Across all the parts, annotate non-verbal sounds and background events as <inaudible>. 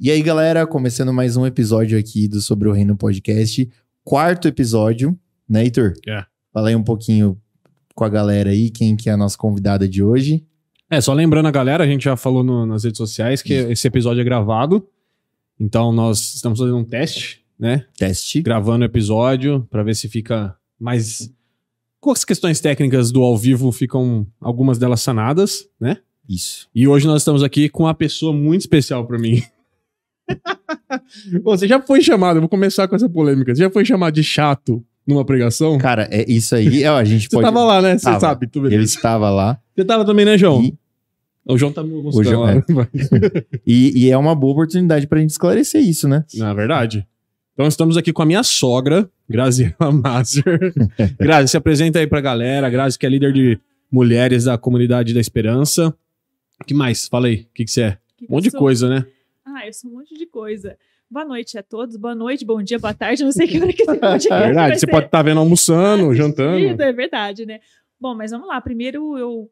E aí, galera, começando mais um episódio aqui do Sobre o Reino Podcast. Quarto episódio, né, Heitor? É. Fala aí um pouquinho com a galera aí, quem que é a nossa convidada de hoje. É, só lembrando a galera, a gente já falou no- nas redes sociais que esse episódio é gravado. Então nós estamos fazendo um teste, né? Teste. Gravando o episódio pra ver se fica mais. Com as questões técnicas do ao vivo ficam algumas delas sanadas, né? Isso. E hoje nós estamos aqui com uma pessoa muito especial pra mim. <laughs> Você já foi chamado, eu vou começar com essa polêmica. Você já foi chamado de chato numa pregação? Cara, é isso aí. ó, a gente Você pode. tava lá, né? Você Tava. sabe, tu Eu estava lá. Você tava também, né, João? E, O João tá me O João- lá. e, e é uma boa oportunidade pra gente esclarecer isso, né? Na verdade. Então estamos aqui com a minha sogra, Graziela <laughs> Mazer. <laughs> Grazi, se apresenta aí pra galera. Grazi, que é líder de mulheres da comunidade da Esperança. O que mais? Fala aí, o que, que você é? Que Um monte de coisa, né? Ah, eu sou um monte de coisa. Boa noite a todos, boa noite, bom dia, boa tarde, não sei que hora que esse <laughs> podcast É verdade, você ser pode estar vendo almoçando, jantando. É verdade, né? Bom, mas vamos lá. Primeiro, eu,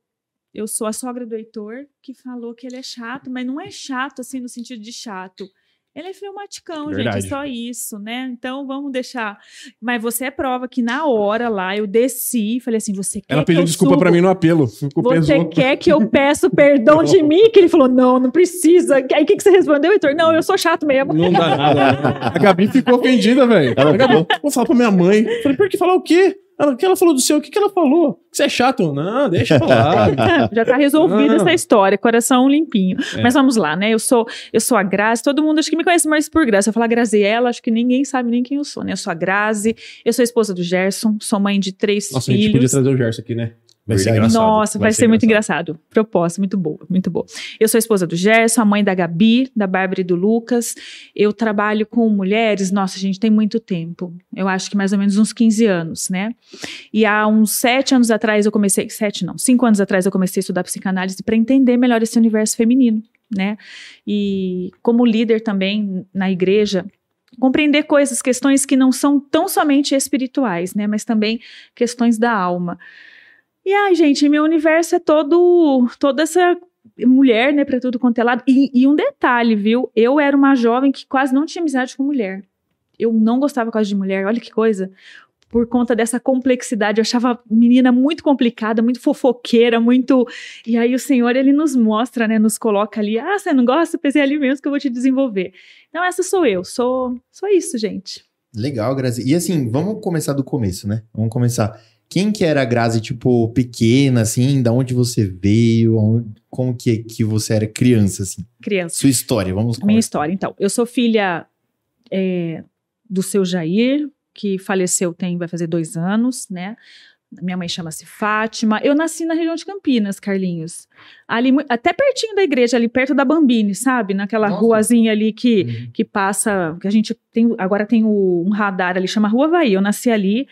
eu sou a sogra do Heitor, que falou que ele é chato, mas não é chato, assim, no sentido de chato. Ele é fleumaticão, gente, Verdade. é só isso, né? Então, vamos deixar. Mas você é prova que na hora lá, eu desci e falei assim, você quer Ela que pediu eu desculpa pra mim no apelo. <laughs> Ficou Você quer que eu peça perdão de mim? Que ele falou, não, não precisa. Aí o que, que você respondeu, Heitor? Não, eu sou chato mesmo. Não dá nada. <laughs> A Gabi ficou ofendida, velho. Ela A Gabi, vou falar pra minha mãe. Falei, por que falar o quê? Ela, o que ela falou do seu? O que, que ela falou? Você é chato? Não, deixa eu falar. <laughs> Já tá resolvida essa história, coração limpinho. É. Mas vamos lá, né? Eu sou, eu sou a Grazi, todo mundo acho que me conhece mais por Grazi. Eu falar Graziella, acho que ninguém sabe nem quem eu sou, né? Eu sou a Grazi, eu sou a esposa do Gerson, sou mãe de três Nossa, a gente filhos. podia trazer o Gerson aqui, né? Vai ser engraçado. Nossa, vai, ser, muito engraçado. Proposta, muito boa, muito boa. Eu sou a esposa do Gerson, a mãe da Gabi, da Bárbara e do Lucas. Eu trabalho com mulheres, nossa, gente, tem muito tempo. Eu acho que mais ou menos uns 15 anos, né? E há uns sete anos atrás eu comecei, sete não, cinco anos atrás eu comecei a estudar psicanálise para entender melhor esse universo feminino, né? E como líder também na igreja, compreender coisas, questões que não são tão somente espirituais, né? Mas também questões da alma. E ai, gente, meu universo é todo toda essa mulher, né, para tudo quanto é lado. E, e um detalhe, viu? Eu era uma jovem que quase não tinha amizade com mulher. Eu não gostava quase de mulher. Olha que coisa. Por conta dessa complexidade, eu achava a menina muito complicada, muito fofoqueira, muito. E aí o Senhor ele nos mostra, né, nos coloca ali. Ah, você não gosta? Pensei ali mesmo que eu vou te desenvolver. Então essa sou eu. Sou, sou isso, gente. Legal, Grazi. E assim, vamos começar do começo, né? Vamos começar. Quem que era a Grazi, tipo, pequena, assim? Da onde você veio? Aonde- como que, que você era criança, assim? Criança. Sua história, vamos Minha história, então. Eu sou filha é, do seu Jair, que faleceu tem, vai fazer dois anos, né? Minha mãe chama-se Fátima. Eu nasci na região de Campinas, Carlinhos. Ali, até pertinho da igreja, ali perto da Bambini, sabe? Naquela Nossa. ruazinha ali que, Uhum. que passa, que a gente tem, agora tem o- um radar ali, chama Rua Havaí. Eu nasci ali.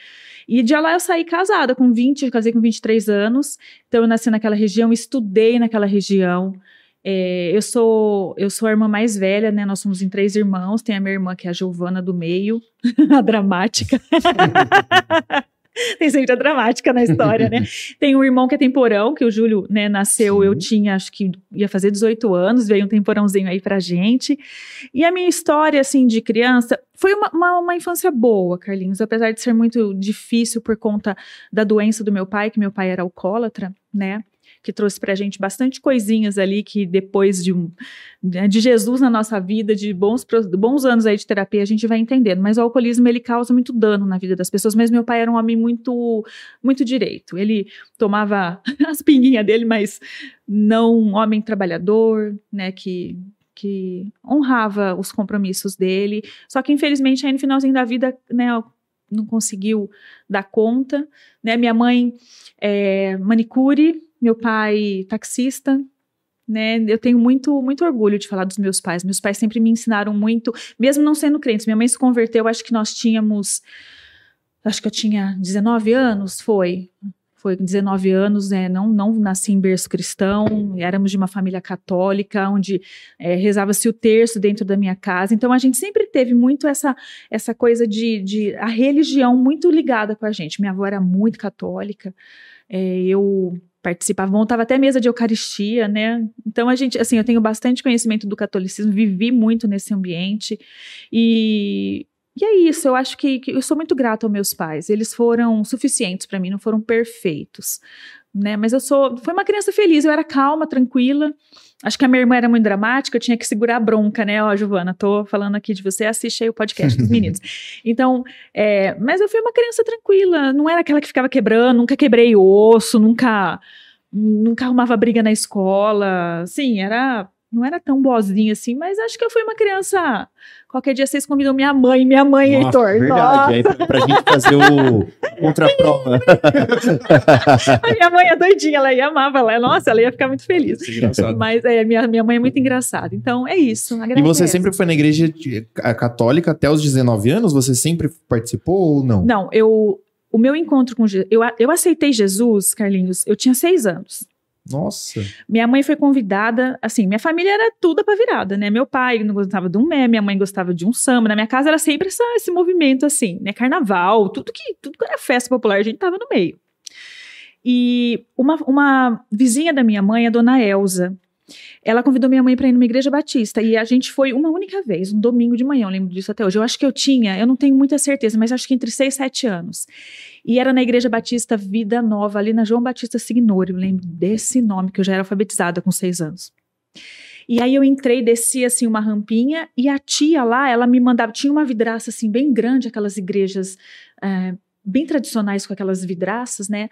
E de lá eu saí casada com 20, eu casei com 23 anos. Então eu nasci naquela região, estudei naquela região. É, eu sou eu sou a irmã mais velha, né? Nós somos em três irmãos. Tem a minha irmã que é a Giovana do meio, <laughs> a dramática. <laughs> <laughs> Tem sempre a dramática na história, né? <laughs> Tem um irmão que é temporão, que o Júlio, né, nasceu, Sim. eu tinha, acho que ia fazer 18 anos, veio um temporãozinho aí pra gente. E a minha história, assim, de criança, foi uma, uma, uma infância boa, Carlinhos, apesar de ser muito difícil por conta da doença do meu pai, que meu pai era alcoólatra, né? Que trouxe pra gente bastante coisinhas ali que depois de né, de Jesus na nossa vida, de bons, bons anos aí de terapia, a gente vai entendendo. Mas o alcoolismo ele causa muito dano na vida das pessoas. Mas meu pai era um homem muito, muito direito. Ele tomava <laughs> as pinguinhas dele, mas não um homem trabalhador, né? Que que honrava os compromissos dele. Só que infelizmente aí no finalzinho da vida, né? Não conseguiu dar conta, né? Minha mãe é manicure, meu pai taxista, né? Eu tenho muito, muito orgulho de falar dos meus pais. Meus pais sempre me ensinaram muito, mesmo não sendo crentes. Minha mãe se converteu, acho que nós tínhamos, acho que eu tinha 19 anos, foi. Foi 19 anos, né? Não, não nasci em berço cristão, éramos de uma família católica, onde é, rezava-se o terço dentro da minha casa. Então a gente sempre teve muito essa, essa coisa de, de a religião muito ligada com a gente. Minha avó era muito católica. É, eu participava, montava até mesa de Eucaristia, né? Então a gente, assim, eu tenho bastante conhecimento do catolicismo, vivi muito nesse ambiente e e é isso, eu acho que, que eu sou muito grata aos meus pais. Eles foram suficientes para mim, não foram perfeitos, né? Mas eu sou, foi uma criança feliz, eu era calma, tranquila. Acho que a minha irmã era muito dramática, eu tinha que segurar a bronca, né? Ó, Giovana, tô falando aqui de você, assiste aí o podcast dos <laughs> meninos. Então, é, mas eu fui uma criança tranquila, não era aquela que ficava quebrando, nunca quebrei osso, nunca nunca arrumava briga na escola. Sim, era não era tão boazinha assim, mas acho que eu fui uma criança. Qualquer dia vocês convidam minha mãe, minha mãe, Nossa, Heitor. Verdade, aí pra, pra gente fazer o <laughs> contraprova. <laughs> a minha mãe é doidinha, ela ia amava, ela, nossa, ela ia ficar muito feliz. Mas é, minha, minha mãe é muito engraçada. Então é isso. E você sempre foi na igreja católica até os 19 anos? Você sempre participou ou não? Não, eu. O meu encontro com Jesus. Eu, eu aceitei Jesus, Carlinhos, eu tinha seis anos. Nossa. Minha mãe foi convidada, assim, minha família era tudo pra virada, né? Meu pai não gostava de um mé, minha mãe gostava de um samba. Na minha casa era sempre essa, esse movimento, assim, né? Carnaval, tudo que, tudo que era festa popular, a gente tava no meio. E uma, uma vizinha da minha mãe, a dona Elza, ela convidou minha mãe para ir numa igreja batista e a gente foi uma única vez, um domingo de manhã, eu lembro disso até hoje. Eu acho que eu tinha, eu não tenho muita certeza, mas acho que entre 6 e 7 anos. E era na igreja batista Vida Nova, ali na João Batista Signori, eu lembro desse nome, que eu já era alfabetizada com 6 anos. E aí eu entrei, desci assim uma rampinha e a tia lá, ela me mandava, tinha uma vidraça assim bem grande, aquelas igrejas é, bem tradicionais com aquelas vidraças, né?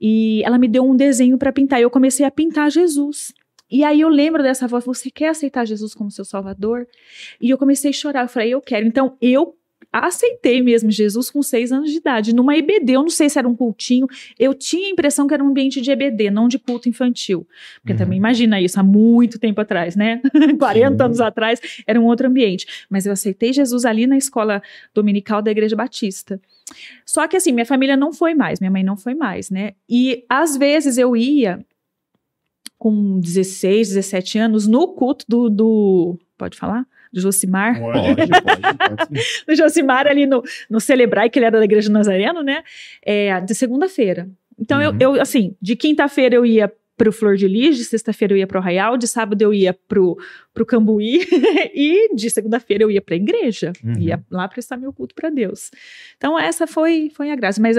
E ela me deu um desenho para pintar e eu comecei a pintar Jesus. E aí eu lembro dessa voz, você quer aceitar Jesus como seu salvador? E eu comecei a chorar, eu falei, eu quero. Então eu aceitei mesmo Jesus com seis anos de idade, numa EBD, eu não sei se era um cultinho, eu tinha a impressão que era um ambiente de EBD, não de culto infantil, porque uhum. também imagina isso, há muito tempo atrás, né, <laughs> 40 Sim. anos atrás, era um outro ambiente, mas eu aceitei Jesus ali na escola dominical da Igreja Batista. Só que assim, minha família não foi mais, minha mãe não foi mais, né, e às vezes eu ia com 16, 17 anos no culto do, do pode falar? Do Josimar. Pode, pode, pode do <laughs> Josimar ali no, no Celebrai, que ele era da Igreja Nazareno, né? É, de segunda-feira. Então, uhum. eu, eu, assim, de quinta-feira eu ia pro Flor de Lis, de sexta-feira eu ia pro Arraial, de sábado eu ia pro, pro Cambuí <laughs> e de segunda-feira eu ia pra igreja, uhum. ia lá prestar meu culto para Deus. Então essa foi foi a graça, mas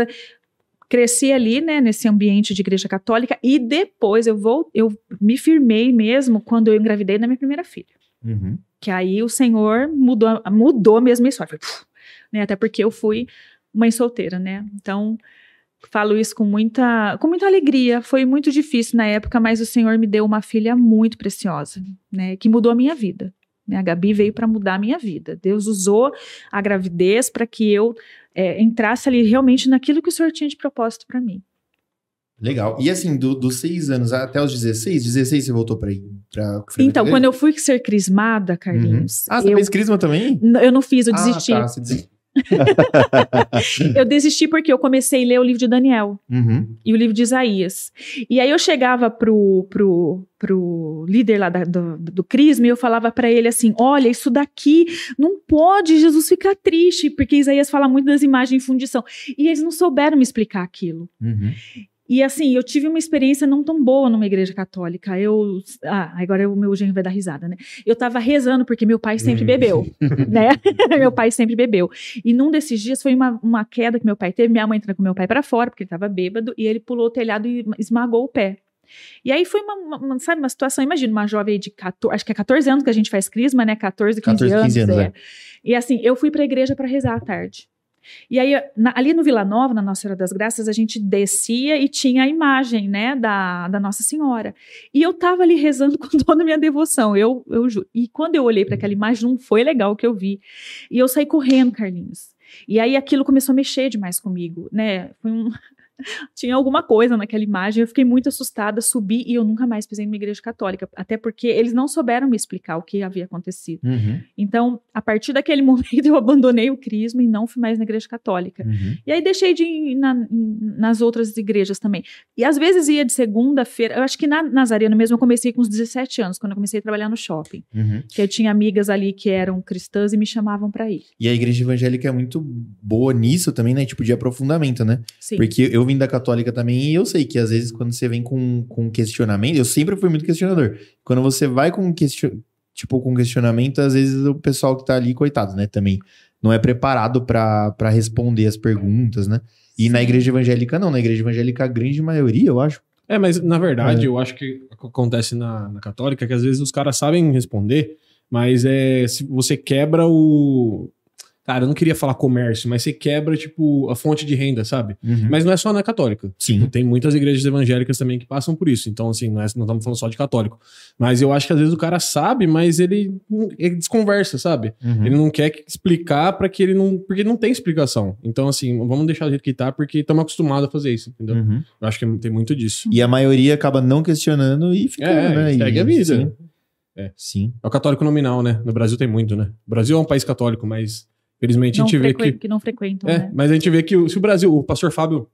cresci ali, né, nesse ambiente de igreja católica e depois eu vou, eu me firmei mesmo quando eu engravidei da minha primeira filha. Uhum. Que aí o Senhor mudou, mudou mesmo a história. Foi, né, até porque eu fui mãe solteira, né? Então, falo isso com muita, com muita alegria. Foi muito difícil na época, mas o Senhor me deu uma filha muito preciosa, né, que mudou a minha vida. Né? A Gabi veio para mudar a minha vida. Deus usou a gravidez para que eu é, entrasse ali realmente naquilo que o senhor tinha de propósito para mim. Legal. E assim, do, dos seis anos até os 16, 16 você voltou para ir? Pra, então, quando eu fui ser crismada, Carlinhos. Uhum. Ah, você eu, fez crisma também? Eu não fiz, eu ah, desisti. Tá, você desistiu. Eu desisti porque eu comecei a ler o livro de Daniel uhum. e o livro de Isaías. E aí eu chegava pro, pro, pro líder lá da, do, do Crisma e eu falava para ele assim: olha, isso daqui não pode Jesus ficar triste, porque Isaías fala muito das imagens em fundição. E eles não souberam me explicar aquilo. Uhum. E assim, eu tive uma experiência não tão boa numa igreja católica. Eu. Ah, agora o meu genro vai dar risada, né? Eu tava rezando porque meu pai sempre hum. bebeu, <laughs> né? <laughs> meu pai sempre bebeu. E num desses dias foi uma, uma queda que meu pai teve. Minha mãe entrou com meu pai para fora, porque ele tava bêbado, e ele pulou o telhado e esmagou o pé. E aí foi uma, uma, sabe, uma situação, imagina, uma jovem de 14, acho que é 14 anos que a gente faz crisma, né? 14, 15 14, 15 anos. anos é. É. E assim, eu fui pra igreja para rezar à tarde. E aí, na, ali no Vila Nova, na Nossa Senhora das Graças, a gente descia e tinha a imagem, né, da, da Nossa Senhora. E eu tava ali rezando <laughs> com toda a minha devoção, eu, eu juro. E quando eu olhei para aquela imagem, não foi legal o que eu vi. E eu saí correndo, Carlinhos. E aí aquilo começou a mexer demais comigo, né? Foi um, tinha alguma coisa naquela imagem. Eu fiquei muito assustada, subi e eu nunca mais pisei numa igreja católica, até porque eles não souberam me explicar o que havia acontecido. Uhum. Então, a partir daquele <laughs> momento, eu abandonei o crisma e não fui mais na igreja católica. Uhum. E aí deixei de ir na, nas outras igrejas também. E às vezes ia de segunda-feira. Eu acho que na Nazareno mesmo eu comecei com uns 17 anos, quando eu comecei a trabalhar no shopping. Uhum. Que eu tinha amigas ali que eram cristãs e me chamavam para ir. E a igreja evangélica é muito boa nisso também, né? Tipo de aprofundamento, né? Sim. Porque eu vim da católica também e eu sei que às vezes quando você vem com, com questionamento, eu sempre fui muito questionador. Quando você vai com question, tipo com questionamento, às vezes o pessoal que tá ali, coitado, né, também não é preparado para responder as perguntas, né? E na igreja evangélica não, na igreja evangélica a grande maioria, eu acho. É, mas na verdade, É. eu acho que o que acontece na, na católica é que às vezes os caras sabem responder, mas é se você quebra o. Cara, eu não queria falar comércio, mas você quebra, tipo, a fonte de renda, sabe? Uhum. Mas não é só na católica. Sim. Tem muitas igrejas evangélicas também que passam por isso. Então, assim, não, é- não estamos falando só de católico. Mas eu acho que às vezes o cara sabe, mas ele, ele desconversa, sabe? Uhum. Ele não quer explicar para que ele não. Porque não tem explicação. Então, assim, vamos deixar do jeito que tá, porque estamos acostumados a fazer isso, entendeu? Uhum. Eu acho que tem muito disso. E a maioria acaba não questionando e ficando, É, né? E- segue a vida. Sim. É. Sim. É o católico nominal, né? No Brasil tem muito, né? O Brasil é um país católico, mas felizmente a Não gente vê que. que não frequentam, É, né? mas a gente vê que o- se o Brasil, o pastor Fábio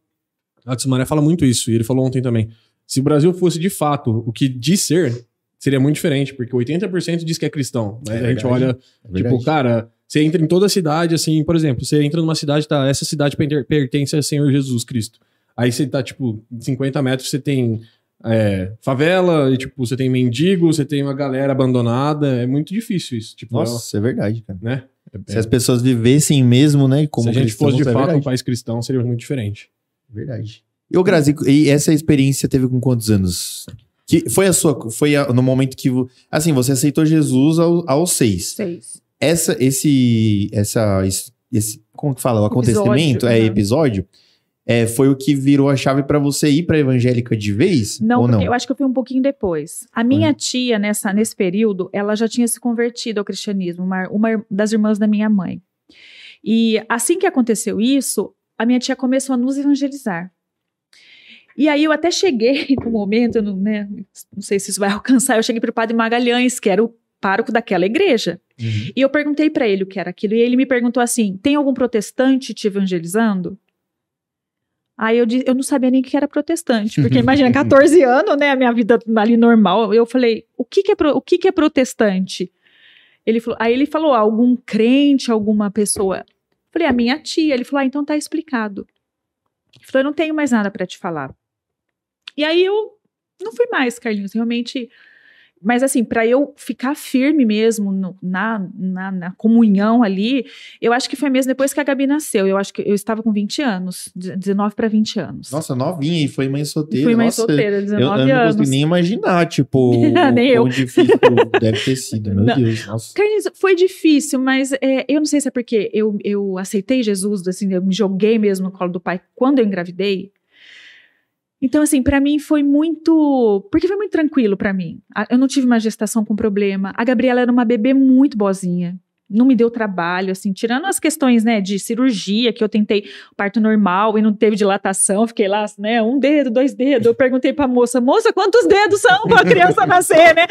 Atsumara fala muito isso, e ele falou ontem também. Se o Brasil fosse de fato o que diz ser, seria muito diferente, porque 80% diz que é cristão. Mas É a gente olha, É tipo, cara, você entra em toda a cidade, assim, por exemplo, você entra numa cidade, tá, essa cidade per- pertence ao Senhor Jesus Cristo. Aí você tá, tipo, em 50 metros você tem é, favela, e, tipo, você tem mendigo, você tem uma galera abandonada, é muito difícil isso, tipo, Nossa, é verdade, cara. é- né? É- Se as pessoas vivessem mesmo, né? Como se a gente cristãos, fosse de é fato um verdade. país cristão, seria muito diferente. Verdade. E o Grazi, e essa experiência teve com quantos anos? Que foi a sua, foi a- no momento que, assim, você aceitou Jesus ao- aos seis. Seis. Essa, esse, essa, esse, esse- como que fala, o acontecimento, Episódio, é uhum. episódio, é, foi o que virou a chave pra você ir pra evangélica de vez? Não, não? eu acho que eu fui um pouquinho depois. A minha tia, nessa, nesse período, ela já tinha se convertido ao cristianismo, uma, uma das irmãs da minha mãe. E assim que aconteceu isso, a minha tia começou a nos evangelizar. E aí eu até cheguei <laughs> no momento, não, né, não sei se isso vai <laughs> alcançar, eu cheguei para o padre Magalhães, que era o pároco daquela igreja. Uhum. E eu perguntei para ele o que era aquilo, e ele me perguntou assim: tem algum protestante te evangelizando? Aí eu, eu não sabia nem o que era protestante, porque <laughs> imagina, 14 anos, né, a minha vida ali normal. Eu falei: o que, que, é, o que, que é protestante? Ele falou, aí ele falou: algum crente, alguma pessoa. Falei: a minha tia. Ele falou: ah, então tá explicado. Ele falou: eu não tenho mais nada para te falar. E aí eu não fui mais, Carlinhos, realmente. Mas assim, para eu ficar firme mesmo no- na, na, na comunhão ali, eu acho que foi mesmo depois que a Gabi nasceu. Eu acho que eu estava com 20 anos, de- 19 para 20 anos. Nossa, novinha e foi mãe solteira. Fui mãe Nossa, solteira, Eu, 19 eu não anos. consigo nem imaginar, tipo, <laughs> o Nem quão eu. difícil deve ter sido. Meu Não. Deus, nossa. Carlinhos, foi difícil, mas é, eu não sei se é porque eu, eu aceitei Jesus, assim, eu me joguei mesmo no colo do pai quando eu engravidei. Então, assim, pra mim foi muito. Porque foi muito tranquilo pra mim. Eu não tive uma gestação com problema. A Gabriela era uma bebê muito boazinha. Não me deu trabalho, assim, tirando as questões, né, de cirurgia, que eu tentei parto normal e não teve dilatação, fiquei lá, né, um dedo, dois dedos. Eu perguntei pra moça, moça, quantos dedos são pra criança <laughs> nascer, né?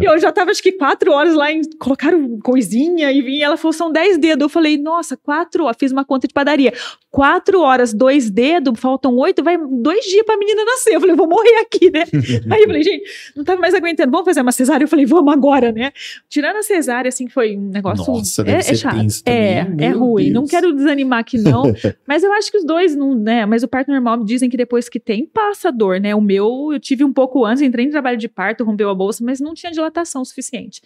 E eu já tava, acho que quatro horas lá, em, colocaram coisinha e vinha. Ela falou, são dez dedos. Eu falei, nossa, quatro horas. Fiz uma conta de padaria. Quatro horas, dois dedos, faltam oito, vai dois dias pra menina nascer. Eu falei, vou morrer aqui, né? <laughs> Aí eu falei, gente, não tava mais aguentando. Vamos fazer uma cesárea? Eu falei, vamos agora, né? Tirando a cesárea, assim, foi um negócio. Nossa, deve é, ser é chato. É, também. é Meu ruim. Não Deus. quero desanimar aqui, não. <laughs> mas eu acho que os dois não, né? Mas o parto normal dizem que depois que tem, passa a dor, né? O meu, eu tive um pouco antes, entrei em trabalho de parto, rompeu a bolsa, mas não tinha dilatação suficiente.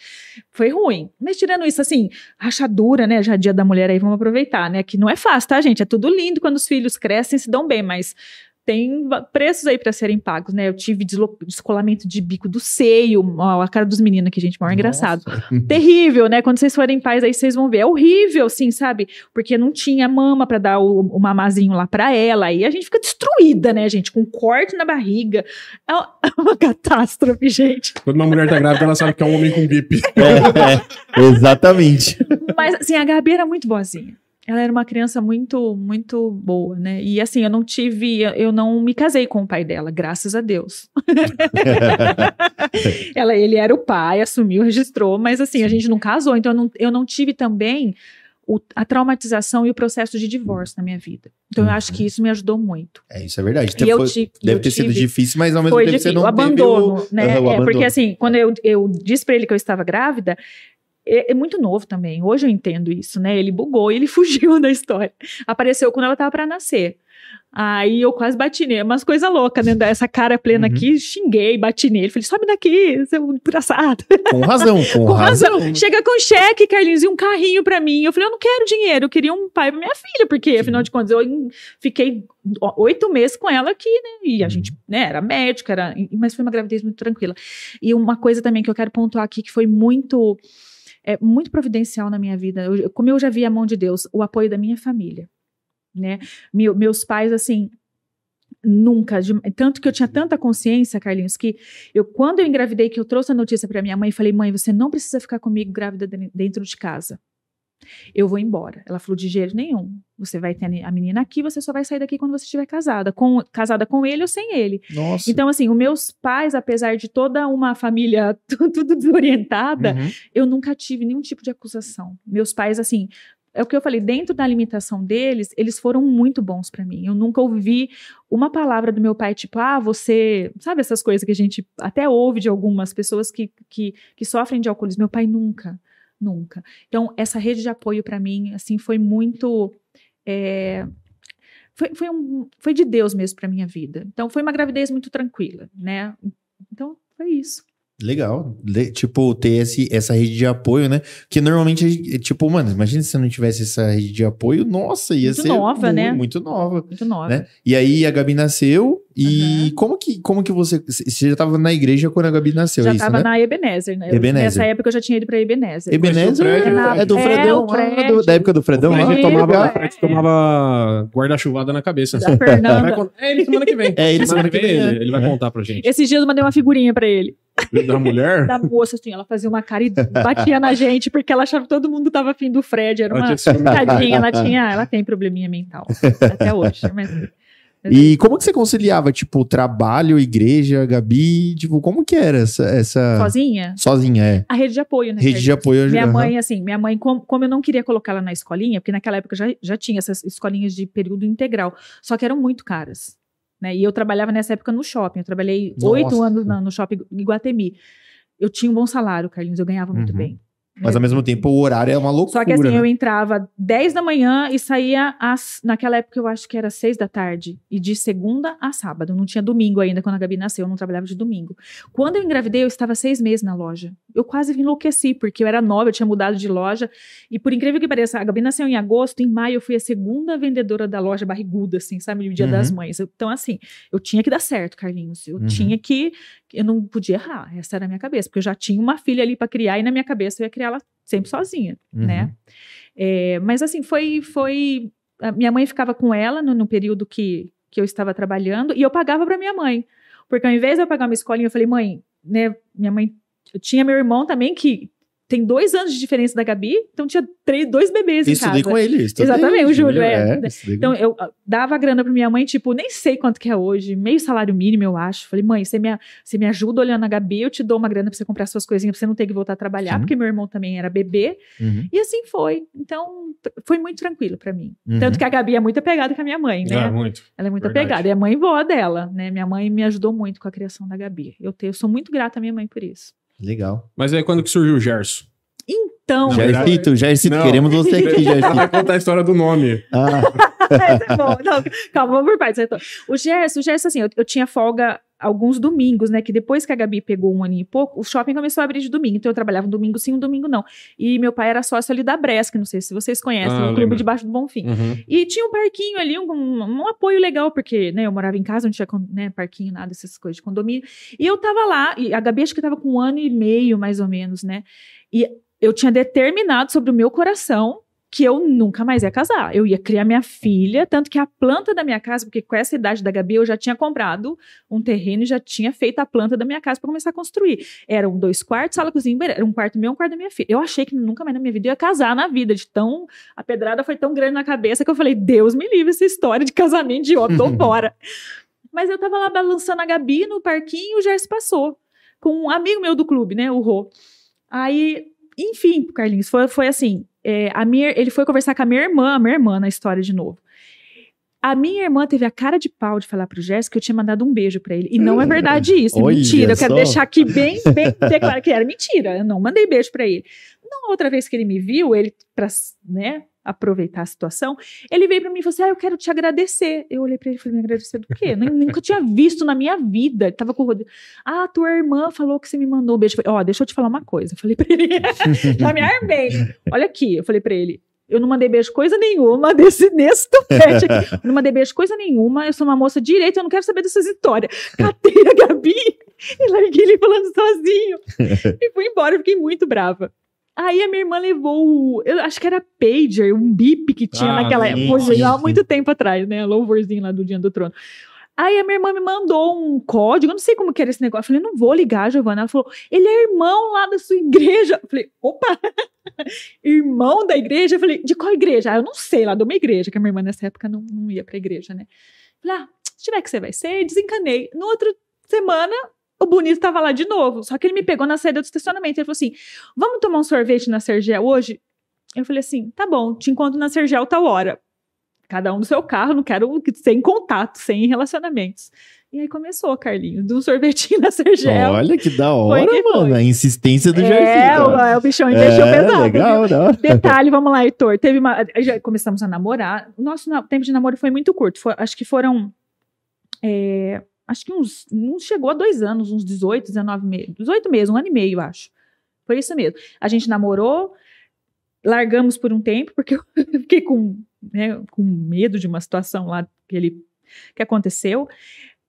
Foi ruim. Mas tirando isso, assim, rachadura, né? Já é dia da mulher aí, vamos aproveitar, né? Que não é fácil, tá, gente? É tudo lindo quando os filhos crescem, se dão bem, mas tem preços aí para serem pagos, né? Eu tive descolamento de bico do seio, ó, a cara dos meninos aqui, gente, mal engraçado. <laughs> Terrível, né? Quando vocês forem pais, aí vocês vão ver. É horrível, assim, sabe? Porque não tinha mama pra dar o, o mamazinho lá pra ela. Aí a gente fica destruída, né, gente? Com corte na barriga. É uma, <laughs> é uma catástrofe, gente. Quando uma mulher tá grávida, ela sabe que é um homem com bip. É, é, exatamente. Mas, assim, a Gabi era muito boazinha. Ela era uma criança muito, muito boa, né? E assim, eu não tive, eu não me casei com o pai dela, graças a Deus. <laughs> Ela, ele era o pai, assumiu, registrou, mas assim, a gente não casou, então eu não, eu não tive também o- a traumatização e o processo de divórcio na minha vida. Então eu acho que isso me ajudou muito. É, isso é verdade. E eu Foi- ti- deve eu ter sido tive- difícil, mas ao mesmo tempo difícil, você não o abandono, o, né? O É, porque abandono. assim, quando eu, eu disse pra ele que eu estava grávida, é, é muito novo também. Hoje eu entendo isso, né? Ele bugou e ele <laughs> fugiu da história. Apareceu quando ela tava para nascer. Aí eu quase bati nele, umas coisas loucas, né? Essa cara plena Uhum. aqui, xinguei, bati nele. Falei, sobe daqui, seu engraçado. <laughs> Com razão, com, Com razão. razão. Chega com cheque, Carlinhos, e um carrinho pra mim. Eu falei, eu não quero dinheiro, eu queria um pai pra minha filha, porque afinal de contas eu fiquei oito meses com ela aqui, né? E a Uhum. gente, né, era médica, era, mas foi uma gravidez muito tranquila. E uma coisa também que eu quero pontuar aqui, que foi muito, é, muito providencial na minha vida, eu- como eu já vi a mão de Deus, o apoio da minha família, né? Meu- meus pais, assim, nunca, de- tanto que eu tinha tanta consciência, Carlinhos, que eu, quando eu engravidei, que eu trouxe a notícia para minha mãe, falei, mãe, você não precisa ficar comigo grávida de- dentro de casa. Eu vou embora. Ela falou, de jeito nenhum. Você vai ter a ni- a menina aqui, você só vai sair daqui quando você estiver casada. Com, casada com ele ou sem ele. Nossa. Então, assim, os meus pais, apesar de toda uma família <laughs> tu- tudo desorientada, Uhum. eu nunca tive nenhum tipo de acusação. Meus pais, assim, é o que eu falei, dentro da alimentação deles, eles foram muito bons pra mim. Eu nunca ouvi uma palavra do meu pai, tipo, ah, você. Sabe essas coisas que a gente até ouve de algumas pessoas que, que, que sofrem de alcoolismo? Meu pai nunca, nunca. Então, essa rede de apoio pra mim, assim, foi muito. é, foi, foi, um, foi de Deus mesmo pra minha vida. Então, foi uma gravidez muito tranquila, né? Então, foi isso. Legal. Le- tipo, ter esse, essa rede de apoio, né? Porque normalmente, a gente- tipo, mano, imagina se não tivesse essa rede de apoio, nossa, ia Muito ser nova, mu- né? muito nova, Muito nova. né? E aí a Gabi nasceu e Uhum. como que como que você você já tava na igreja quando a Gabi nasceu, já é isso, estava né? na Ebenezer, né? Ebenezer. Nessa época eu já tinha ido para Ebenezer. Ebenezer é do é, Fredão, prédio. do- da época do Fredão, O lá. Fred Legal. tomava, É. Fred tomava guarda-chuvada na cabeça. Da Vai Fernanda. con- É ele semana que vem. É, ele semana que vem, Ele, é. ele vai contar pra gente. Esses dias eu mandei uma figurinha pra ele. Da mulher? Da moça, assim, ela fazia uma cara e batia na gente, porque ela achava que todo mundo tava afim do Fred. Era uma tinha ciúme. tadinha, ela tinha, ela tem probleminha mental. Até hoje. Mas, E como que você conciliava, tipo, trabalho, igreja, Gabi, tipo, como que era essa essa sozinha, sozinha, é? a rede de apoio, né? Rede de apoio Minha aham. mãe, assim, minha mãe, como, como eu não queria colocar ela na escolinha, porque naquela época já, já tinha essas escolinhas de período integral, só que eram muito caras. Né? E eu trabalhava nessa época no shopping, eu trabalhei oito anos na- no shopping Iguatemi. Eu tinha um bom salário, Carlinhos, eu ganhava muito Uhum. bem. Mas ao mesmo tempo o horário é uma loucura. Só que assim, né? eu entrava 10 da manhã e saía às. Naquela época eu acho que era 6 da tarde. E de segunda a sábado. Não tinha domingo ainda quando a Gabi nasceu, eu não trabalhava de domingo. Quando eu engravidei, eu estava seis meses na loja. Eu quase enlouqueci, porque eu era nova, eu tinha mudado de loja. E por incrível que pareça, a Gabi nasceu em agosto, em maio eu fui a segunda vendedora da loja barriguda, assim, sabe? No Dia Uhum. das Mães. Então, assim, eu tinha que dar certo, Carlinhos. Eu Uhum. tinha que. Eu não podia errar. Essa era a minha cabeça, porque eu já tinha uma filha ali para criar e na minha cabeça eu ia criá-la sempre sozinha, Uhum. né? É, mas assim, foi. foi minha mãe ficava com ela no, no período que, que eu estava trabalhando e eu pagava para minha mãe. Porque ao invés de eu pagar uma escolinha, eu falei, mãe, né? Minha mãe. Eu tinha meu irmão também que tem dois anos de diferença da Gabi, então tinha três, dois bebês Eu em estudei casa. com ele. eu estudei, Exatamente, o Júlio, é. estudei Então, eu ah, dava a grana pra minha mãe, tipo, nem sei quanto que é hoje, meio salário mínimo, eu acho. Falei, mãe, você me, você me ajuda olhando a Gabi, eu te dou uma grana pra você comprar suas coisinhas, pra você não ter que voltar a trabalhar, Sim. porque meu irmão também era bebê. Uhum, E assim foi. Então, foi muito tranquilo pra mim. uhum. Tanto que a Gabi é muito apegada com a minha mãe, né? Ah, muito. Ela é muito verdade. apegada. E a mãe vó dela, né? Minha mãe me ajudou muito com a criação da Gabi. Eu, te, eu sou muito grata à minha mãe por isso. Legal. Mas aí quando que surgiu o Gerson? Então, Já- Jaircito, Jaircito, queremos você aqui, Ela <laughs> Jaircito. vai contar a história do nome. Ah, <laughs> É, tá bom. Não, calma, vamos por partes. Então, O Gerson, o Gerson, assim, eu, eu tinha folga alguns domingos, né? Que depois que a Gabi pegou um aninho e pouco, o shopping começou a abrir de domingo. Então eu trabalhava um domingo sim, um domingo não. E meu pai era sócio ali da Bresc, não sei se vocês conhecem, Ah, eu clube debaixo do Bonfim. Uhum. E tinha um parquinho ali, um, um- um apoio legal, porque, né, eu morava em casa, não tinha, né, parquinho, nada, essas coisas de condomínio. E eu tava lá, e a Gabi acho que tava com um ano e meio, mais ou menos, né? E eu tinha determinado sobre o meu coração que eu nunca mais ia casar. Eu ia criar minha filha, tanto que a planta da minha casa, porque com essa idade da Gabi eu já tinha comprado um terreno e já tinha feito a planta da minha casa para começar a construir. Eram dois quartos, sala, cozinha. Era um quarto meu, um quarto da minha filha. Eu achei que nunca mais na minha vida eu ia casar na vida, de tão a pedrada foi tão grande na cabeça que eu falei, Deus me livre essa história de casamento de homem, tô fora. <laughs> Mas eu tava lá balançando a Gabi no parquinho e o Gerson passou. Com um amigo meu do clube, né? O Rô. Aí, enfim, Carlinhos, foi, foi assim. É, a minha, ele foi conversar com a minha irmã, a minha irmã na história de novo. A minha irmã teve a cara de pau de falar pro Jéssica que eu tinha mandado um beijo pra ele. E não é verdade isso, é Olha mentira. Eu quero só. deixar aqui bem, bem declarado que era mentira. Eu não mandei beijo pra ele. Não, outra vez que ele me viu, ele, pra, né, aproveitar a situação, ele veio pra mim e falou assim: Ah, eu quero te agradecer. Eu olhei pra ele e falei: Me agradecer do quê? Nem- nunca tinha visto na minha vida. Ele tava com o Rodrigo. Ah, tua irmã falou que você me mandou um beijo. Eu Ó, deixa eu te falar uma coisa. Eu falei pra ele: <laughs> Já me armei. Olha aqui, eu falei pra ele. Eu não mandei beijo coisa nenhuma desse, nesse topete aqui. Eu não mandei beijo coisa nenhuma. Eu sou uma moça direita, eu não quero saber dessas histórias. Catei a Gabi <laughs> e larguei ele falando sozinho. e fui embora, eu fiquei muito brava. Aí a minha irmã levou, o- eu acho que era pager, um bip que tinha Ah, naquela época, há muito tempo atrás, né? Louvorzinho lá do Dia do Trono. Aí a minha irmã me mandou um código, eu não sei como que era esse negócio. Eu falei, não vou ligar, Giovana. Ela falou, ele é irmão lá da sua igreja. Eu falei, opa, <laughs> irmão da igreja? Eu falei, de qual igreja? Ah, eu não sei, lá de uma igreja, que a minha irmã nessa época não, não ia pra igreja, né? Eu Falei, ah, se tiver que você vai ser, desencanei. No outro semana, o bonito tava lá de novo. Só que ele me pegou na saída do estacionamento. Ele falou assim: vamos tomar um sorvete na Sergel hoje? Eu falei assim: tá bom, te encontro na Sergel tal hora. Cada um no seu carro, não quero sem contato, sem relacionamentos. E aí começou, Carlinhos, um sorvetinho na Sergel. Olha que da hora, Foi que foi. mano. A insistência do é, Jardim. o, é, o bichão investiu é, pesado. legal, não. Detalhe, vamos lá, Heitor. Teve uma. Já começamos a namorar. O nosso tempo de namoro foi muito curto. foi- acho que foram. é, acho que uns. Não chegou a dois anos, uns 18, 19 meses. 18 meses, um ano e meio, acho. Foi isso mesmo. A gente namorou, largamos por um tempo, porque eu <laughs> fiquei com, né, com medo de uma situação lá que ele que aconteceu.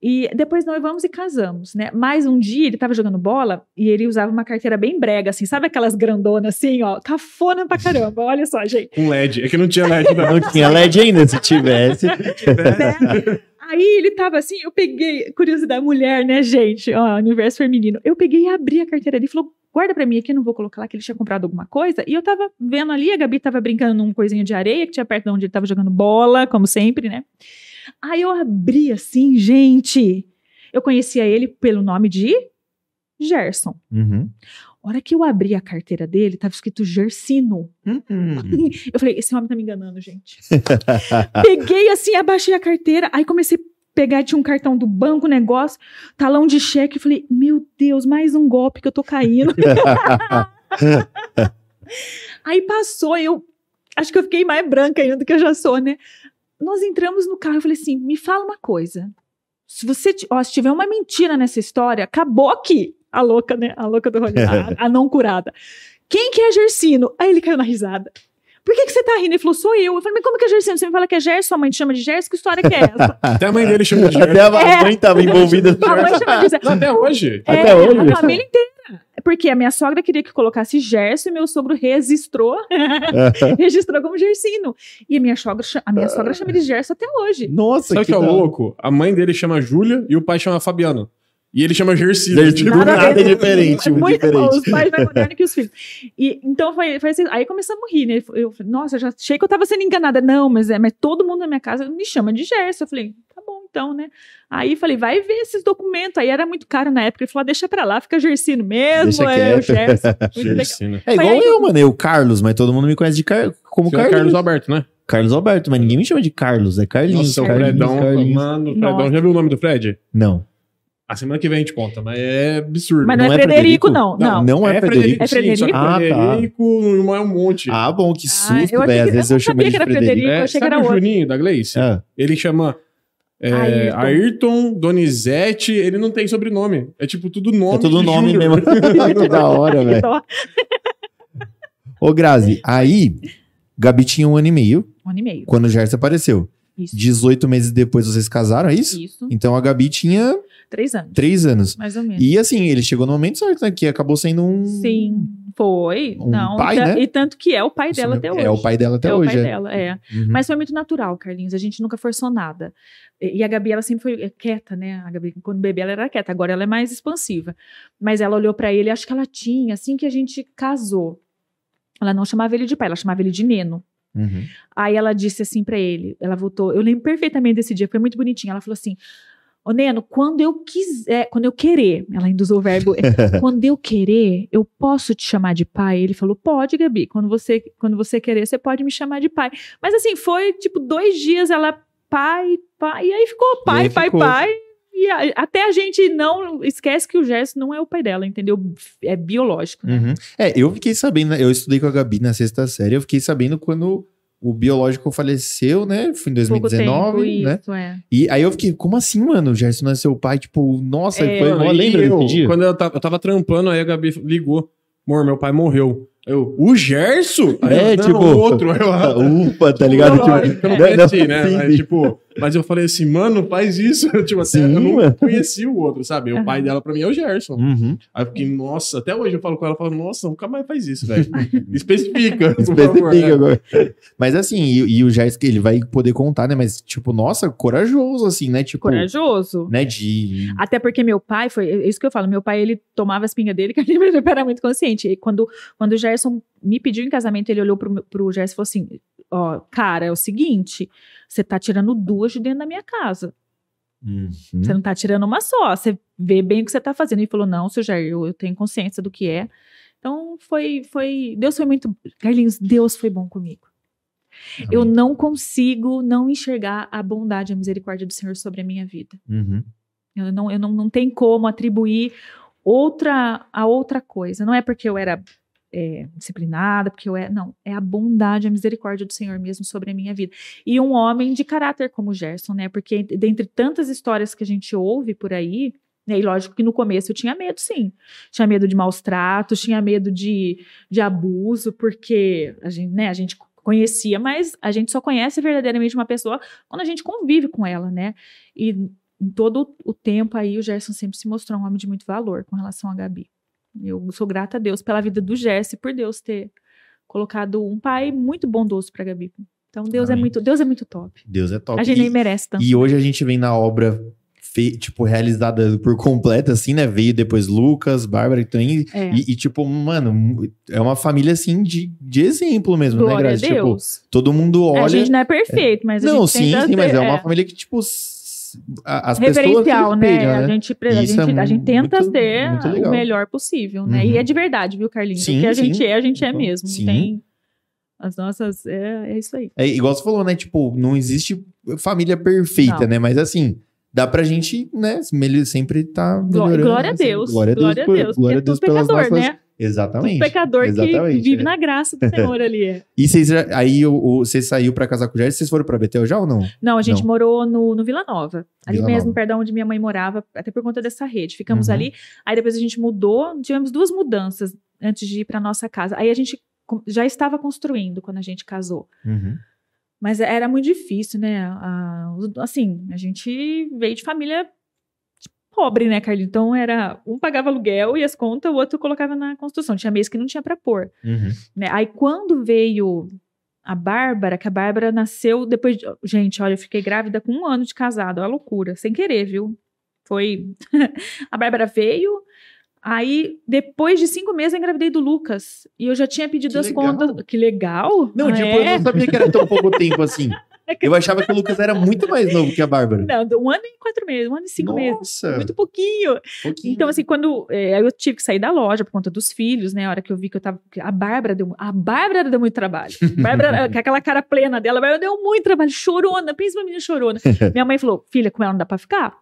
E depois noivamos e casamos, né? Mas um dia ele tava jogando bola e ele usava uma carteira bem brega, assim, sabe aquelas grandonas assim, ó, cafona pra caramba. Olha só, gente. Com LED. É que não tinha LED, não. Não tinha LED ainda, se tivesse. <laughs> né? Aí ele tava assim, eu peguei, curiosidade, mulher, né, gente? Ó, universo feminino. Eu peguei e abri a carteira dele e falou: guarda pra mim aqui, eu não vou colocar lá que ele tinha comprado alguma coisa. E eu tava vendo ali, a Gabi tava brincando num coisinha de areia que tinha perto de onde ele tava jogando bola, como sempre, né? Aí eu abri assim, gente. Eu conhecia ele pelo nome de Gerson. Uhum. A hora que eu abri a carteira dele, tava escrito Gersino. Uhum. <laughs> Eu falei, esse homem tá me enganando, gente. <laughs> Peguei assim, abaixei a carteira, aí comecei a pegar, tinha um cartão do banco, negócio, talão de cheque, eu falei, meu Deus, mais um golpe que eu tô caindo. <laughs> aí passou, eu acho que eu fiquei mais branca ainda do que eu já sou, né? Nós entramos no carro, eu falei assim, me fala uma coisa. Se você, ó, se tiver uma mentira nessa história, acabou aqui. A louca, né? A louca do rolê, <laughs> a, a não curada. Quem que é Gersino? Aí ele caiu na risada. Por que, que você tá rindo? Ele falou, sou eu. Eu falei, mas como que é Gersino? Você me fala que é Gerson, sua mãe te chama de Gerson? Que história que é essa? <laughs> Até a mãe dele chama de <laughs> Até Gerson. a mãe tava envolvida. a mãe chama de Gerson. Até hoje. É, Até hoje? A família inteira. Porque a minha sogra queria que colocasse Gerson e meu sogro registrou, <laughs> <laughs> registrou como Gersino. E a minha sogra, a minha sogra chama ele de Gerson até hoje. Nossa, Sabe o que é louco? A mãe dele chama Júlia e o pai chama Fabiano. E ele chama Gersino. Tipo, nada é diferente, É muito bom, diferente. os pais mais modernos que os filhos. E, então foi, foi assim, aí começamos a rir, né? Eu falei, nossa, já achei que eu tava sendo enganada. Não, mas é, mas todo mundo na minha casa me chama de Gerson. Eu falei, então, né? Aí falei, vai ver esses documentos. Aí era muito caro na época. Ele falou, ah, deixa pra lá, fica Gersino mesmo, Deixa é o. Gerson. <laughs> Gersino. É igual aí- eu, mano. Eu, Carlos, mas todo mundo me conhece de Car... como é Carlos. Carlos Carlos. Alberto, né? Alberto, mas ninguém me chama de Carlos. É Carlinhos. Nossa, Carlinhos, Fredão. Carlinhos. Mano, Fredão. Nossa. Já viu o nome do Fred? Não. A semana que vem a gente conta, mas é absurdo. Mas não, Não é, é Frederico, não. Não. Não é Frederico? É Frederico? Sim, Ah, tá. Frederico não é um monte. Ah, bom, que Ah, susto, eu achei velho. Às que- vezes eu eu não chamo sabia ele de que era Frederico. Frederico. eu achei que era o outro. Juninho da Gleice? Ah, Ele chama é, Ayrton. Ayrton. Donizete, ele não tem sobrenome. É tipo tudo nome. é tudo nome Júnior. mesmo. <laughs> que da hora, velho. Ô, Grazi, aí, Gabi tinha um ano e meio um ano e meio. quando o Gerson apareceu. Isso. 18 meses depois vocês casaram, é isso? Isso. Então a Gabi tinha Três anos. 3 anos. Mais ou menos. E assim, ele chegou no momento certo, né? Que acabou sendo um. Sim, foi. Um não, pai, e, né? e tanto que é o pai dela até hoje. É o pai dela até é hoje. o pai é. dela, é. Uhum. Mas foi muito natural, Carlinhos. A gente nunca forçou nada. E a Gabi, ela sempre foi quieta, né? A Gabi, quando bebê, ela era quieta. Agora ela é mais expansiva. Mas ela olhou pra ele, acho que ela tinha, assim que a gente casou. Ela não chamava ele de pai, ela chamava ele de Neno. Uhum. Aí ela disse assim pra ele, ela voltou, eu lembro perfeitamente desse dia, foi muito bonitinho. Ela falou assim: Ô Neno, quando eu quiser, quando eu querer, ela ainda usou o verbo, é, <laughs> quando eu querer, eu posso te chamar de pai? Ele falou: Pode, Gabi, quando você, quando você querer, você pode me chamar de pai. Mas assim, foi tipo dois dias ela pai, pai. E aí ficou pai, aí pai, ficou. pai. E a- até a gente não esquece que o Gerson não é o pai dela, entendeu? É biológico, né? Uhum. É, eu fiquei sabendo, né, eu estudei com a Gabi na sexta série, eu fiquei sabendo quando o biológico faleceu, né? Foi em Pouco 2019, tempo, né? isso, é. E aí eu fiquei, como assim, mano? O Gerson não é seu pai? Tipo, nossa, É. foi, Mano, mó lembra eu, desse dia? Quando eu tava, eu tava trampando, aí a Gabi ligou. Amor, meu pai morreu. Eu, o Gerson? Aí É, não, tipo, o outro. Eu, <laughs> Ufa, tá ligado? Não, Tipo, eu não não, não, conheci, né? Mas, tipo, mas eu falei assim, mano, faz isso. <laughs> tipo, até Sim, eu não mano. conheci o outro, sabe? O pai dela pra mim é o Gerson. Uhum. Aí eu fiquei, nossa, até hoje eu falo com ela, eu falo, nossa, nunca mais faz isso, velho. <laughs> Especifica, favor. Especifica né? agora. Mas assim, e, e o Gerson, ele vai poder contar, né? Mas, tipo, nossa, corajoso, assim, né? Tipo, Corajoso. né? De. Até porque meu pai foi, é isso que eu falo, meu pai ele tomava as pingas dele, <laughs> que ele era muito consciente. E quando, quando o Gerson me pediu em casamento, ele olhou pro, pro Gerson e falou assim: Ó, cara, é o seguinte, você tá tirando duas de dentro da minha casa. Uhum. Você não tá tirando uma só. Você vê bem o que você tá fazendo. Ele falou: não, seu Jair, eu, eu tenho consciência do que é. Então foi, foi. Deus foi muito. Carlinhos, Deus foi bom comigo. Eu Amém. não consigo não enxergar a bondade e a misericórdia do Senhor sobre a minha vida. Uhum. Eu não, eu não, não tem como atribuir outra a outra coisa. Não é porque eu era é, disciplinada, porque eu é. Não, é a bondade, a misericórdia do Senhor mesmo sobre a minha vida. E um homem de caráter como o Gerson, né? Porque dentre tantas histórias que a gente ouve por aí. né, E lógico que no começo eu tinha medo, sim. Tinha medo de maus tratos, tinha medo de, de abuso, porque a gente, né, a gente conhecia, mas a gente só conhece verdadeiramente uma pessoa quando a gente convive com ela, né? E em todo o tempo aí, o Gerson sempre se mostrou um homem de muito valor com relação a Gabi. Eu sou grata a Deus pela vida do Gerson e por Deus ter colocado um pai muito bondoso para Gabi. Então Deus é Amém. muito, Deus é muito top. Deus é top. A gente E- nem merece tanto. E hoje a gente vem na obra, fe- tipo, realizada por completo, assim, né? Veio depois Lucas, Bárbara também. É. E, e, tipo, mano, é uma família, assim, de, de exemplo mesmo, né, Glória a Grazi? Tipo, todo mundo olha... a gente não é perfeito, mas a não, gente sim, tenta sim, mas ser- é uma família que, tipo, as pessoas referencial, né? respeitam, A gente, a Isso é gente, a gente tenta muito- ser muito o melhor possível, né? E Uhum. é de verdade, viu, Carlinhos? Sim, o que a sim. gente é, a gente é mesmo. Sim. Tem as nossas. É, é isso aí. É igual você falou, né? Tipo, não existe família perfeita, Não. né? Mas assim, dá pra gente, né? sempre tá melhorando. Glória a assim. Deus. Glória a Deus. Glória a por- Deus. Glória a é Deus pelas pecador, nossas... né? Exatamente. Tudo pecador que Exatamente, vive é. na graça do Senhor ali. é. <laughs> E vocês aí você saiu pra casar com o Jair, vocês foram pra Betel já ou não? Não, a gente Não. morou no, no Vila Nova. Ali Vila mesmo, Nova. perto de onde minha mãe morava, até por conta dessa rede. Ficamos Uhum. ali. Aí depois a gente mudou. Tivemos duas mudanças antes de ir pra nossa casa. Aí a gente já estava construindo quando a gente casou. Uhum. Mas era muito difícil, né? A- os- assim, a gente veio de família pobre, né, Carlinhos? Então era um pagava aluguel e as contas, o outro colocava na construção. Tinha mês que não tinha para pôr. Uhum. né? Aí quando veio a Bárbara, que a Bárbara nasceu depois de... Gente, olha, eu fiquei grávida com um ano de casado, uma loucura, sem querer, viu? Foi. <laughs> a Bárbara veio, aí depois de cinco meses eu engravidei do Lucas. E eu já tinha pedido Que as legal. contas. Que legal! Não, Ah, tipo, é? eu não sabia que era tão pouco tempo assim. <laughs> Eu achava que o Lucas era muito mais novo que a Bárbara. Não, um ano e quatro meses, um ano e cinco meses. Nossa! Muito pouquinho. pouquinho. Então, assim, quando é, eu tive que sair da loja por conta dos filhos, né? A hora que eu vi que eu tava. A Bárbara deu. A Bárbara deu muito trabalho. <laughs> Bárbara, com aquela cara plena dela, a Bárbara deu muito trabalho, chorona, pensa uma menina chorona. <laughs> Minha mãe falou: filha, com ela não dá pra ficar?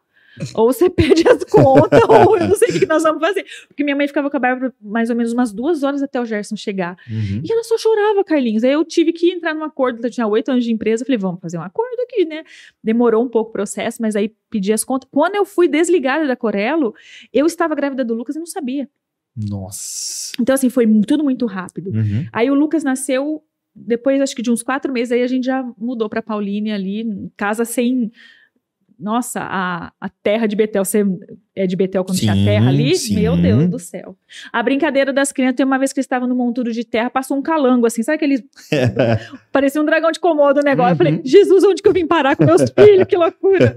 Ou você pede as contas, ou eu não sei o que nós vamos fazer. Porque minha mãe ficava com a Bárbara mais ou menos umas duas horas até o Gerson chegar. Uhum. E ela só chorava, Carlinhos. Aí eu tive que entrar num acordo. Eu tinha oito anos de empresa. Falei, vamos fazer um acordo aqui, né? Demorou um pouco o processo, mas aí pedi as contas. Quando eu fui desligada da Corelo, eu estava grávida do Lucas e não sabia. Nossa. Então, assim, foi tudo muito rápido. Uhum. Aí o Lucas nasceu depois, acho que de uns quatro meses, aí a gente já mudou para Pauline ali, casa sem. Nossa, a, a terra de Betel, você é de Betel quando tinha terra ali? sim. Meu Deus do céu. A brincadeira das crianças, tem uma vez que eles estavam no monturo de terra, passou um calango, assim, sabe aquele. <laughs> parecia um dragão de comodo o negócio. Eu falei, Uhum. Jesus, onde que eu vim parar com meus <laughs> filhos? Que loucura.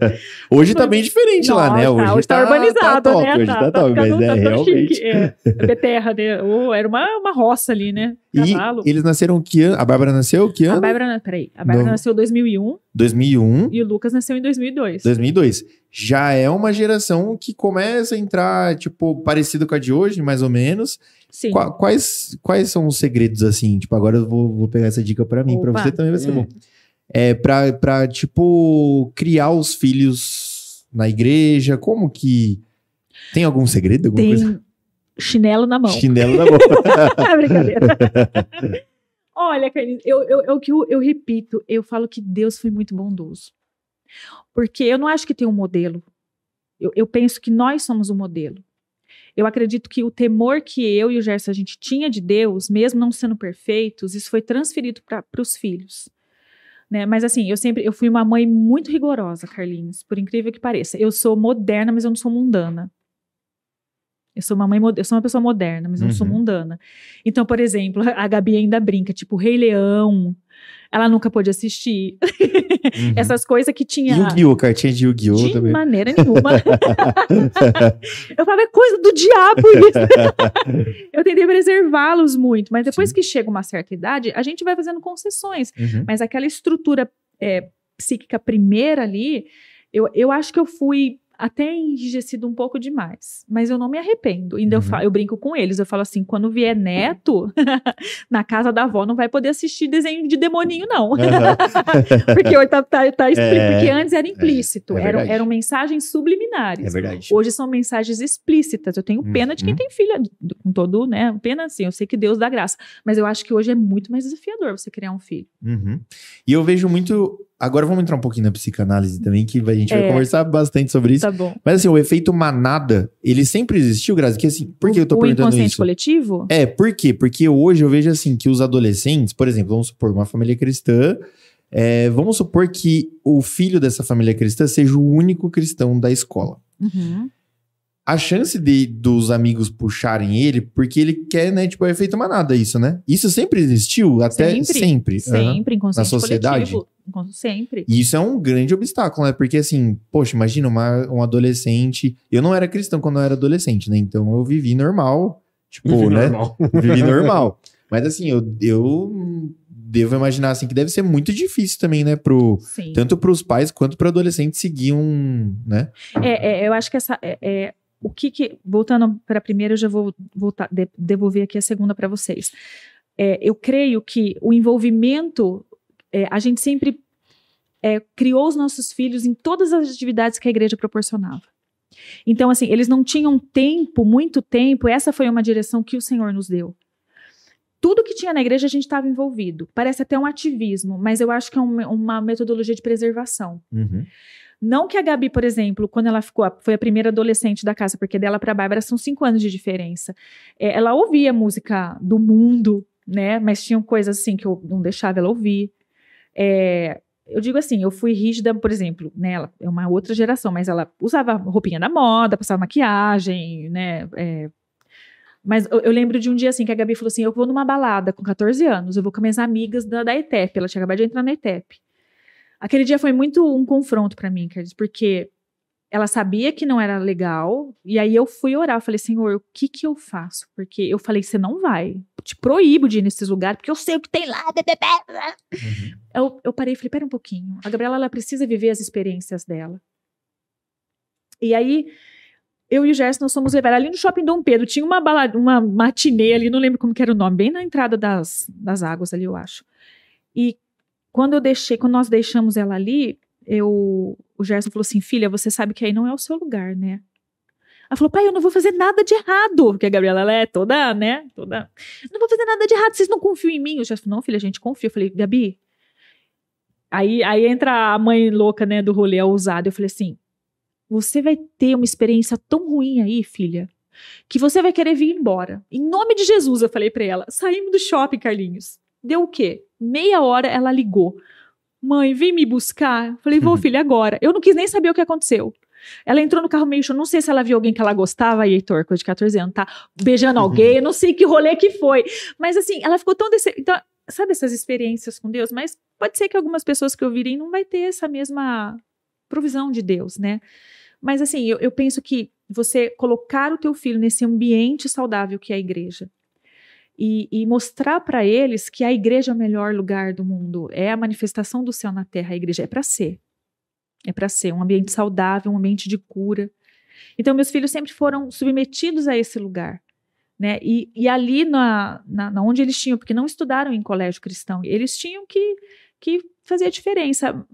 Hoje tá bem diferente lá, né? Nossa, Hoje, tá, urbanizado, tá top, né? Hoje tá, top, ficando- mas é tá realmente. chique. É, é terra, né? Ô, era uma, uma roça ali, né? E Cavalo. eles nasceram que ano? A Bárbara nasceu que A ano? Bárbara, peraí, a Bárbara Não. nasceu em 2001 2001, e o Lucas nasceu em 2002. 2002. Já é uma geração que começa a entrar, tipo, parecido com a de hoje, mais ou menos. Sim. Qua- Quais, quais são os segredos, assim? Tipo, agora eu vou, vou pegar essa dica pra mim, pra Opa. você também vai ser Hum. bom. é, pra, pra, tipo, criar os filhos na igreja? Como que. Tem algum segredo? Alguma Tem coisa? chinelo na mão. Chinelo na <laughs> mão. <laughs> Brincadeira. Olha, Carlinhos, eu, eu, que eu, eu repito, eu falo que Deus foi muito bondoso. Porque eu não acho que tem um modelo. Eu, eu penso que nós somos o modelo. Eu acredito que o temor que eu e o Gerson a gente tinha de Deus, mesmo não sendo perfeitos, isso foi transferido para os filhos. Né? Mas assim, eu sempre eu fui uma mãe muito rigorosa, Carlinhos, por incrível que pareça. Eu sou moderna, mas eu não sou mundana. Eu sou uma mãe, eu sou uma pessoa moderna, mas eu não sou Uhum. mundana. Então, por exemplo, <laughs> a Gabi ainda brinca, tipo, Rei Leão, ela nunca pôde assistir. Uhum. <laughs> Essas coisas que tinha. Yu-Gi-Oh! Cartinha de Yu-Gi-Oh! De também. maneira nenhuma. <laughs> eu falava, é coisa do diabo isso. <laughs> eu tentei preservá-los muito, mas depois Sim. que chega uma certa idade, a gente vai fazendo concessões. Uhum. Mas aquela estrutura é, psíquica primeira ali, eu, eu acho que eu fui até enrijecido um pouco demais. Mas eu não me arrependo. Ainda eu, Uhum. fa- eu brinco com eles, eu falo assim, quando vier neto, <laughs> na casa da avó não vai poder assistir desenho de demoninho, não. Aham. <laughs> Porque hoje tá, tá, tá explícito, É, porque antes era implícito, é eram, verdade. eram mensagens subliminares. É verdade. Hoje são mensagens explícitas. Eu tenho pena de quem Uhum. tem filha, com todo, né? Pena assim, eu sei que Deus dá graça. Mas eu acho que hoje é muito mais desafiador você criar um filho. Uhum. E eu vejo muito. Agora vamos entrar um pouquinho na psicanálise também, que a gente vai É. conversar bastante sobre isso. Tá bom. Mas assim, o efeito manada, ele sempre existiu, Grazi? Que assim, por que o, eu tô o perguntando inconsciente isso? coletivo? É, por quê? Porque hoje eu vejo assim que os adolescentes, por exemplo, vamos supor, uma família cristã, é, vamos supor que o filho dessa família cristã seja o único cristão da escola. Uhum. A chance de, dos amigos puxarem ele, porque ele quer, né, tipo, é o efeito manada, isso, né? Isso sempre existiu, até Sempre. sempre. Sempre, inconsciente Na sociedade? coletivo. Sempre. E isso é um grande obstáculo, né? Porque assim, poxa, imagina uma, um adolescente. Eu não era cristão quando eu era adolescente, né? Então eu vivi normal. Tipo, né? Normal. <laughs> Vivi normal. Mas assim, eu, eu devo imaginar assim que deve ser muito difícil também, né? Pro, Sim. tanto pros pais quanto pro adolescente seguir um, né? É, é, eu acho que essa. É, é, o que que. Voltando para a primeira, eu já vou voltar, de- devolver aqui a segunda para vocês. É, eu creio que o envolvimento. é, a gente sempre é, criou os nossos filhos em todas as atividades que a igreja proporcionava. Então, assim, eles não tinham tempo, muito tempo, essa foi uma direção que o Senhor nos deu. Tudo que tinha na igreja a gente estava envolvido. Parece até um ativismo, mas eu acho que é um- uma metodologia de preservação. Uhum. Não que a Gabi, por exemplo, quando ela ficou, foi a primeira adolescente da casa, porque dela para a Bárbara são cinco anos de diferença. É, ela ouvia música do mundo, né? Mas tinham coisas assim que eu não deixava ela ouvir. É, eu digo assim, eu fui rígida, por exemplo, né? Ela é uma outra geração, mas ela usava roupinha da moda, passava maquiagem, né? É, mas eu, eu lembro de um dia assim que a Gabi falou assim: eu vou numa balada com 14 anos, eu vou com minhas amigas da, da ETEP. Ela tinha acabado de entrar na ETEP. Aquele dia foi muito um confronto pra mim, Carlos, porque ela sabia que não era legal, e aí eu fui orar, eu falei, Senhor, o que que eu faço? Porque eu falei, você não vai, eu te proíbo de ir nesses lugares, porque eu sei o que tem lá, bebê. Uhum. Eu, eu parei e falei, pera um pouquinho, a Gabriela, ela precisa viver as experiências dela. E aí, eu e o Gerson, nós fomos levar ali no Shopping Dom Pedro, tinha uma balada, uma matinê ali, não lembro como que era o nome, bem na entrada das, das águas ali, eu acho. E quando eu deixei, quando nós deixamos ela ali, eu, o Gerson falou assim, filha, você sabe que aí não é o seu lugar, né? Ela falou, pai, eu não vou fazer nada de errado. Porque a Gabriela, ela é toda, né? Toda. Não vou fazer nada de errado, vocês não confiam em mim. O Gerson falou, não, filha, a gente confia. Eu falei, Gabi. Aí, aí entra a mãe louca, né, do rolê, a ousada. Eu falei assim: você vai ter uma experiência tão ruim aí, filha, que você vai querer vir embora. Em nome de Jesus, eu falei pra ela. Saímos do shopping, Carlinhos. Deu o quê? Meia hora ela ligou. Mãe, vem me buscar. Falei, vou, Uhum. filha, agora. Eu não quis nem saber o que aconteceu. Ela entrou no carro meio chão. Não sei se ela viu alguém que ela gostava, aí, Heitor, coisa de 14 anos, tá beijando alguém. Eu não sei que rolê que foi. Mas assim, ela ficou tão dece... Então, sabe essas experiências com Deus? Mas pode ser que algumas pessoas que ouvirem não vai ter essa mesma provisão de Deus, né? Mas assim, eu, eu penso que você colocar o teu filho nesse ambiente saudável que é a igreja e, e mostrar para eles que a igreja é o melhor lugar do mundo, é a manifestação do céu na terra, a igreja é para ser. É para ser um ambiente saudável, um ambiente de cura. Então, meus filhos sempre foram submetidos a esse lugar. Né? E, e ali na, na, na onde eles tinham, porque não estudaram em colégio cristão, eles tinham que, que fazer a diferença.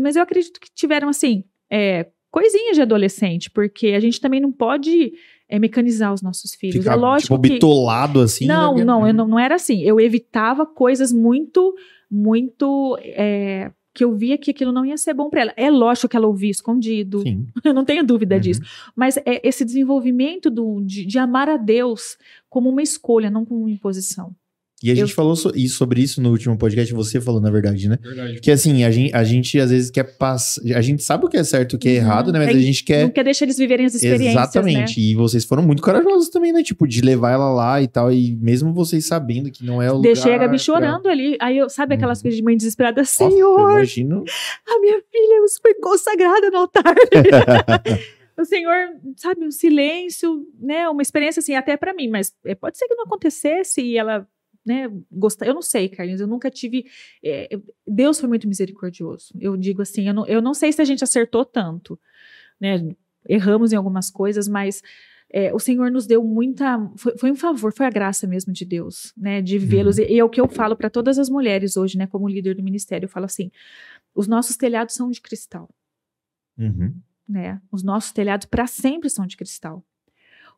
Mas eu acredito que tiveram, assim, é, coisinhas de adolescente, porque a gente também não pode é, mecanizar os nossos filhos. Ficar, é lógico tipo, que... bitolado assim. Não, né? não, eu não, não era assim. Eu evitava coisas muito, muito. é, que eu via que aquilo não ia ser bom para ela. É lógico que ela ouvia escondido, Sim. <laughs> eu não tenho dúvida Uhum. disso. Mas é esse desenvolvimento do, de, de amar a Deus como uma escolha, não como uma imposição. E a gente Eu- falou so- isso- sobre isso no último podcast, você falou, na verdade, né? Verdade. Que assim, a gente, a gente às vezes quer passar. A gente sabe o que é certo e o que é Uhum. errado, né? Mas É, a gente quer. Não quer deixar eles viverem as experiências, Exatamente. né? E vocês foram muito corajosos também, né? Tipo, de levar ela lá e tal. E mesmo vocês sabendo que não é o lugar. Deixei a Gabi pra- chorando ali. Aí, eu, sabe aquelas Uhum. coisas de mãe desesperada? Nossa, Senhor, imagino. a minha filha foi consagrada no altar. <laughs> o Senhor, sabe, um silêncio, né? Uma experiência assim, até pra mim, mas é, pode ser que não acontecesse e ela, né, gostar. Eu não sei, Carlinhos, eu nunca tive. é, eu- Deus foi muito misericordioso. Eu digo assim, eu não, eu não sei se a gente acertou tanto, né? Erramos em algumas coisas, mas. é, o Senhor nos deu muita. Foi, foi um favor, foi a graça mesmo de Deus, né? De vê-los. E, e é o que eu falo para todas as mulheres hoje, né? Como líder do ministério. Eu falo assim: os nossos telhados são de cristal Uhum. né? Os nossos telhados para sempre são de cristal.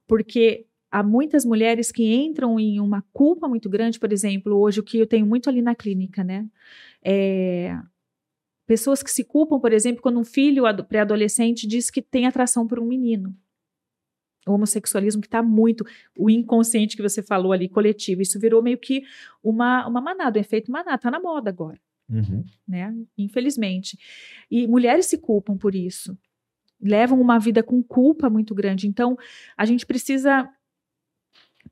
Porque há muitas mulheres que entram em uma culpa muito grande, por exemplo, hoje o que eu tenho muito ali na clínica, né? É, pessoas que se culpam, por exemplo, quando um filho ado- pré-adolescente diz que tem atração por um menino. O homossexualismo que está muito, o inconsciente que você falou ali, coletivo, isso virou meio que uma, uma manada, um efeito manada, tá na moda agora Uhum. né? Infelizmente. E mulheres se culpam por isso. Levam uma vida com culpa muito grande. Então, a gente precisa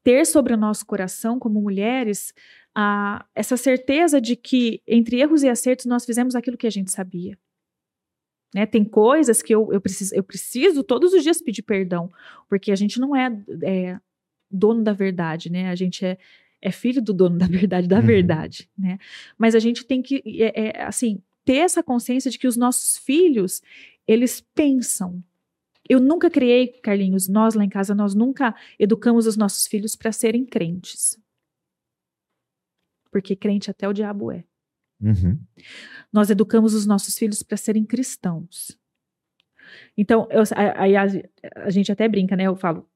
ter sobre o nosso coração, como mulheres, a, essa certeza de que, entre erros e acertos, nós fizemos aquilo que a gente sabia. Né? Tem coisas que eu, eu, preciso, eu preciso todos os dias pedir perdão, porque a gente não é, é dono da verdade, né? A gente é, é filho do dono da verdade, da Uhum. verdade, né? Mas a gente tem que, é, é, assim, ter essa consciência de que os nossos filhos, eles pensam. Eu nunca criei, Carlinhos, nós lá em casa, nós nunca educamos os nossos filhos para serem crentes. Porque crente até o diabo é. Uhum. Nós educamos os nossos filhos para serem cristãos. Então, eu- aí a, a gente até brinca, né? Eu falo,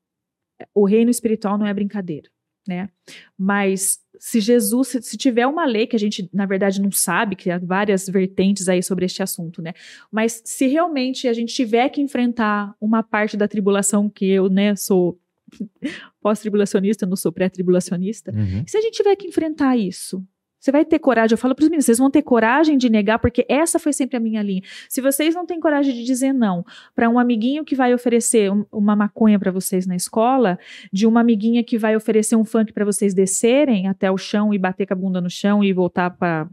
o reino espiritual não é brincadeira, né? Mas se Jesus, se, se tiver uma lei que a gente, na verdade, não sabe, que há várias vertentes aí sobre este assunto, né? Mas se realmente a gente tiver que enfrentar uma parte da tribulação que eu, né, sou <laughs> pós-tribulacionista, não sou pré-tribulacionista, Uhum. se a gente tiver que enfrentar isso, você vai ter coragem. Eu falo para os meninos, vocês vão ter coragem de negar, porque essa foi sempre a minha linha. Se vocês não têm coragem de dizer não para um amiguinho que vai oferecer um- uma maconha para vocês na escola, de uma amiguinha que vai oferecer um funk para vocês descerem até o chão e bater com a bunda no chão e voltar para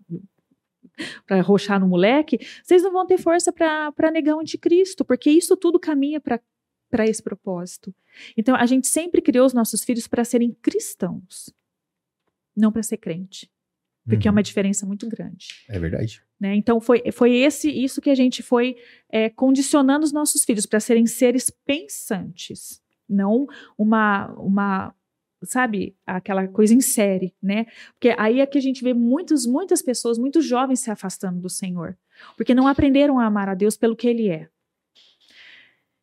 para roxar no moleque, vocês não vão ter força para negar o anticristo, porque isso tudo caminha para esse propósito. Então, a gente sempre criou os nossos filhos para serem cristãos, não para ser crente, porque é Uhum. uma diferença muito grande. É verdade. né? Então, foi, foi esse isso que a gente foi é, condicionando os nossos filhos para serem seres pensantes, não uma, uma sabe, aquela coisa em série, né? Porque aí é que a gente vê muitos, muitas pessoas, muitos jovens se afastando do Senhor, porque não aprenderam a amar a Deus pelo que Ele é.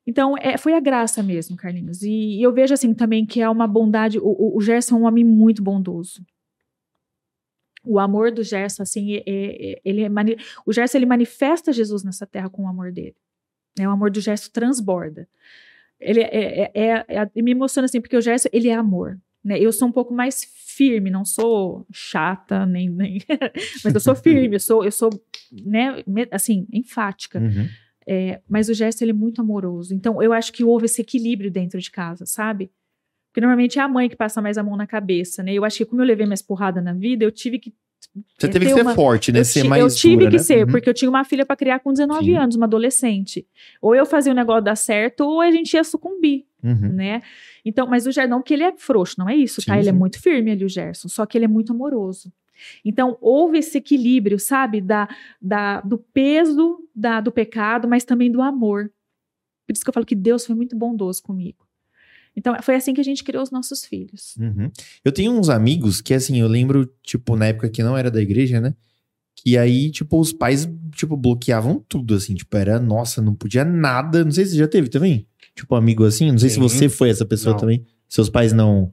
Então, é, foi a graça mesmo, Carlinhos. E, e eu vejo assim também que é uma bondade. O, o, o Gerson é um homem muito bondoso. O amor do Gerson, assim, é, é- ele é mani- o Gerson ele manifesta Jesus nessa terra com o amor dele. Né? O amor do Gerson transborda. Ele é, é- é- é- me emociona assim, porque o Gerson ele é amor. Né? Eu sou um pouco mais firme, não sou chata, nem, nem <laughs> mas eu sou firme, eu sou, eu sou né, assim, enfática. Uhum. É, mas o Gerson ele é muito amoroso. Então eu acho que houve esse equilíbrio dentro de casa, sabe? Porque normalmente é a mãe que passa mais a mão na cabeça, né? Eu acho que como eu levei mais porrada na vida, eu tive que Você teve que ser uma- forte, né? eu, ser mais eu tive dura, que né? ser, Uhum. porque eu tinha uma filha para criar com 19 Sim. anos, uma adolescente. Ou eu fazia o negócio dar certo, ou a gente ia sucumbir, Uhum. né? Então, mas o Gerson, que ele é frouxo, não é isso, tá? Sim, Ele é muito firme ali, o Gerson, só que ele é muito amoroso. Então, houve esse equilíbrio, sabe? Da, da, do peso da, do pecado, mas também do amor. Por isso que eu falo que Deus foi muito bondoso comigo. Então, foi assim que a gente criou os nossos filhos. Uhum. Eu tenho uns amigos que, assim, eu lembro, tipo, na época que não era da igreja, né? Que aí, tipo, os pais, tipo, bloqueavam tudo, assim. Tipo, era, nossa, não podia nada. Não sei se você já teve também. Tipo, amigo assim. Não sei se Sim. você foi essa pessoa Não. também. Seus pais não.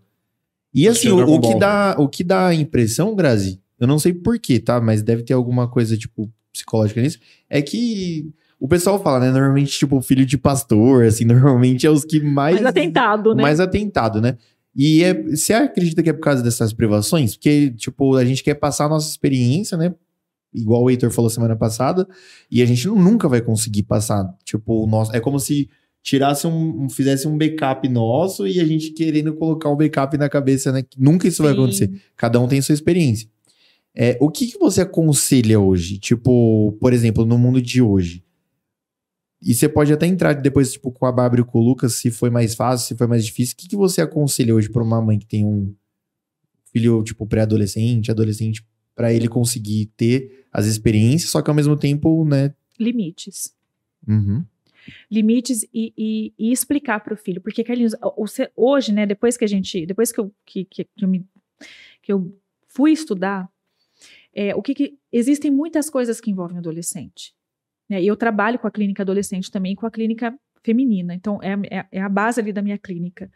E assim, o, o que dá, o que dá a impressão, Grazi, eu não sei porquê, tá? Mas deve ter alguma coisa, tipo, psicológica nisso. É que o pessoal fala, né? Normalmente, tipo, filho de pastor, assim, <laughs> normalmente é os que mais. Mais atentado, né? Mais atentado, né? E é, você acredita que é por causa dessas privações? Porque, tipo, a gente quer passar a nossa experiência, né? Igual o Heitor falou semana passada, e a gente nunca vai conseguir passar, tipo, o nosso. É como se tirasse um, um- fizesse um backup nosso e a gente querendo colocar o backup na cabeça, né? Nunca isso vai Sim. acontecer. Cada um tem sua experiência. É, o que, que você aconselha hoje? Tipo, por exemplo, no mundo de hoje. E você pode até entrar depois, tipo, com a Bárbara e com o Lucas, se foi mais fácil, se foi mais difícil. O que, que você aconselha hoje pra uma mãe que tem um filho, tipo, pré-adolescente, adolescente, pra ele conseguir ter as experiências, só que ao mesmo tempo, né? Limites. Uhum. limites e, e- e explicar para o filho. Porque, Carlinhos, hoje, né, depois que a gente, depois que eu, que, que, que eu, me, que eu fui estudar, é, o que, que existem muitas coisas que envolvem o adolescente. Né? E eu trabalho com a clínica adolescente também, com a clínica feminina. Então, é, é- é a base ali da minha clínica.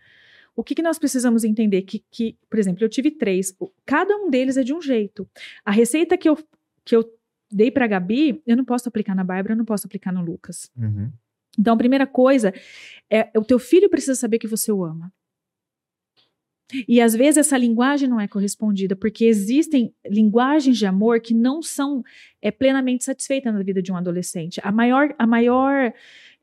O que, que nós precisamos entender? Que, que, por exemplo, eu tive três, cada um deles é de um jeito. A receita que eu, que eu dei para a Gabi, eu não posso aplicar na Bárbara, eu não posso aplicar no Lucas. Uhum. Então, a primeira coisa é o teu filho precisa saber que você o ama. E às vezes essa linguagem não é correspondida, porque existem linguagens de amor que não são é, plenamente satisfeitas na vida de um adolescente. A maior, a maior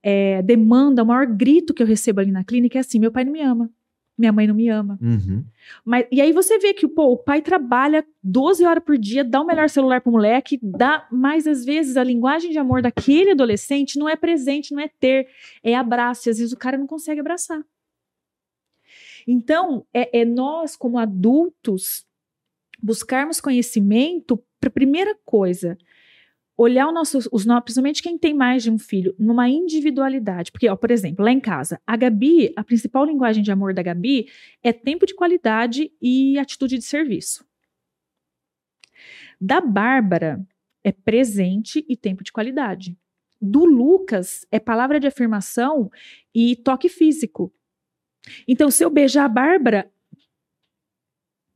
é, demanda, o maior grito que eu recebo ali na clínica é assim: meu pai não me ama, minha mãe não me ama. Uhum. Mas, e aí você vê que pô, o pai trabalha 12 horas por dia, dá o melhor celular pro moleque, dá, mas às vezes a linguagem de amor daquele adolescente não é presente, não é ter, é abraço. E às vezes o cara não consegue abraçar. Então, é, é nós, como adultos, buscarmos conhecimento para primeira coisa. Olhar o nosso, os nossos, principalmente quem tem mais de um filho, numa individualidade. Porque, ó, por exemplo, lá em casa, a Gabi, a principal linguagem de amor da Gabi é tempo de qualidade e atitude de serviço. Da Bárbara é presente e tempo de qualidade. Do Lucas é palavra de afirmação e toque físico. Então, se eu beijar a Bárbara,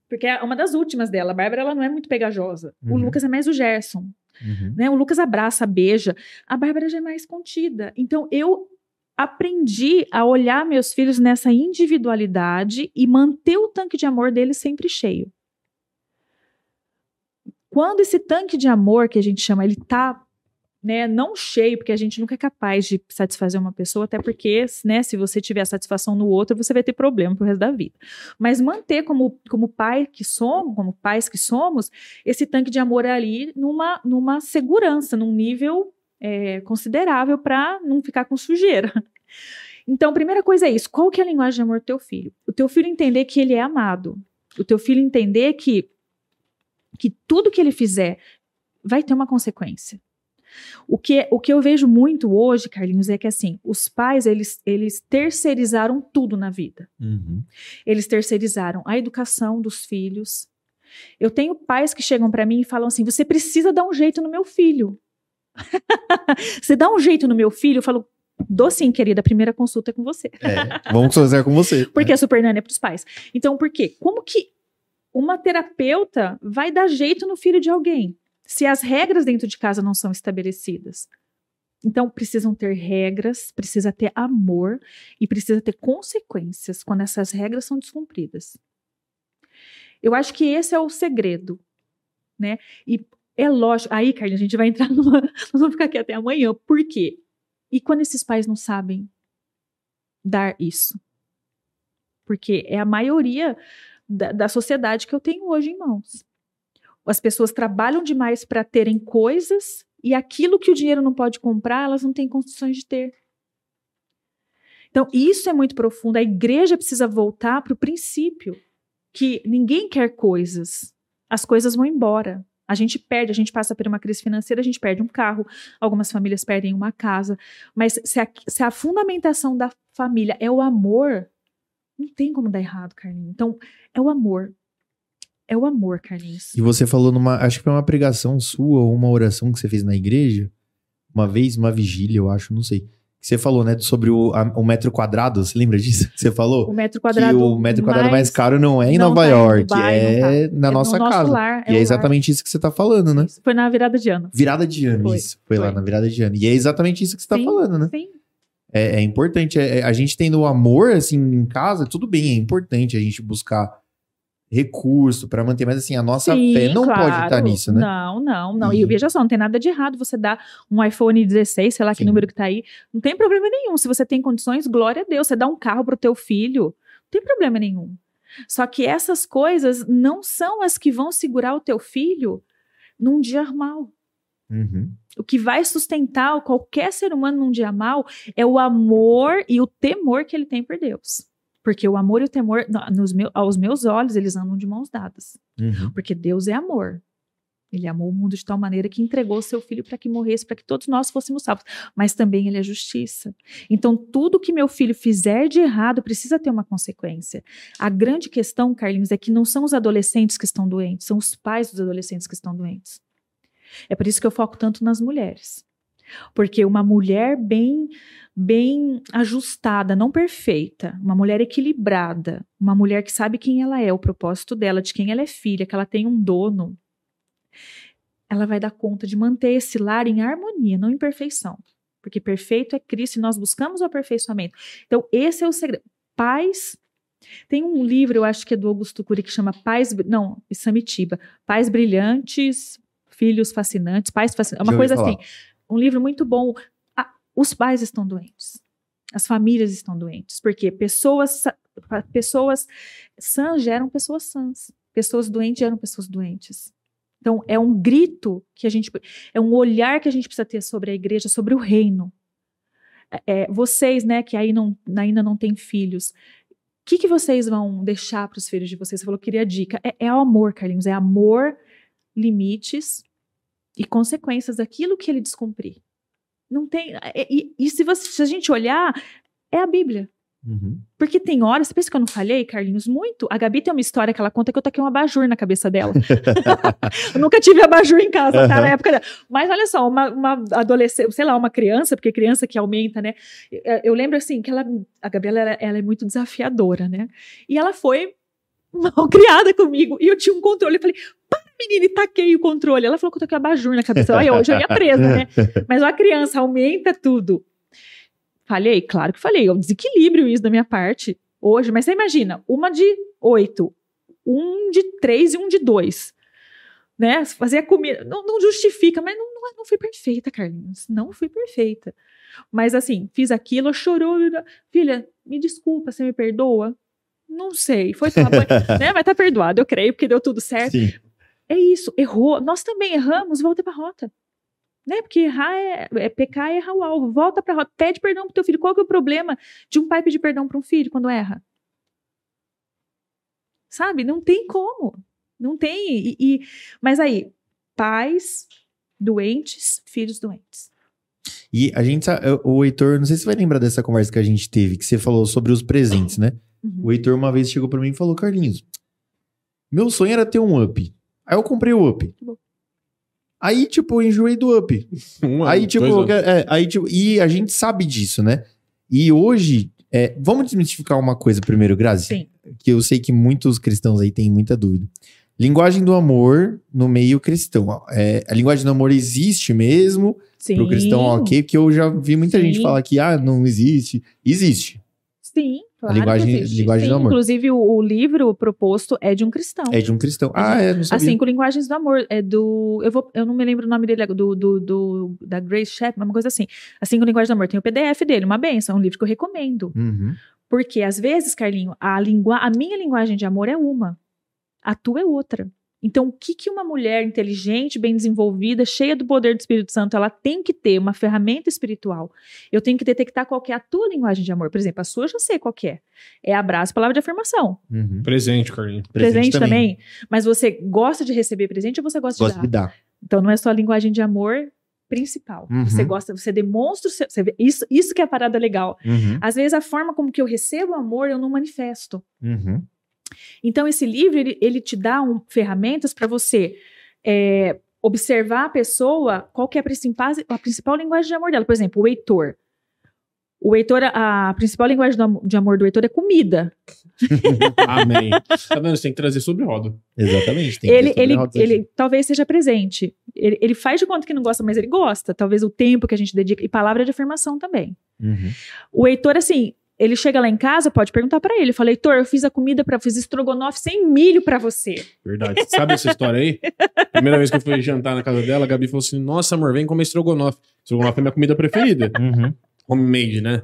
porque é uma das últimas dela, a Bárbara ela não é muito pegajosa. O Uhum. Lucas é mais o Gerson. Uhum. Né? O Lucas abraça, beija. A Bárbara já é mais contida. Então eu aprendi a olhar meus filhos nessa individualidade e manter o tanque de amor deles sempre cheio. Quando esse tanque de amor que a gente chama, ele tá né, não cheio, porque a gente nunca é capaz de satisfazer uma pessoa, até porque, né, se você tiver satisfação no outro, você vai ter problema pro resto da vida. Mas manter como, como pai que somos, como pais que somos, esse tanque de amor ali numa, numa segurança, num nível é, considerável para não ficar com sujeira. Então, primeira coisa é isso. Qual que é a linguagem de amor do teu filho? O teu filho entender que ele é amado. O teu filho entender que, que tudo que ele fizer vai ter uma consequência. O que, o que eu vejo muito hoje, Carlinhos, é que assim, os pais, eles, eles terceirizaram tudo na vida. Uhum. Eles terceirizaram a educação dos filhos. Eu tenho pais que chegam para mim e falam assim: você precisa dar um jeito no meu filho. <laughs> você dá um jeito no meu filho? Eu falo, dou sim, querida, a primeira consulta é com você. É, vamos fazer com você. <laughs> Porque a Super Nani é para os pais. Então, por quê? Como que uma terapeuta vai dar jeito no filho de alguém se as regras dentro de casa não são estabelecidas? Então, precisam ter regras, precisa ter amor e precisa ter consequências quando essas regras são descumpridas. Eu acho que esse é o segredo, né? E é lógico. Aí, Carlinhos, a gente vai entrar <laughs> numa. Nós vamos ficar aqui até amanhã. Por quê? E quando esses pais não sabem dar isso? Porque é a maioria da, da sociedade que eu tenho hoje em mãos. As pessoas trabalham demais para terem coisas e aquilo que o dinheiro não pode comprar, elas não têm condições de ter. Então, isso é muito profundo. A igreja precisa voltar para o princípio que ninguém quer coisas. As coisas vão embora. A gente perde, a gente passa por uma crise financeira, a gente perde um carro, algumas famílias perdem uma casa. Mas se a, se a fundamentação da família é o amor, Não tem como dar errado, Carlinhos. Então, é o amor. É o amor, Carlinhos. E você falou numa. Acho que foi uma pregação sua ou uma oração que você fez na igreja. Uma vez, uma vigília, eu acho, não sei. Que você falou, né, sobre o, a- o metro quadrado. Você lembra disso? Que você falou? O metro quadrado. que o metro quadrado mais, mais caro não é em não Nova tá York, Dubai, é não tá. na é no nossa nosso casa. lar, e é o lar. exatamente isso que você tá falando, né? Foi na virada de ano. Virada de ano, Foi, isso. Foi, lá foi. na virada de ano. E é exatamente isso que você tá Sim, falando, né? Sim. É, é importante. é- é- a gente tendo o amor, assim, em casa, tudo bem, é importante a gente buscar recurso pra manter, mas assim, a nossa Sim, fé não claro. pode estar nisso, né? Não, não, não. E E- veja só, não tem nada de errado você dar um iPhone 16, sei lá que Sim. número que tá aí. Não tem problema nenhum. Se você tem condições, glória a Deus. Você dá um carro pro teu filho, não tem problema nenhum. Só que essas coisas não são as que vão segurar o teu filho num dia mal. Uhum. O que vai sustentar qualquer ser humano num dia mal é o amor e o temor que ele tem por Deus. Porque o amor e o temor, no- nos meu- aos meus olhos, eles andam de mãos dadas. Uhum. Porque Deus é amor. Ele amou o mundo de tal maneira que entregou seu filho para que morresse, para que todos nós fôssemos salvos. Mas também ele é justiça. Então, tudo que meu filho fizer de errado precisa ter uma consequência. A grande questão, Carlinhos, é que não são os adolescentes que estão doentes, são os pais dos adolescentes que estão doentes. É por isso que eu foco tanto nas mulheres. Porque uma mulher bem bem ajustada, não perfeita, uma mulher equilibrada, uma mulher que sabe quem ela é, o propósito dela, de quem ela é filha, que ela tem um dono, ela vai dar conta de manter esse lar em harmonia, não em perfeição. Porque perfeito é Cristo e nós buscamos o aperfeiçoamento. Então, esse é o segredo. Paz. Tem um livro, eu acho que é do Augusto Cury, que chama Pais. Não, Samitiba. Pais Brilhantes, Filhos Fascinantes, Pais Fascinantes. Já Uma coisa falar. assim. Um livro muito bom. Os pais estão doentes. As famílias estão doentes. Porque pessoas, pessoas sãs geram pessoas sãs. Pessoas doentes geram pessoas doentes. Então, é um grito que a gente. É um olhar que a gente precisa ter sobre a igreja, sobre o reino. É, vocês, né, que aí não, ainda não têm filhos, o que, que vocês vão deixar para os filhos de vocês? Você falou que queria dica. É, é o amor, Carlinhos. É amor, limites e consequências daquilo que ele descumprir. Não tem. é- E, e se, você- se a gente olhar, é a Bíblia. Uhum. Porque tem horas, você pensa que eu não falhei, Carlinhos? Muito. A Gabi tem uma história que ela conta que eu taquei um abajur na cabeça dela. <laughs> eu nunca tive abajur em casa, tá? Na época dela. Mas olha só, uma, uma adolescente, sei lá, uma criança, porque criança que aumenta, né? Eu, eu lembro assim que ela, a Gabriela, ela, ela é muito desafiadora, né? E ela foi <laughs> mal criada comigo. E eu tinha um controle. Eu falei, para, menina, e taquei o controle. Ela falou que eu taquei abajur na cabeça. Aí eu já ia presa, né? <laughs> Mas a criança aumenta tudo. Falhei? Claro que falhei. É um desequilíbrio isso da minha parte hoje. Mas você imagina, uma de oito, um de três e um de dois. Né? Fazer a comida. Não, não justifica, mas não, não, não fui perfeita, Carlinhos. Não fui perfeita. Mas assim, fiz aquilo, chorou. Filha, me desculpa, você me perdoa? Não sei. Foi tua mãe, <laughs> né? Mas tá perdoado, eu creio, porque deu tudo certo. Sim. É isso, errou. Nós também erramos, volta pra rota. Né? Porque errar é, é pecar é errar o alvo. Volta pra rota, pede perdão pro teu filho. Qual que é o problema de um pai pedir perdão para um filho quando erra? Sabe? Não tem como. Não tem. E, e- mas aí, pais doentes, filhos doentes. E a gente o Heitor, não sei se você vai lembrar dessa conversa que a gente teve, que você falou sobre os presentes, né? Uhum. O Heitor uma vez chegou pra mim e falou: Carlinhos, meu sonho era ter um up. Aí eu comprei o up. Aí, tipo, eu enjoei do up. <laughs> Um Aí, ano, tipo, dois anos. é, aí, tipo, e a gente sabe disso, né? E hoje, é, vamos desmistificar uma coisa primeiro, Grazi? Sim. Que eu sei que muitos cristãos aí têm muita dúvida. Linguagem do amor no meio cristão. É, a linguagem do amor existe mesmo Sim. pro cristão, ok? Porque eu já vi muita gente Sim. falar que, ah, não existe. Existe. Sim, claro. linguagem- existe. linguagem do Sim, amor. Inclusive, o, o livro proposto é de um cristão. É de um cristão. Ah, é, não sabia. Assim, com linguagens do amor, é do. Eu, vou, eu não me lembro o nome dele, do, do, do- da Grace Chapman, uma coisa assim. Assim, com linguagem do amor, tem o PDF dele, uma benção, é um livro que eu recomendo. Uhum. Porque, às vezes, Carlinho, a, lingua, a minha linguagem de amor é uma, a tua é outra. Então, o que, que uma mulher inteligente, bem desenvolvida, cheia do poder do Espírito Santo, ela tem que ter uma ferramenta espiritual. Eu tenho que detectar qual que é a tua linguagem de amor. Por exemplo, a sua eu já sei qual que é. É abraço, palavra de afirmação. Uhum. Presente, Carlinhos. Presente, também. Mas você gosta de receber presente ou você gosta, Gosto de de dar? dar. Então não é só a linguagem de amor principal. Uhum. Você gosta, você demonstra, o seu- você vê, isso, isso que é a parada legal. Uhum, Às vezes a forma como que eu recebo amor eu não manifesto. uhum. Então esse livro ele, ele te dá um- ferramentas para você é, observar a pessoa, qual que é a principal, a principal linguagem de amor dela. Por exemplo, o Heitor. O Heitor, a, principal linguagem de amor do Heitor é comida. <laughs> Amém. Tá vendo? Você tem que trazer sobre roda. Exatamente. tem que ele, ele, ele talvez seja presente. Ele, ele faz de conta que não gosta, mas ele gosta. Talvez o tempo que a gente dedica. E palavra de afirmação também. Uhum. O Heitor, assim, ele chega lá em casa, pode perguntar pra ele. Fala, Heitor, eu fiz a comida para fiz estrogonofe sem milho pra você. Verdade. Sabe essa história aí? Primeira vez que eu fui jantar na casa dela, a Gabi falou assim: Nossa, amor, vem comer estrogonofe. Estrogonofe é minha comida preferida. Uhum. Homemade, né?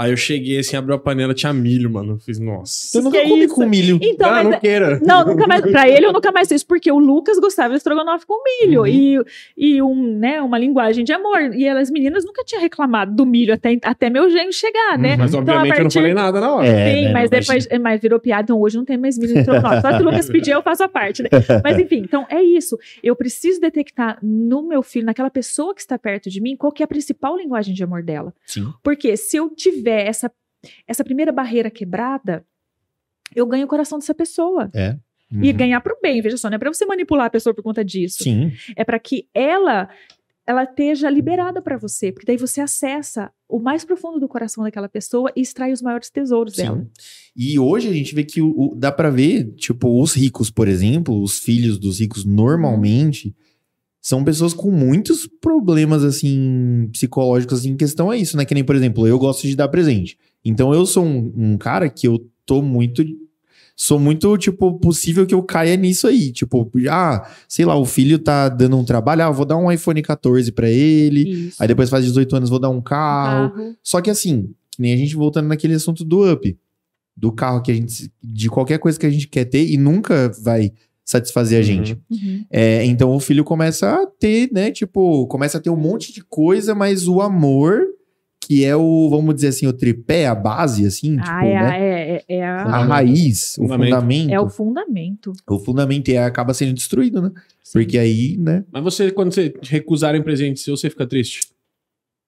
Aí eu cheguei assim, abriu a panela, tinha milho, mano. Eu fiz, nossa. Eu nunca comi isso? com milho. Então, ah, mas- não queira. Não, nunca mais. Pra ele, eu nunca mais fiz, porque o Lucas gostava de estrogonofe com milho Uhum. e, e um, né, uma linguagem de amor. E as meninas nunca tinham reclamado do milho até, até meu genro chegar, né? Mas Então, obviamente eu não partir- falei nada na hora. É, Sim, né, mas depois mas virou piada, então hoje não tem mais milho no estrogonofe. Só se o Lucas <laughs> pedir, eu faço a parte, né? Mas enfim, então é isso. Eu preciso detectar no meu filho, naquela pessoa que está perto de mim, qual que é a principal linguagem de amor dela. Sim. Porque se eu tiver essa, essa primeira barreira quebrada, eu ganho o coração dessa pessoa. E Uhum. ganhar pro bem, veja só, não é pra você manipular a pessoa por conta disso. Sim. É para que ela ela esteja liberada para você, porque daí você acessa o mais profundo do coração daquela pessoa e extrai os maiores tesouros dela. Sim. E hoje a gente vê que o, o- dá pra ver, tipo, os ricos, por exemplo, os filhos dos ricos normalmente são pessoas com muitos problemas, assim, psicológicos em questão a isso, né? Que nem, por exemplo, eu gosto de dar presente. Então eu sou um, um cara que eu tô muito. Sou muito, tipo, possível que eu caia nisso aí. Tipo, ah, sei lá, o filho tá dando um trabalho, ah, vou dar um iPhone 14 pra ele. Isso. Aí depois faz 18 anos, vou dar um carro. Carro. Só que assim, que nem a gente voltando naquele assunto do up, do carro que a gente, de qualquer coisa que a gente quer ter e nunca vai satisfazer a gente. Uhum. É, então o filho começa a ter, né, tipo, começa a ter um monte de coisa, mas o amor, que é o, vamos dizer assim, o tripé, a base, assim, Ah, tipo, é, a- né? é, é, é a- A raiz, Fundamento. o fundamento, é o o... fundamento. fundamento e aí acaba sendo destruído, né? Porque aí, né? Mas você, quando você recusarem presente seu, você fica triste?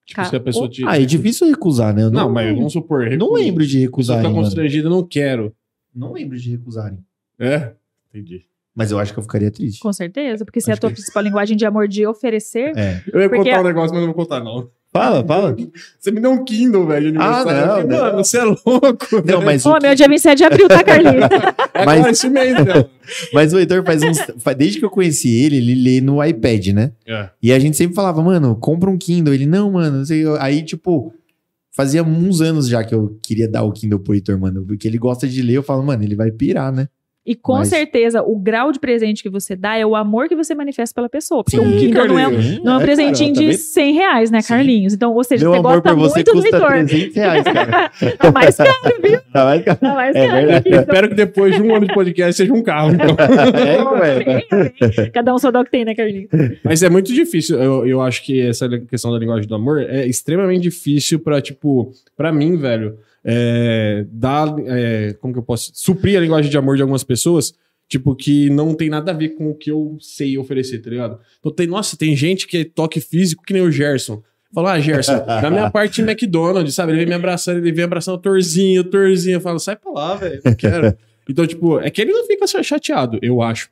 Tipo, se a pessoa o- te. Ah, é difícil recusar, né? Eu Não, mas vamos supor. não recusa. lembro de Você recusar. fica mano. constrangida, não quero. Não lembro de recusarem. É? Entendi. Mas eu acho que eu ficaria triste. Com certeza, porque se é a Acho tua que- principal linguagem de amor de oferecer, É. Eu ia Porque- contar um negócio, mas não vou contar, não. Fala, fala. <laughs> Você me deu um Kindle, velho, Ah, não, não. Mano, você é louco. Não, mas, Ô, o, meu dia 27 de abril, tá, Carlinhos? <laughs> É mas- esse mês, né? <laughs> mas o Heitor faz uns. Desde que eu conheci ele, ele lê no iPad, né? É. E a gente sempre falava, mano, compra um Kindle. Ele, não, mano, não sei. Aí, tipo, fazia uns anos já que eu queria dar o Kindle pro Heitor, mano. Porque ele gosta de ler. Eu falo, mano, ele vai pirar, né? E com Mas- certeza, o grau de presente que você dá é o amor que você manifesta pela pessoa. Porque Sim, um Kindle não é, um- não é um É, presentinho cara, de tá 100 reais, né, Sim. Carlinhos? Então, ou seja, Meu você amor gosta por você muito do custa Heitor. 300 reais, cara. <laughs> Tá mais caro, viu? <laughs> Tá mais caro. Tá mais É caro. verdade. Eu espero que depois de um ano de podcast seja um carro, então. <laughs> É, ué. Cada um só dá o que tem, né, Carlinhos? Mas é muito difícil. Eu, eu acho que essa questão da linguagem do amor é extremamente difícil pra, tipo, pra mim, velho, é, dar. é, como que eu posso. Suprir a linguagem de amor de algumas pessoas, tipo, que não tem nada a ver com o que eu sei oferecer, tá ligado? Então tem, nossa, tem gente que é toque físico que nem o Gerson. Fala, ah, Gerson, na minha <laughs> parte McDonald's, sabe? Ele vem me abraçando, ele vem abraçando o Torzinho, o Torzinho. Eu falo, sai pra lá, velho, não quero. <laughs> Então, tipo, é que ele não fica chateado, eu acho.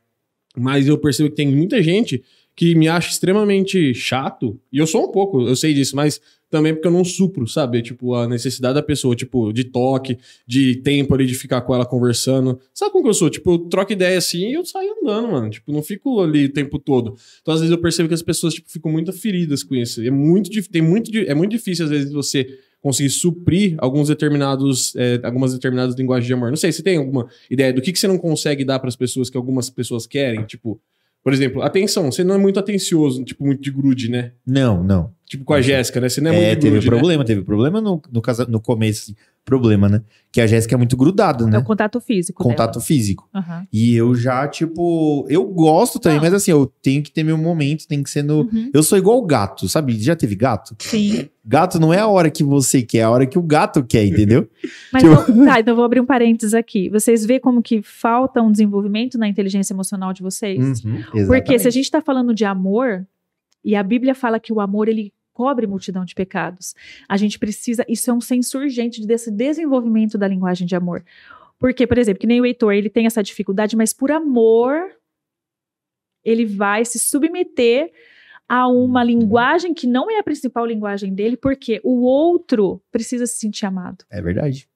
Mas eu percebo que tem muita gente que me acha extremamente chato, e eu sou um pouco, eu sei disso, mas também porque eu não supro, sabe? Tipo, a necessidade da pessoa, tipo, de toque, de tempo ali de ficar com ela conversando. Sabe como que eu sou? Tipo, eu troco ideia assim e eu saio andando, mano. Tipo, não fico ali o tempo todo. Então, às vezes, eu percebo que as pessoas, tipo, ficam muito feridas com isso. É muito, tem muito, é muito difícil, às vezes, você conseguir suprir alguns determinados, é, algumas determinadas linguagens de amor. Não sei, você tem alguma ideia do que, que você não consegue dar para as pessoas que algumas pessoas querem? Tipo, por exemplo, atenção, você não é muito atencioso, tipo, muito de grude, né? Não, não. Tipo com a Jéssica, né? Você não é, É, muito de teve grude, né? problema, teve problema no, no, casa, no começo, assim, problema, né? Que a Jéssica é muito grudada, É né? o contato físico. Contato físico. dela. Aham. E eu já, tipo, eu gosto também, Não. mas assim, eu tenho que ter meu momento, tem que ser no. Uhum. Eu sou igual o gato, sabe? Já teve gato? Sim. Gato não é a hora que você quer, é a hora que o gato quer, entendeu? <laughs> Mas Tipo- vamos- tá, então vou abrir um parênteses aqui. Vocês vê como que falta um desenvolvimento na inteligência emocional de vocês? Uhum, Porque se a gente tá falando de amor E a Bíblia fala que o amor ele cobre multidão de pecados. A gente precisa, isso é um senso urgente desse desenvolvimento da linguagem de amor. Porque, por exemplo, que nem o Heitor, ele tem essa dificuldade, mas por amor ele vai se submeter a uma linguagem que não é a principal linguagem dele, porque o outro precisa se sentir amado. É verdade.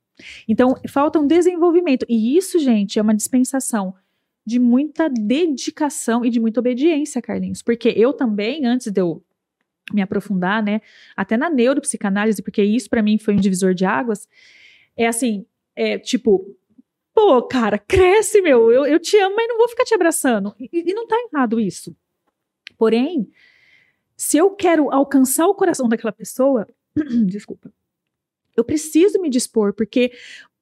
Então, falta um desenvolvimento. E isso, gente, é uma dispensação de muita dedicação e de muita obediência, Carlinhos. Porque eu também, antes de eu me aprofundar, né, até na neuropsicanálise, porque isso para mim foi um divisor de águas, é assim, é tipo, pô, cara, cresce, meu, eu, eu te amo, mas não vou ficar te abraçando. E, e não tá errado isso. Porém, se eu quero alcançar o coração daquela pessoa, <clears throat> desculpa, eu preciso me dispor, porque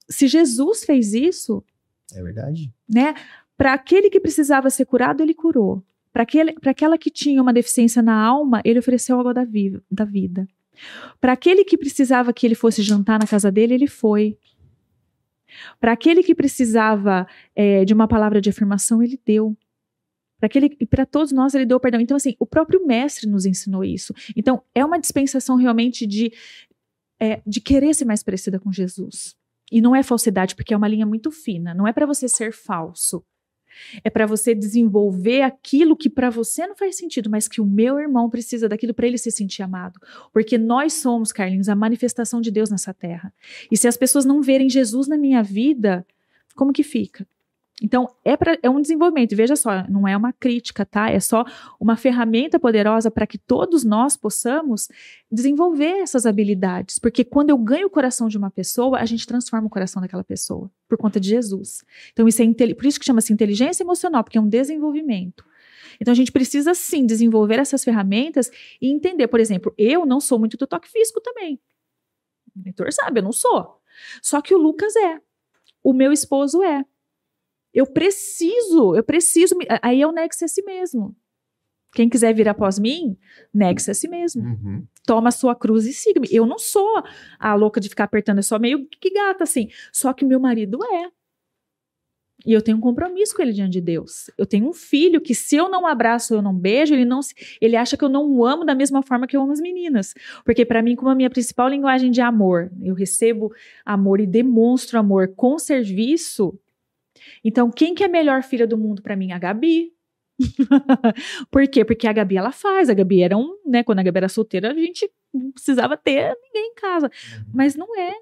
se Jesus fez isso, É verdade. né? Para aquele que precisava ser curado, ele curou. Para aquela que tinha uma deficiência na alma, ele ofereceu água da, vi- da vida. Para aquele que precisava que ele fosse jantar na casa dele, ele foi. Para aquele que precisava é, de uma palavra de afirmação, ele deu. Para aquele e para todos nós ele deu perdão. Então assim, o próprio mestre nos ensinou isso. Então é uma dispensação realmente de é, de querer ser mais parecida com Jesus. E não é falsidade, porque é uma linha muito fina. Não é para você ser falso. É para você desenvolver aquilo que para você não faz sentido, mas que o meu irmão precisa daquilo para ele se sentir amado. Porque nós somos, Carlinhos, a manifestação de Deus nessa terra. E se as pessoas não verem Jesus na minha vida, como que fica? Então, é, pra, é um desenvolvimento. Veja só, não é uma crítica, tá? É só uma ferramenta poderosa para que todos nós possamos desenvolver essas habilidades. Porque quando eu ganho o coração de uma pessoa, a gente transforma o coração daquela pessoa, por conta de Jesus. Então, isso é por isso que chama-se inteligência emocional, porque é um desenvolvimento. Então, a gente precisa sim desenvolver essas ferramentas e entender. Por exemplo, eu não sou muito do toque físico também. O leitor sabe, eu não sou. Só que o Lucas é. O meu esposo é. Eu preciso, eu preciso. me- Aí é o negue-se a si mesmo. Quem quiser vir após mim, negue-se a si mesmo. Uhum. Toma a sua cruz e siga-me. Eu não sou a louca de ficar apertando, eu sou meio que gata assim. Só que meu marido é. E eu tenho um compromisso com ele diante de Deus. Eu tenho um filho que, se eu não abraço, eu não beijo, ele não se- ele acha que eu não o amo da mesma forma que eu amo as meninas. Porque, para mim, como a minha principal linguagem de amor, eu recebo amor e demonstro amor com serviço. Então, quem que é a melhor filha do mundo para mim? A Gabi. <laughs> Por quê? Porque a Gabi ela faz. A Gabi era um, né? Quando a Gabi era solteira, a gente não precisava ter ninguém em casa. Mas não é.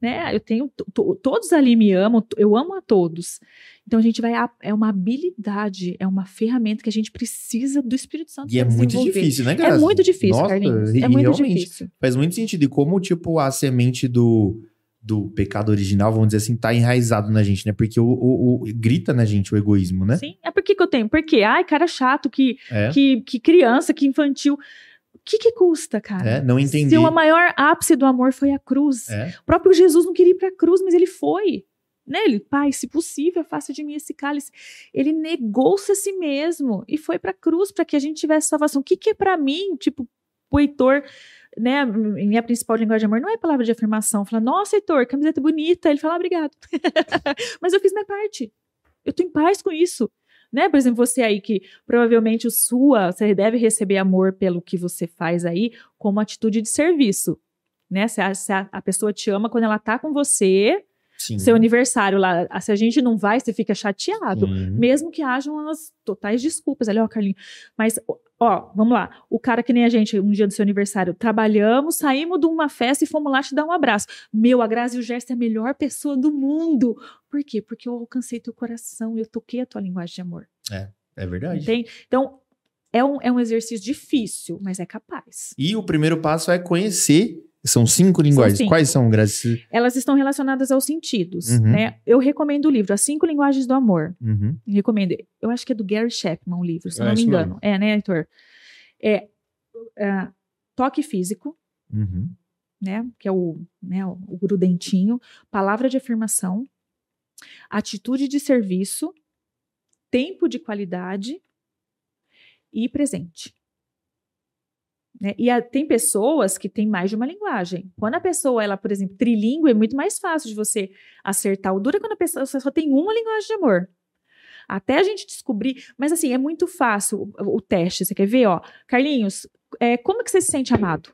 Né? Eu tenho. to- to- Todos ali me amam, eu amo a todos. Então a gente vai. a- É uma habilidade, é uma ferramenta que a gente precisa do Espírito Santo. E é muito difícil, né, É cara? muito difícil, Nossa, Carlinhos. É muito realmente difícil. Faz muito sentido. E como, tipo, a semente do, do pecado original, vamos dizer assim, tá enraizado na gente, né? Porque o, o- o- grita na gente o egoísmo, né? Sim. É por que que eu tenho? Porque, ai, cara chato, que, É. que, que criança, que infantil. O que que custa, cara? É, não entendi. Se o maior ápice do amor foi a cruz. É. O próprio Jesus não queria ir para a cruz, mas ele foi. Né? Ele, pai, se possível, faça de mim esse cálice. Ele negou-se a si mesmo e foi para a cruz para que a gente tivesse salvação. O que, que é para mim, tipo, o Heitor, né? Minha principal linguagem de amor não é palavra de afirmação. Fala, nossa, Heitor, camiseta bonita. Ele fala, ah, obrigado. <laughs> mas eu fiz minha parte. Eu tô em paz com isso. Né? Por exemplo, você aí que provavelmente o sua, você deve receber amor pelo que você faz aí como atitude de serviço. Né? Se a, se a- a pessoa te ama quando ela tá com você, Sim. seu aniversário lá, se a gente não vai, você fica chateado. Sim. Mesmo que hajam as totais desculpas. Ali, ó, Carlinhos. Mas, ó, vamos lá. O cara que nem a gente, um dia do seu aniversário, trabalhamos, saímos de uma festa e fomos lá te dar um abraço. Meu, a Grazi e o Gerson é a melhor pessoa do mundo. Por quê? Porque eu alcancei teu coração, eu toquei a tua linguagem de amor. É verdade. Entende? Então, é um, é um exercício difícil, mas é capaz. E o primeiro passo é conhecer. São cinco linguagens. cinco. Quais são, Grazi? Elas estão relacionadas aos sentidos, Uhum. né? Eu recomendo o livro As Cinco Linguagens do Amor. Uhum. Recomendo. Eu acho que é do Gary Chapman o livro, se eu É não me engano. mesmo. É, né, Heitor? É, ah, toque físico, Uhum. né? Que é o, né, o grudentinho. Palavra de afirmação. Atitude de serviço. Tempo de qualidade. E presente. Né? E a- tem pessoas que têm mais de uma linguagem. Quando a pessoa, ela, por exemplo, trilíngue, é muito mais fácil de você acertar. O duro é quando a pessoa só tem uma linguagem de amor. Até a gente descobrir. Mas assim, é muito fácil o, o teste. Você quer ver, ó? Carlinhos, é, como que você se sente amado?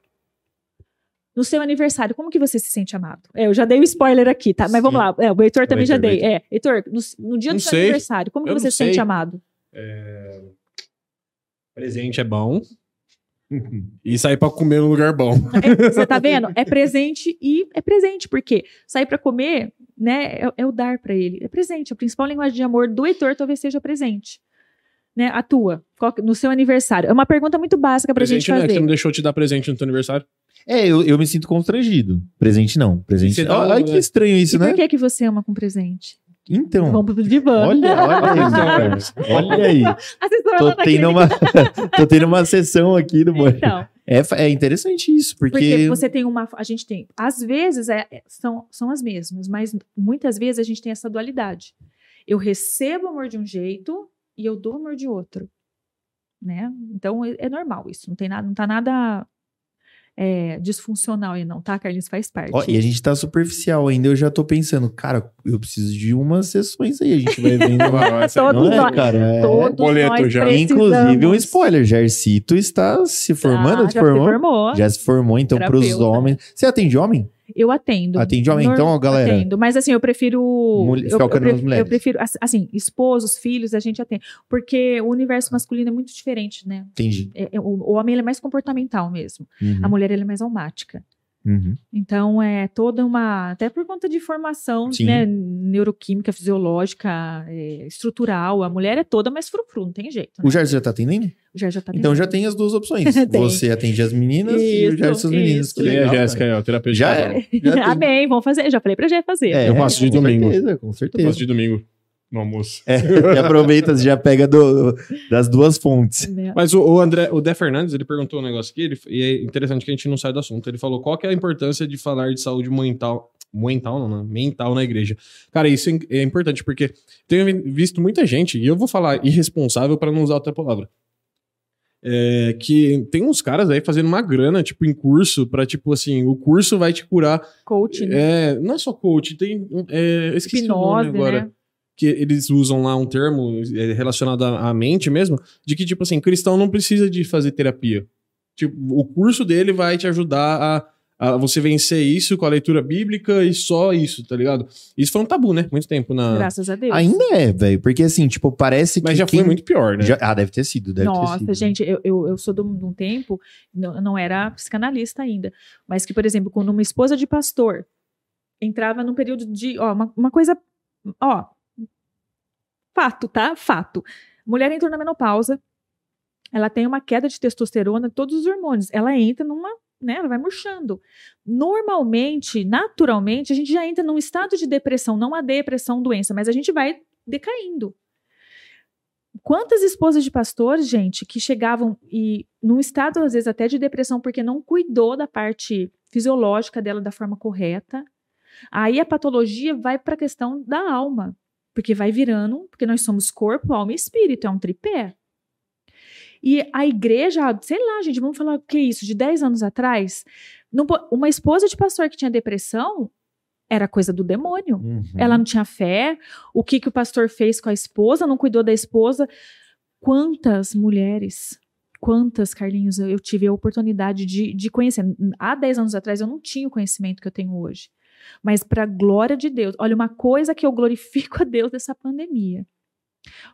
No seu aniversário, como que você se sente amado? É, eu já dei o um spoiler aqui, tá? Mas vamos lá. É, o Heitor também Heitor, já dei. Heitor. É, Heitor, no, no dia não do seu sei. aniversário, como que você se sente amado? É, Presente é bom. <laughs> E sair pra comer num lugar bom. É, você tá vendo? É presente e é presente, porque sair pra comer, né, é, é o dar pra ele. É presente. A principal linguagem de amor do Heitor talvez seja presente. Né, a tua, qual que- no seu aniversário. É uma pergunta muito básica pra presente gente é que fazer. você não deixou te dar presente no teu aniversário. É, eu, eu me sinto constrangido. Presente não. Presente. Dá Olha, um- olha que estranho isso, e por né? que que você ama com presente? Então. Vamos pro divã. Olha, olha aí, <laughs> cara. Olha aí. Tô naquele- tendo, uma, <laughs> tô tendo uma sessão aqui do Boi. Então, É, é interessante isso, porque. porque você tem uma. A gente tem. Às vezes é- é- são, são as mesmas, mas muitas vezes a gente tem essa dualidade. Eu recebo amor de um jeito e eu dou amor de outro. Né? Então é, é normal isso. Não tem nada, não tá nada é, disfuncional aí, não, tá, Carlinhos? Faz parte. Ó, e a gente tá superficial ainda. Eu já tô pensando, cara, eu preciso de umas sessões aí. A gente vai vendo. Todos <laughs> não é, nós- cara? É. Todos boleto nós já. Inclusive, um precisamos. spoiler: Jarcito está se formando, Ah, se já formou? se formou. Já se formou, então, pros Terapeuta. homens. Você atende homem? Eu atendo. Atende homem? Então, galera. Atendo, mas assim, eu prefiro. Mulher- eu, eu, pre- nas mulheres. eu prefiro, ass- assim, esposos, filhos, a gente atende. Porque o universo masculino é muito diferente, né? Entendi. É- é- o, o homem ele é mais comportamental mesmo. Uhum, A mulher é mais almática. Uhum. Então é toda uma. Até por conta de formação né, neuroquímica, fisiológica, é, estrutural. A mulher é toda mais frufru, não tem jeito. Né? O Jardim já tá atendendo? Já, já tá Então já tem as duas opções. <laughs> Você atende as meninas e o Isso, Jardim as meninas. isso. Que E a legal, Jéssica aí, ó, terapeuta. Já é. <laughs> Já. Amém, vamos fazer. Já falei pra Jé fazer. É, Eu faço de com domingo. Certeza, com Eu certeza. faço de domingo no almoço. É, e aproveita, você já pega do- das duas fontes. Né? Mas o, o André, o Dé Fernandes, ele perguntou um negócio aqui, ele- e é interessante que a gente não sai do assunto. Ele falou qual que é a importância de falar de saúde mental, mental não, né? mental na igreja. Cara, isso é, é importante porque tenho vi- visto muita gente, e eu vou falar irresponsável para não usar outra palavra. é, que tem uns caras aí fazendo uma grana, tipo, em curso, pra, tipo, assim, o curso vai te curar. Coach, né? É, não é só coach, tem. É, eu esqueci o nome Hipnose, agora né? Que eles usam lá um termo é, relacionado à mente mesmo, de que, tipo assim, cristão não precisa de fazer terapia. Tipo, o curso dele vai te ajudar a, a você vencer isso com a leitura bíblica e só isso, tá ligado? Isso foi um tabu, né? Muito tempo na. Graças a Deus. Ainda é, velho. Porque assim, tipo, parece que. Mas já quem- foi muito pior, né? já- Ah, deve ter sido, deve ter Nossa, sido. gente, eu, eu, eu sou de um de um tempo, não, não era psicanalista ainda, mas que, por exemplo, quando uma esposa de pastor entrava num período de, ó, uma, uma coisa, ó, fato, tá? Fato. Mulher entrou na menopausa, ela tem uma queda de testosterona, todos os hormônios, ela entra numa, né, ela vai murchando. Normalmente, naturalmente, a gente já entra num estado de depressão, não a depressão doença, mas a gente vai decaindo. Quantas esposas de pastores, gente, que chegavam e num estado às vezes até de depressão porque não cuidou da parte fisiológica dela da forma correta. Aí a patologia vai para a questão da alma, porque vai virando, porque nós somos corpo, alma e espírito, é um tripé. E a igreja, sei lá, gente, vamos falar o que é isso, de 10 anos atrás, não uma esposa de pastor que tinha depressão era coisa do demônio. Uhum. Ela não tinha fé. O que, que o pastor fez com a esposa? Não cuidou da esposa. Quantas mulheres, quantas, Carlinhos, eu eu tive a oportunidade de, de conhecer. Há 10 anos atrás eu não tinha o conhecimento que eu tenho hoje. Mas, para a glória de Deus, olha, uma coisa que eu glorifico a Deus dessa pandemia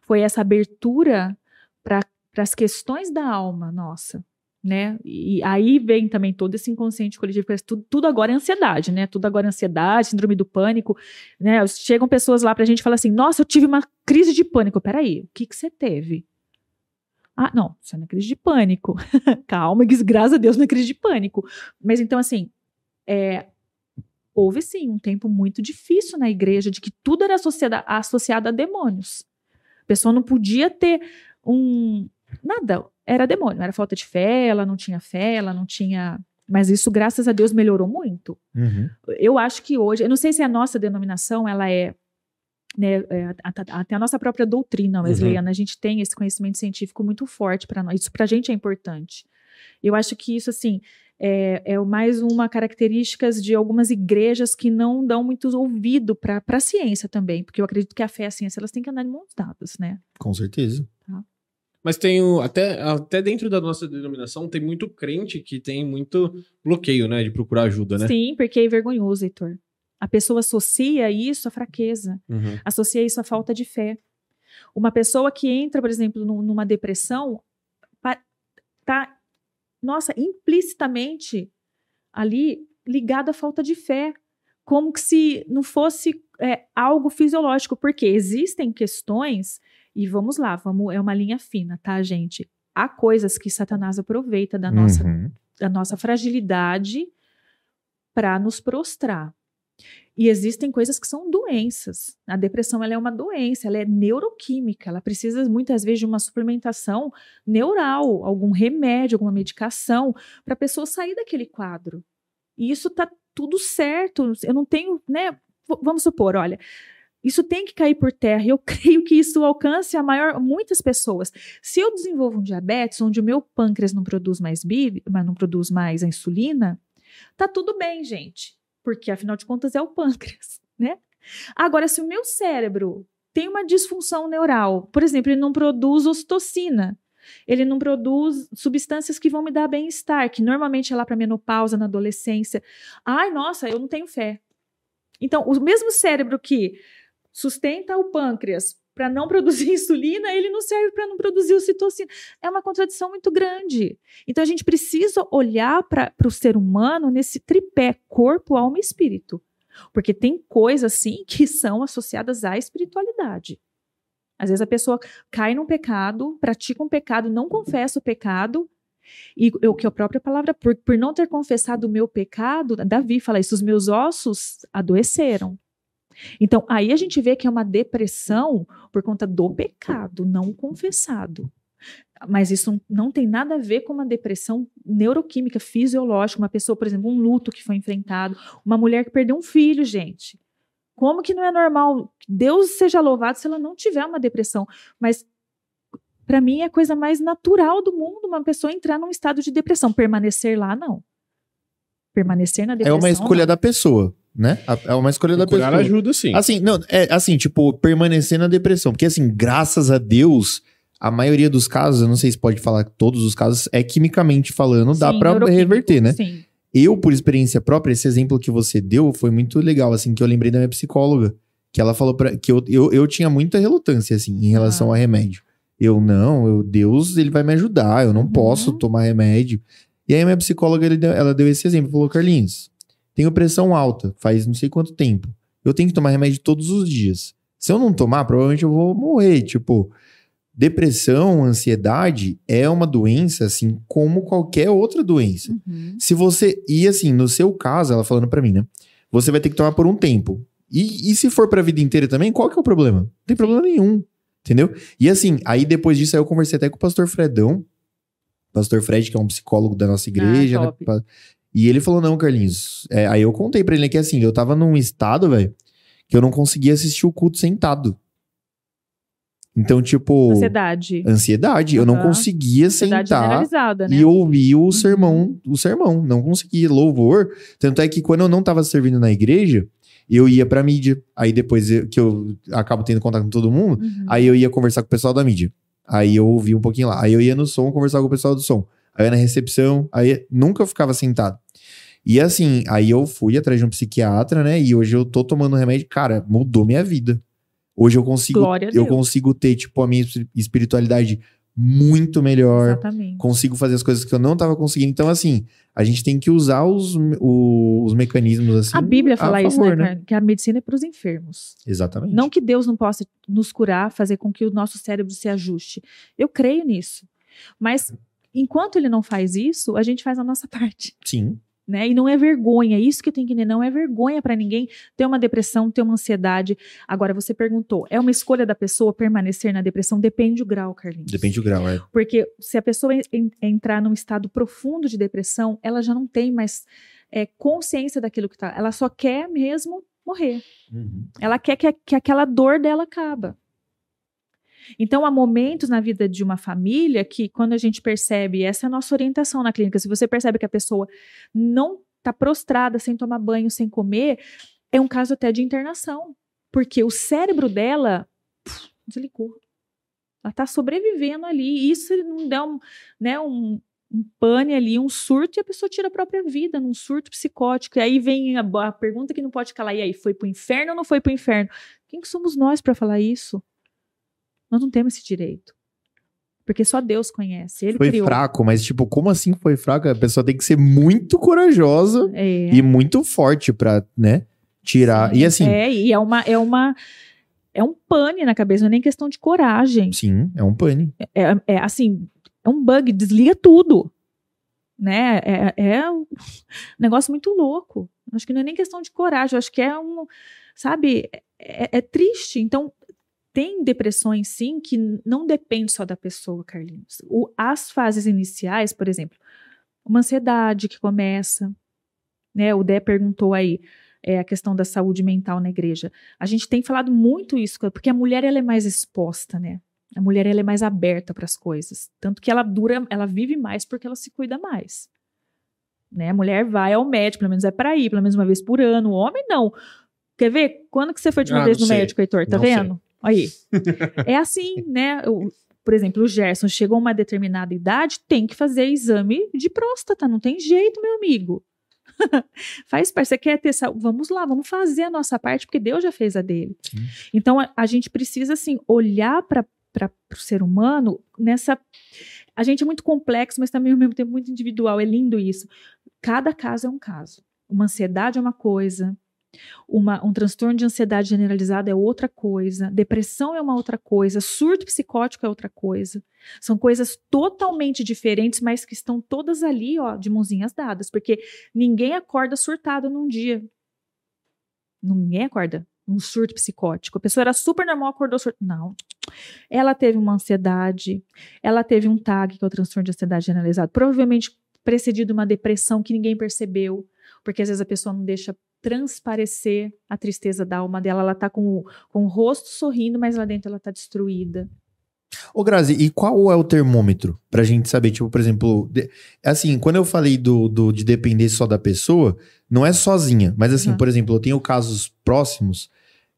foi essa abertura para as questões da alma nossa. Né? E aí vem também todo esse inconsciente coletivo, tudo, tudo agora é ansiedade, né? Tudo agora é ansiedade, síndrome do pânico, né? Chegam pessoas lá pra gente e falam assim: nossa, eu tive uma crise de pânico. Peraí, o que, que você teve? Ah, não, isso não é crise de pânico. <laughs> Calma, graças a Deus não é crise de pânico. Mas então, assim, é, houve sim um tempo muito difícil na igreja de que tudo era associado, associado a demônios. A pessoa não podia ter um. Nada, era demônio, era falta de fé, ela não tinha fé, ela não tinha. Mas isso, graças a Deus, melhorou muito Uhum. eu acho que hoje, eu não sei se a nossa denominação, ela é, né, é, até a nossa própria doutrina wesleyana, a gente tem esse conhecimento científico muito forte para nós, isso para a gente é importante. Eu acho que isso, assim, é, é mais uma característica de algumas igrejas que não dão muito ouvido para a ciência também, porque eu acredito que a fé e a ciência elas têm que andar de mãos dadas, né? Com certeza. Mas tem o, até, até dentro da nossa denominação tem muito crente que tem muito bloqueio, né? De procurar ajuda, né? Sim, porque é vergonhoso, Heitor. A pessoa associa isso à fraqueza, Uhum. associa isso à falta de fé. Uma pessoa que entra, por exemplo, num- numa depressão, tá, nossa, implicitamente ali ligada à falta de fé, como que se não fosse é, algo fisiológico, porque existem questões e vamos lá, vamos, é uma linha fina, tá, gente? Há coisas que Satanás aproveita da nossa Uhum. da nossa fragilidade para nos prostrar. E existem coisas que são doenças. A depressão ela é uma doença, ela é neuroquímica, ela precisa muitas vezes de uma suplementação neural, algum remédio, alguma medicação para a pessoa sair daquele quadro. E isso tá tudo certo. Eu não tenho, né? Vamos supor, olha, isso tem que cair por terra. Eu <laughs> creio que isso alcance a maior muitas pessoas. Se eu desenvolvo um diabetes onde o meu pâncreas não produz mais bi, mas não produz mais a insulina, tá tudo bem, gente, porque afinal de contas é o pâncreas, <laughs> né? Agora, se o meu cérebro tem uma disfunção neural, por exemplo, ele não produz ocitocina, ele não produz substâncias que vão me dar bem-estar, que normalmente é lá para menopausa, na adolescência. Ai, nossa, eu não tenho fé. Então, o mesmo cérebro que sustenta o pâncreas para não produzir <laughs> insulina, ele não serve para não produzir ocitocina. É uma contradição muito grande. Então a gente precisa olhar para o ser humano nesse tripé corpo, alma e espírito. Porque tem coisas assim que são associadas à espiritualidade. Às vezes a pessoa cai num pecado, pratica um pecado, não confessa o pecado, e o que a própria palavra, por, por não ter confessado o meu pecado, Davi fala isso, os meus ossos adoeceram. Então, aí a gente vê que é uma depressão por conta do pecado não confessado. Mas isso não tem nada a ver com uma depressão neuroquímica, fisiológica. Uma pessoa, por exemplo, um luto que foi enfrentado, uma mulher que perdeu um filho, gente. Como que não é normal? Deus seja louvado se ela não tiver uma depressão. Mas, para mim, é a coisa mais natural do mundo uma pessoa entrar num estado de depressão. Permanecer lá, não. Permanecer na É depressão. uma escolha não. da pessoa, né? A- É uma escolha da Procurar pessoa. ajuda, sim. Assim, não, é assim, tipo, permanecer na depressão. Porque, assim, graças a Deus, a maioria dos casos, eu não sei se pode falar que todos os casos, é quimicamente falando, dá Sim, pra neuroquímico, reverter, né? Sim. Eu, por experiência própria, esse exemplo que você deu foi muito legal, assim, que eu lembrei da minha psicóloga. Que ela falou pra, que eu, eu, eu tinha muita relutância, assim, em relação Ah. a remédio. Eu, não, eu, Deus, ele vai me ajudar, eu não Uhum. posso tomar remédio. E aí a minha psicóloga, ele deu- ela deu esse exemplo, falou, Carlinhos, tenho pressão alta, faz não sei quanto tempo. Eu tenho que tomar remédio todos os dias. Se eu não tomar, provavelmente eu vou morrer. Tipo, depressão, ansiedade é uma doença, assim, como qualquer outra doença. Uhum. Se você. E assim, no seu caso, ela falando pra mim, né? Você vai ter que tomar por um tempo. E, e se for pra vida inteira também, qual que é o problema? Não tem problema nenhum. Entendeu? E assim, aí depois disso, aí eu conversei até com o pastor Fredão. Pastor Fred, que é um psicólogo da nossa igreja, né? E ele falou: não, Carlinhos. é, aí eu contei pra ele que assim, eu tava num estado, velho, que eu não conseguia assistir o culto sentado. Então, tipo. Ansiedade. Ansiedade. Eu não conseguia Ansiedade sentar né? e ouvir o sermão, o sermão, não conseguia louvor, tanto é que quando eu não tava servindo na igreja, eu ia pra mídia, aí depois eu- que eu acabo tendo contato com todo mundo, Uhum. aí eu ia conversar com o pessoal da mídia. Aí eu ouvia um pouquinho lá, aí eu ia no som conversar com o pessoal do som. Aí na recepção, aí nunca eu ficava sentado. E assim, aí eu fui atrás de um psiquiatra, né? E hoje eu tô tomando remédio, cara, mudou minha vida. Hoje eu consigo a eu consigo ter tipo a minha espi- espiritualidade muito melhor Exatamente. consigo fazer as coisas que eu não tava conseguindo. Então, assim, a gente tem que usar os, os mecanismos assim. A Bíblia a fala isso, favor, né, cara? Que a medicina é para os enfermos. Exatamente. Não que Deus não possa nos curar, fazer com que o nosso cérebro se ajuste. Eu creio nisso. Mas enquanto ele não faz isso, a gente faz a nossa <laughs> parte. Sim. Né? E não é vergonha, isso que eu tenho que entender, não é vergonha para ninguém ter uma depressão, ter uma ansiedade. Agora, você perguntou, é uma escolha da pessoa permanecer na depressão? Depende do grau, Carlinhos. Depende do grau, é. Porque se a pessoa en- en- entrar num estado profundo de depressão, ela já não tem mais é, consciência daquilo que tá. Ela só quer mesmo morrer. Ela quer que, que aquela dor dela acaba. Então, há momentos na vida de uma família que, quando a gente percebe, essa é a nossa orientação na clínica, se você percebe que a pessoa não está prostrada, sem tomar banho, sem comer, é um caso até de internação. Porque o cérebro dela puf, desligou. Ela está sobrevivendo ali. E isso não dá um, né, um, um pane ali, um surto, e a pessoa tira a própria vida num surto psicótico. E aí vem a, a pergunta que não pode calar: e aí, foi pro inferno ou não foi pro inferno? Quem que somos nós para falar isso? Nós não temos esse direito. Porque só Deus conhece. Ele foi criou. fraco, mas tipo, como assim foi fraco? A pessoa tem que ser muito corajosa É. e muito forte pra, né, tirar. Sim, E assim, É, e é uma. É uma é um pane na cabeça, não é nem questão de coragem. sim, é um pane. É, é assim, é um bug, desliga tudo. Né? É, é um <laughs> negócio muito louco. Acho que não é nem questão de coragem, acho que é um. Sabe, é, é triste. Então, tem depressões, sim, que não depende só da pessoa, Carlinhos. O, as fases iniciais, por exemplo, uma ansiedade que começa, né? O Dé perguntou aí é, a questão da saúde mental na igreja. A gente tem falado muito isso, porque a mulher ela é mais exposta, né? A mulher ela é mais aberta para as coisas, tanto que ela dura, ela vive mais porque ela se cuida mais. Né? A mulher vai ao médico, pelo menos é para ir, pelo menos uma vez por ano. O homem não. Quer ver? Quando que você foi de uma Ah, vez no sei. médico, Heitor? Tá Não sei. Aí. <laughs> é assim, né? Por exemplo, o Gerson chegou a uma determinada idade, tem que fazer exame de próstata, não tem jeito, meu amigo. <laughs> Faz parte, você quer ter saúde? Vamos lá, vamos fazer a nossa parte, porque Deus já fez a dele. Sim. Então, a, a gente precisa, assim, olhar para o ser humano nessa. A gente é muito complexo, mas também ao mesmo tempo muito individual. É lindo isso. Cada caso é um caso. Uma ansiedade é uma coisa, uma- um transtorno de ansiedade generalizada é outra coisa, depressão é uma outra coisa, surto psicótico é outra coisa. São coisas totalmente diferentes, mas que estão todas ali, ó, de mãozinhas dadas, porque ninguém acorda surtado num dia. Ninguém acorda num surto psicótico. A pessoa era super normal, acordou surto. Não. Ela teve uma ansiedade, ela teve um TAG, que é o transtorno de ansiedade generalizado, provavelmente precedido de uma depressão que ninguém percebeu, porque às vezes a pessoa não deixa transparecer a tristeza da alma dela, ela tá com, o- com o rosto sorrindo, mas lá dentro ela tá destruída. Ô, Grazi, e qual é o termômetro pra gente saber, tipo, por exemplo, de- assim, quando eu falei do, do- de depender só da pessoa, não é sozinha, mas assim, Uhum. por exemplo, eu tenho casos próximos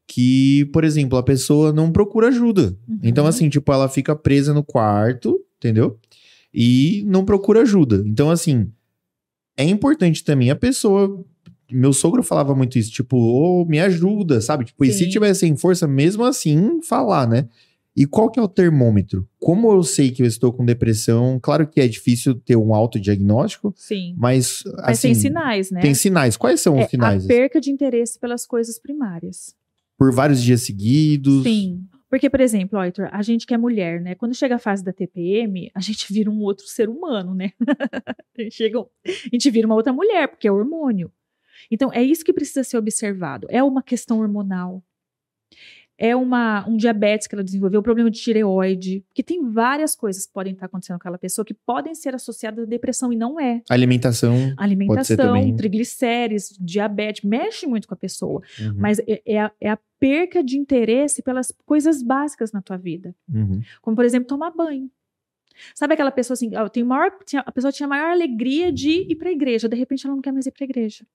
que, por exemplo, a pessoa não procura ajuda. Uhum. Então, assim, tipo, ela fica presa no quarto, entendeu? E não procura ajuda. Então, assim, é importante também a pessoa. Meu sogro falava muito isso, tipo, ô, me ajuda, sabe? Tipo, e se Sim. tiver sem força, mesmo assim, falar, né? E qual que é o termômetro? Como eu sei que eu estou com depressão? Claro que é difícil ter um autodiagnóstico, Sim. mas, Mas assim, tem sinais, né? tem sinais. Quais são É, os sinais? a perca de interesse pelas coisas primárias. Por vários dias seguidos? Sim. Porque, por exemplo, ó, Heitor, a gente que é mulher, né? Quando chega a fase da TPM, a gente vira um outro ser humano, né? <laughs> a, gente chega, a gente vira uma outra mulher, porque é hormônio. Então, é isso que precisa ser observado. É uma questão hormonal. É uma, um diabetes que ela desenvolveu, um problema de tireoide. Porque tem várias coisas que podem estar acontecendo com aquela pessoa que podem ser associadas à depressão e não é. Alimentação. Alimentação, também. triglicérides, diabetes, mexe muito com a pessoa. Uhum, Mas é, é a, é a perca de interesse pelas coisas básicas na tua vida. uhum. Como, por exemplo, tomar banho. Sabe aquela pessoa assim, ó, tem maior, a pessoa tinha a maior alegria de ir para a igreja, de repente ela não quer mais ir para a igreja.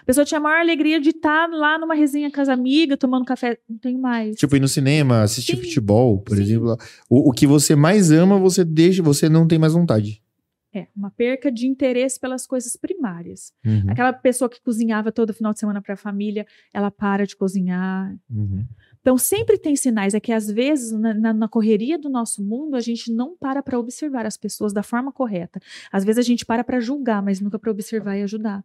A pessoa tinha a maior alegria de estar lá numa resenha com as amigas, tomando café. Não tenho mais. Tipo, ir no cinema, assistir Sim, futebol, por sim. exemplo. O, o que você mais ama, você deixa, você não tem mais vontade. É, uma perca de interesse pelas coisas primárias. Uhum, Aquela pessoa que cozinhava todo final de semana para a família, ela para de cozinhar, uhum. Então, sempre tem sinais. É que, às vezes, na, na- na correria do nosso mundo, a gente não para para observar as pessoas da forma correta. Às vezes, a gente para para julgar, mas nunca para observar e ajudar.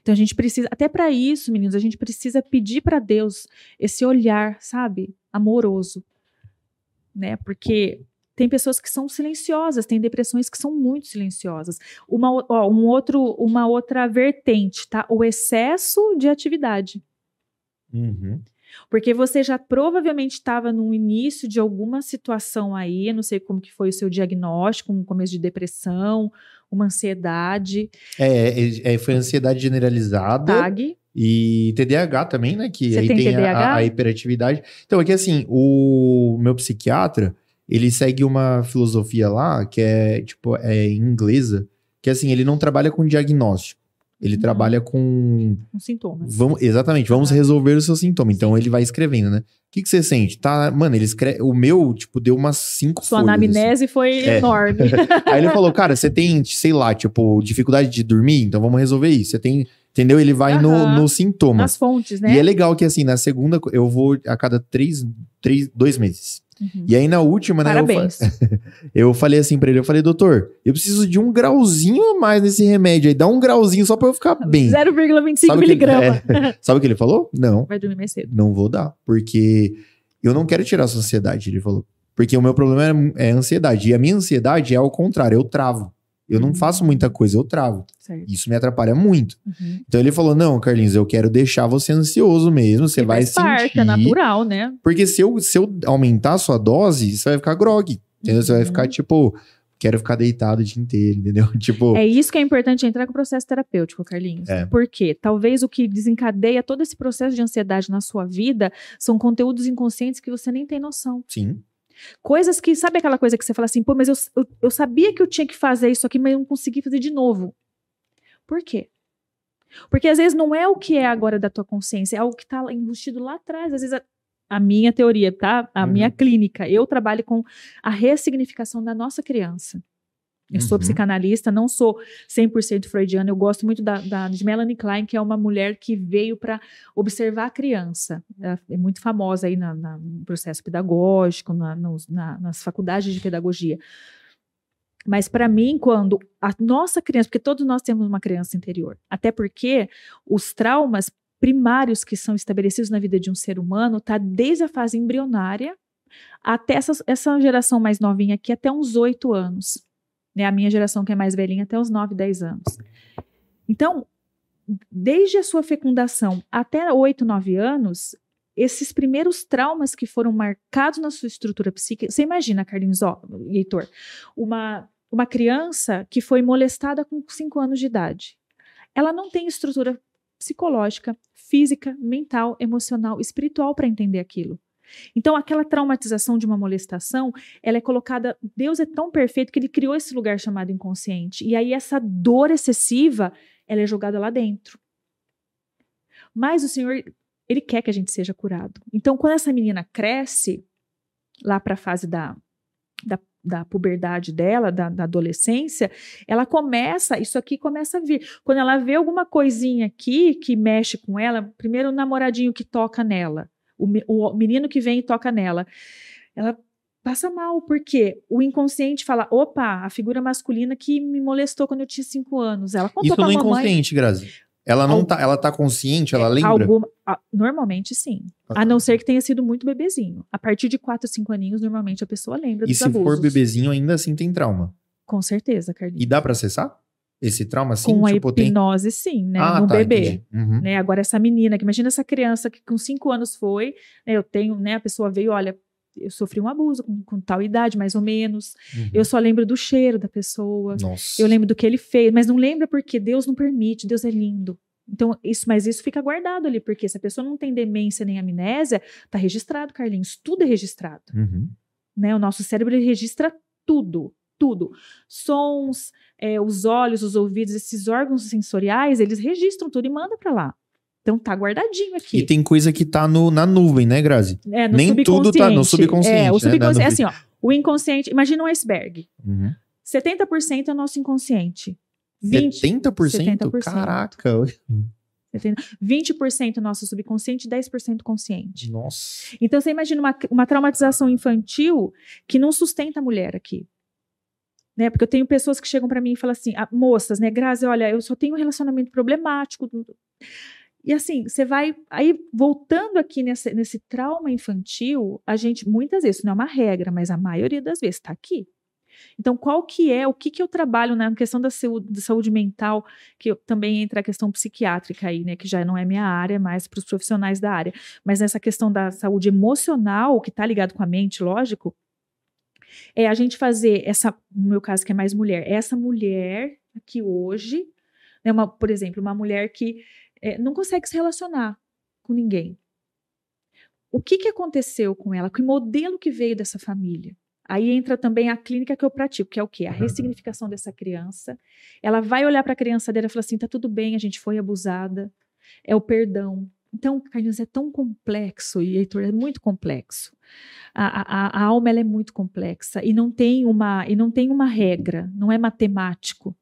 Então, a gente precisa, até para isso, meninos, a gente precisa pedir para Deus esse olhar, sabe, amoroso. Né? Porque tem pessoas que são silenciosas, tem depressões que são muito silenciosas. Uma, ó, um outro, uma outra vertente, tá? O excesso de atividade. Uhum. Porque você já provavelmente estava no início de alguma situação aí, não sei como que foi o seu diagnóstico, um começo de depressão, uma ansiedade, É, é, é, foi ansiedade generalizada TAG, E TDAH também, né? Que Você aí tem tem? A, a hiperatividade. Então, é que assim, o meu psiquiatra, ele segue uma filosofia lá que é, tipo, é inglesa, que assim, ele não trabalha com diagnóstico. Ele Uhum. trabalha com Com sintomas. Vamos, exatamente, vamos Aham. resolver o seu sintoma. Então ele vai escrevendo, né? O que, que você sente? Tá, mano, ele escreve. O meu, tipo, deu umas cinco Sua folhas. assim. anamnese foi É. enorme. <laughs> Aí ele falou, cara, você tem, sei lá, tipo, dificuldade de dormir? Então vamos resolver isso. Você tem. Entendeu? Ele vai no, Aham. no sintoma. Nas fontes, né? E é legal que, assim, na segunda, eu vou a cada três, três dois meses. Uhum. E aí na última, né? eu fa- Parabéns. <laughs> Eu falei assim pra ele, eu falei, doutor, eu preciso de um grauzinho a mais nesse remédio aí. Dá um grauzinho só pra eu ficar bem. 0,25 Sabe o que ele- miligramas. <laughs> é, sabe o que ele falou? Não. Vai dormir mais cedo. não vou dar, porque eu não quero tirar sua ansiedade, ele falou. Porque o meu problema é, é ansiedade. E a minha ansiedade é ao contrário, eu travo. Eu não Uhum. faço muita coisa, eu travo. Certo. Isso me atrapalha muito. Uhum. Então ele falou: não, Carlinhos, eu quero deixar você ansioso mesmo. Você vai parte, sentir. é natural, né? Porque se eu, se eu aumentar a sua dose, você vai ficar grog. Entendeu? Você vai Uhum. ficar tipo, quero ficar deitado o dia inteiro, entendeu? <laughs> Tipo, É isso que é importante entrar com o processo terapêutico, Carlinhos. É. Por quê? Talvez o que desencadeia todo esse processo de ansiedade na sua vida são conteúdos inconscientes que você nem tem noção. sim. Coisas que, sabe aquela coisa que você fala assim, pô, mas eu, eu, eu sabia que eu tinha que fazer isso aqui, mas eu não consegui fazer de novo. Por quê? Porque às vezes não é o que é agora da tua consciência, é algo que está embutido lá atrás. Às vezes a, a minha teoria, tá? A Uhum. minha clínica, eu trabalho com a ressignificação da nossa criança. Eu sou Uhum. psicanalista, não sou 100% freudiana. Eu gosto muito da, da- de Melanie Klein, que é uma mulher que veio para observar a criança. Ela é muito famosa aí na- na- no processo pedagógico, na- nos- na- nas faculdades de pedagogia. Mas para mim, quando a nossa criança, porque todos nós temos uma criança interior, até porque os traumas primários que são estabelecidos na vida de um ser humano tá desde a fase embrionária até essa, essa geração mais novinha aqui, até uns oito anos né? A minha geração que é mais velhinha até os 9, 10 anos. Então, desde a sua fecundação até 8, 9 anos, esses primeiros traumas que foram marcados na sua estrutura psíquica, você imagina, Carlinhos, ó, Heitor, uma, uma criança que foi molestada com 5 anos de idade. Ela não tem estrutura psicológica, física, mental, emocional, espiritual para entender aquilo. Então, aquela traumatização de uma molestação, ela é colocada. Deus é tão perfeito que ele criou esse lugar chamado inconsciente. E aí, essa dor excessiva, ela é jogada lá dentro. Mas o Senhor, ele quer que a gente seja curado. Então, quando essa menina cresce, lá para a fase da, da, da puberdade dela, da, da adolescência, ela começa, isso aqui começa a vir. Quando ela vê alguma coisinha aqui que mexe com ela, primeiro o namoradinho que toca nela o, o menino que vem e toca nela, ela passa mal, porque o inconsciente fala: opa, a figura masculina que me molestou quando eu tinha cinco anos. Ela contou Isso pra no mamãe. inconsciente, Grazi. Ela não Al- tá, ela tá consciente, ela lembra? Alguma, normalmente sim. A não ser que tenha sido muito bebezinho. A partir de 4, 5 aninhos, normalmente a pessoa lembra E dos se abusos. for bebezinho, ainda assim tem trauma. Com certeza, Carlinhos. E dá pra acessar? Esse trauma assim? Com a tipo, tem. hipnose, sim, né? Ah, no tá, bebê. Uhum. né? Agora essa menina, que imagina essa criança que com cinco anos foi, né, eu tenho, né? A pessoa veio, olha, eu sofri um abuso com, com tal idade, mais ou menos. Uhum. Eu só lembro do cheiro da pessoa. Nossa. Eu lembro do que ele fez, mas não lembra porque Deus não permite, Deus é lindo. Então, isso, mas isso fica guardado ali, porque se a pessoa não tem demência nem amnésia, tá registrado, Carlinhos, tudo é registrado, Uhum. né? O nosso cérebro registra tudo, tudo. Sons, é, os olhos, os ouvidos, esses órgãos sensoriais, eles registram tudo e mandam para lá. Então tá guardadinho aqui. E tem coisa que tá no, na nuvem, né, Grazi? É, no nem tudo tá no subconsciente, É, o né, subconsciente na é assim, ó. O inconsciente, imagina um iceberg. Uhum. 70% é o nosso inconsciente. 20, 70%? 70%. Caraca. 70, 20% é nosso subconsciente, 10% consciente. Nossa. Então você imagina uma, uma traumatização infantil que não sustenta a mulher aqui. Né? Porque eu tenho pessoas que chegam para mim e falam assim, ah, moças, né, Grazi, olha, eu só tenho um relacionamento problemático. E assim, você vai. Aí, voltando aqui nesse, trauma infantil, a gente, muitas vezes, não é uma regra, mas a maioria das vezes está aqui. Então, qual que é, o que que eu trabalho na questão da saúde, da saúde mental, que também entra a questão psiquiátrica aí, né, que já não é minha área, é mais para os profissionais da área, mas nessa questão da saúde emocional, que está ligado com a mente, lógico, é a gente fazer essa, no meu caso que é mais mulher, essa mulher aqui hoje, né, uma, por exemplo, uma mulher que é, não consegue se relacionar com ninguém. O que, que aconteceu com ela? Que modelo que veio dessa família? Aí entra também a clínica que eu pratico, que é o quê? A ressignificação dessa criança. Ela vai olhar para a criança dela e falar assim: tá tudo bem, a gente foi abusada. É o perdão. Então, Carlinhos, é tão complexo, e Heitor, é muito complexo. A, a, a alma ela é muito complexa e não tem uma e não tem uma regra, não é matemático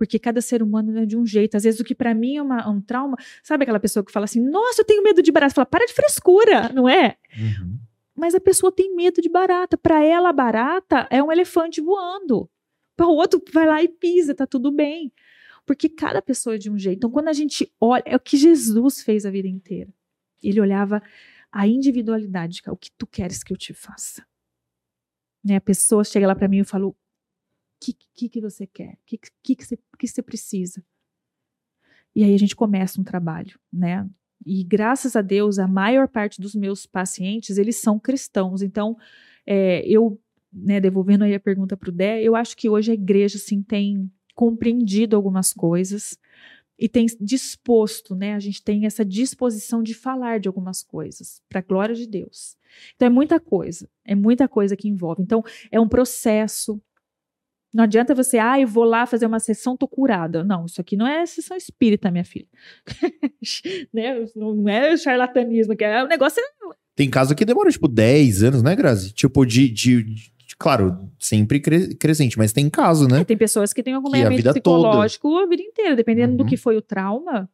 porque cada ser humano é de um jeito. Às vezes o que para mim é uma, um trauma, sabe aquela pessoa que fala assim, nossa, eu tenho medo de barata, fala, para de frescura, não é? Uhum. Mas a pessoa tem medo de barata. Para ela, a barata é um elefante voando. Para o outro, vai lá e pisa, tá tudo bem. Porque cada pessoa é de um jeito. Então, quando a gente olha, é o que Jesus fez a vida inteira. Ele olhava a individualidade, o que tu queres que eu te faça. Né, a pessoa chega lá para mim e fala: o que, que, que você quer? O que, que, que, você, que você precisa? E aí a gente começa um trabalho, né? E graças a Deus, a maior parte dos meus pacientes, eles são cristãos. Então, é, eu, né, devolvendo aí a pergunta para o Dé, eu acho que hoje a igreja, assim, tem compreendido algumas coisas e tem disposto, né? A gente tem essa disposição de falar de algumas coisas, para a glória de Deus. Então, é muita coisa, é muita coisa que envolve. Então, é um processo, não adianta você, ah, eu vou lá fazer uma sessão, tô curada. Não, isso aqui não é sessão espírita, minha filha. <laughs> né? Não é charlatanismo, que é o negócio. Tem caso que demora, tipo, 10 anos, né, Grazi? Tipo, de, de claro, sempre cre crescente, mas tem caso, né? É, tem pessoas que têm acompanhamento que psicológico toda. a vida inteira, dependendo uhum. do que foi o trauma,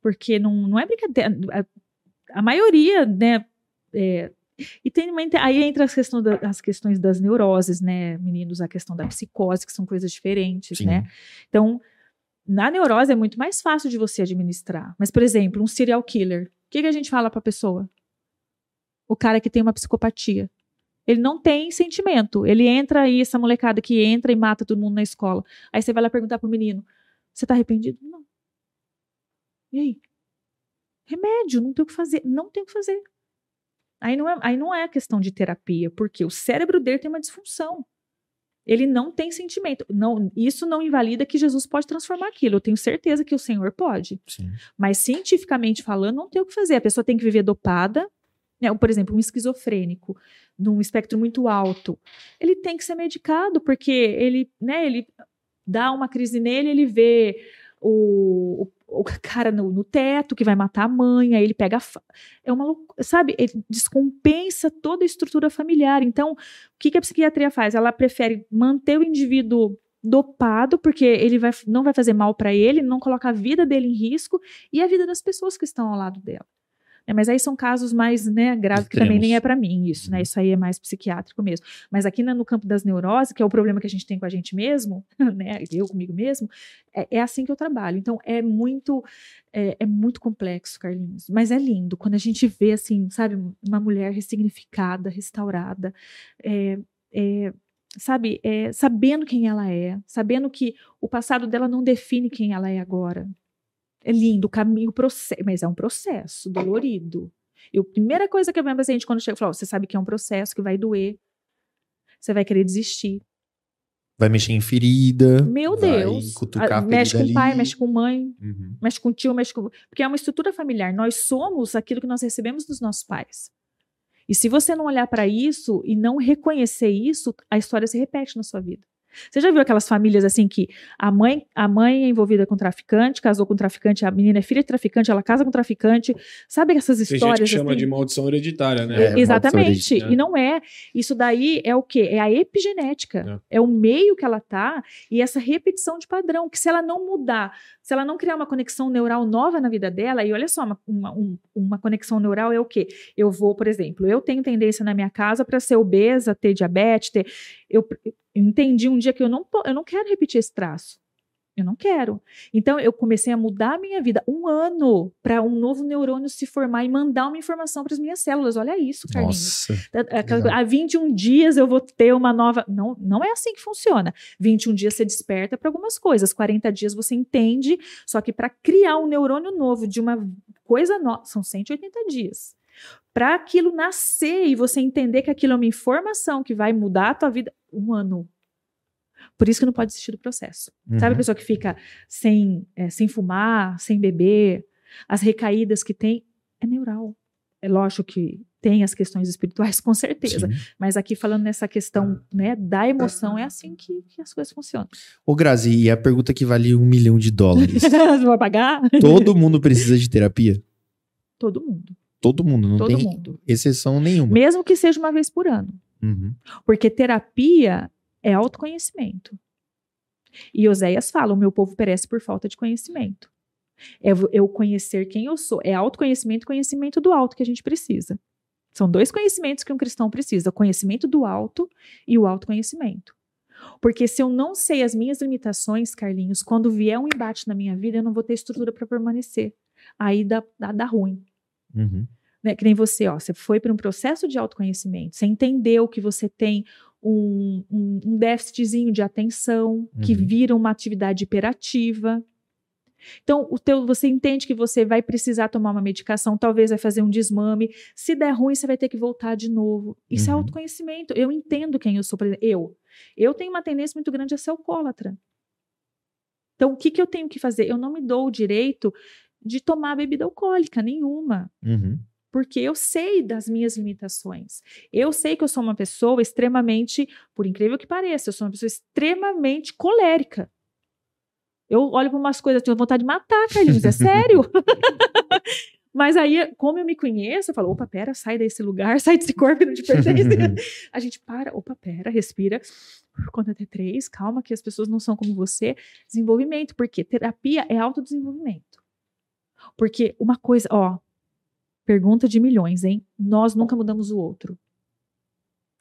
porque não, não é brincadeira. A, a maioria, né, é, e tem uma, aí entra as, questão da, as questões das neuroses, né, meninos, a questão da psicose, que são coisas diferentes, Sim. né? Então, na neurose é muito mais fácil de você administrar. Mas, por exemplo, um serial killer, o que, que a gente fala para a pessoa? O cara que tem uma psicopatia. Ele não tem sentimento. Ele entra aí, essa molecada que entra e mata todo mundo na escola. Aí você vai lá perguntar pro menino: Você tá arrependido? Não. E aí? Remédio, não tem o que fazer. Não tem o que fazer. Aí não é, aí não é questão de terapia, porque o cérebro dele tem uma disfunção. Ele não tem sentimento. Não, isso não invalida que Jesus pode transformar aquilo. Eu tenho certeza que o Senhor pode. Sim. Mas cientificamente falando, não tem o que fazer. A pessoa tem que viver dopada. Né? Por exemplo, um esquizofrênico, num espectro muito alto, ele tem que ser medicado, porque ele, né, ele dá uma crise nele, ele vê o, o, o <laughs> cara no, no, teto que vai matar a mãe, aí ele pega. É uma sabe? Ele descompensa toda a estrutura familiar. Então, o que, que a psiquiatria faz? Ela prefere manter o indivíduo dopado, porque ele vai, não vai fazer mal para ele, não coloca a vida dele em risco e a vida das pessoas que estão ao lado dela. É, mas aí são casos mais né, graves, que também nem é para mim isso, né? Uhum. Isso aí é mais psiquiátrico mesmo. Mas aqui no campo das neuroses, que é o problema que a gente tem com a gente mesmo, <laughs> né? Eu comigo mesmo, é, é assim que eu trabalho. Então é muito, é, é, muito complexo, Carlinhos. Mas é lindo quando a gente vê assim, sabe, uma mulher ressignificada, restaurada, é, é sabe, é, sabendo quem ela é, sabendo que o passado dela não define quem ela é agora, é lindo o caminho, processo, mas é um processo dolorido. E a primeira coisa que a minha paciente, quando chega, fala: você sabe que é um processo que vai doer, você vai querer desistir. Vai mexer em ferida. Meu Deus. A, mexe com ali. pai, mexe com mãe, uhum. mexe com tio, mexe com. Porque é uma estrutura familiar. Nós somos aquilo que nós recebemos dos nossos pais. E se você não olhar para isso e não reconhecer isso, a história se repete na sua vida. Você já viu aquelas famílias assim que a mãe, a mãe é envolvida com traficante, casou com traficante, a menina é filha de traficante, ela casa com traficante. Sabe essas histórias? Tem gente que chama assim? de maldição hereditária, né? É, exatamente. E não é. Isso daí é o quê? É a epigenética. É. é o meio que ela tá e essa repetição de padrão, que se ela não mudar, se ela não criar uma conexão neural nova na vida dela, e olha só, uma, uma, uma conexão neural é o quê? Eu vou, por exemplo, eu tenho tendência na minha casa para ser obesa, ter diabetes, ter. Eu, eu entendi um dia que eu não, eu não quero repetir esse traço. Eu não quero. Então eu comecei a mudar a minha vida um ano para um novo neurônio se formar e mandar uma informação para as minhas células. Olha isso, Carlinhos. Nossa, há 21 dias eu vou ter uma nova. Não, não é assim que funciona. 21 dias você desperta para algumas coisas, 40 dias você entende, só que para criar um neurônio novo de uma coisa nova, são 180 dias para aquilo nascer e você entender que aquilo é uma informação que vai mudar a tua vida, um ano. Por isso que não pode desistir do processo. Uhum. Sabe a pessoa que fica sem, é, sem fumar, sem beber, as recaídas que tem, é neural. É lógico que tem as questões espirituais, <laughs> com certeza. Sim. Mas aqui falando nessa questão né, da emoção, é assim que, que as coisas funcionam. Ô, Grazi, e a pergunta que vale um milhão de dólares. <laughs> Você vai pagar? Todo mundo precisa de terapia? Todo mundo. Todo mundo, não todo tem mundo. exceção nenhuma. Mesmo que seja uma vez por ano. Uhum. Porque terapia é autoconhecimento. E Oséias fala: o meu povo perece por falta de conhecimento. É eu conhecer quem eu sou. É autoconhecimento e conhecimento do alto que a gente precisa. São dois conhecimentos que um cristão precisa: o conhecimento do alto e o autoconhecimento. Porque se eu não sei as minhas limitações, Carlinhos, quando vier um embate na minha vida, eu não vou ter estrutura para permanecer. Aí dá, dá, dá ruim. Uhum. Né? Que nem você, ó, você foi para um processo de autoconhecimento, você entendeu que você tem um, um, um déficitzinho de atenção, que Uhum. vira uma atividade hiperativa. Então, o teu, você entende que você vai precisar tomar uma medicação, talvez vai fazer um desmame. Se der ruim, você vai ter que voltar de novo. Isso é Uhum. autoconhecimento. Eu entendo quem eu sou. Por exemplo, eu. Eu tenho uma tendência muito grande a ser alcoólatra. Então, o que, que eu tenho que fazer? Eu não me dou o direito de tomar bebida alcoólica nenhuma Uhum. Porque eu sei das minhas limitações. Eu sei que eu sou uma pessoa extremamente, por incrível que pareça, eu sou uma pessoa extremamente colérica. Eu olho para umas coisas, tenho vontade de matar, Carlinhos, é <laughs> sério? <laughs> Mas aí, como eu me conheço, eu falo, opa, pera, sai desse lugar, <laughs> sai desse corpo que não te pertence. a gente para, opa, pera, respira, conta até três, calma, que as pessoas não são como você. Desenvolvimento, porque terapia é autodesenvolvimento. Porque uma coisa, ó, pergunta de milhões, hein? Nós nunca mudamos o outro.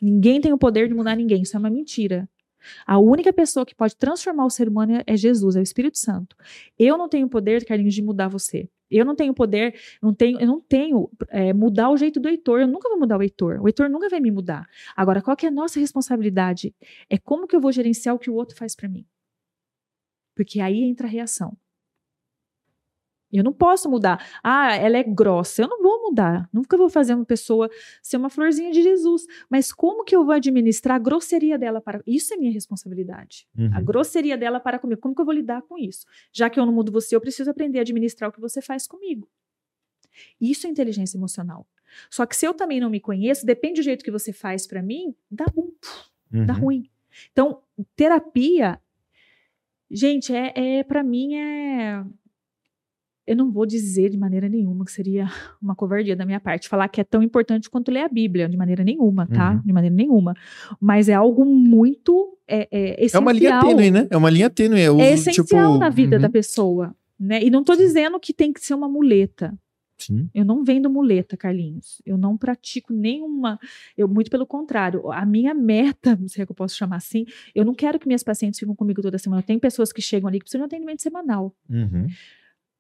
Ninguém tem o poder de mudar ninguém, isso é uma mentira. A única pessoa que pode transformar o ser humano é Jesus, é o Espírito Santo. Eu não tenho poder, Carlinhos, de mudar você. Eu não tenho poder, não tenho, eu não tenho é, mudar o jeito do Heitor. Eu nunca vou mudar o Heitor. O Heitor nunca vai me mudar. Agora, qual que é a nossa responsabilidade? É como que eu vou gerenciar o que o outro faz para mim? Porque aí entra a reação. Eu não posso mudar. Ah, ela é grossa. Eu não vou mudar. Nunca vou fazer uma pessoa ser uma florzinha de Jesus. Mas como que eu vou administrar a grosseria dela para. Isso é minha responsabilidade. A Uhum. grosseria dela para comigo. Como que eu vou lidar com isso? Já que eu não mudo você, eu preciso aprender a administrar o que você faz comigo. Isso é inteligência emocional. Só que se eu também não me conheço, depende do jeito que você faz para mim, dá ruim, dá Uhum. ruim. Então, terapia, gente, é, é para mim é eu não vou dizer de maneira nenhuma que seria <laughs> uma covardia da minha parte falar que é tão importante quanto ler a Bíblia, de maneira nenhuma, tá? Uhum. De maneira nenhuma. Mas é algo muito é, é, É essencial. uma linha tênue, né? É uma linha tênue. Eu É uso, essencial tipo, na vida uhum. da pessoa. Né? E não tô dizendo que tem que ser uma muleta. Sim. Eu não vendo muleta, Carlinhos. Eu não pratico nenhuma. Eu, muito pelo contrário. A minha meta, <laughs> não sei se eu posso chamar assim, eu não quero que minhas pacientes fiquem comigo toda semana. Tem pessoas que chegam ali que precisam de um atendimento semanal. Uhum.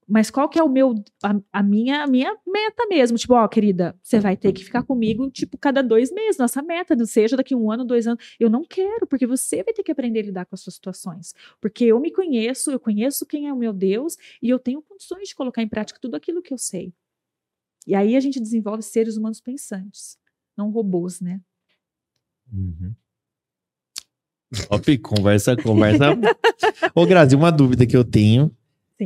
Mas qual que é o meu, a, a minha, a minha meta mesmo? Tipo, ó, querida, você vai ter que ficar comigo, tipo, cada dois meses. Nossa meta, não seja daqui um ano, dois anos. Eu não quero, porque você vai ter que aprender a lidar com as suas situações. Porque eu me conheço, eu conheço quem é o meu Deus e eu tenho condições de colocar em prática tudo aquilo que eu sei. E aí a gente desenvolve seres humanos pensantes, não robôs, né? Uhum. Top, conversa, conversa. Ô, Grazi, uma dúvida que eu tenho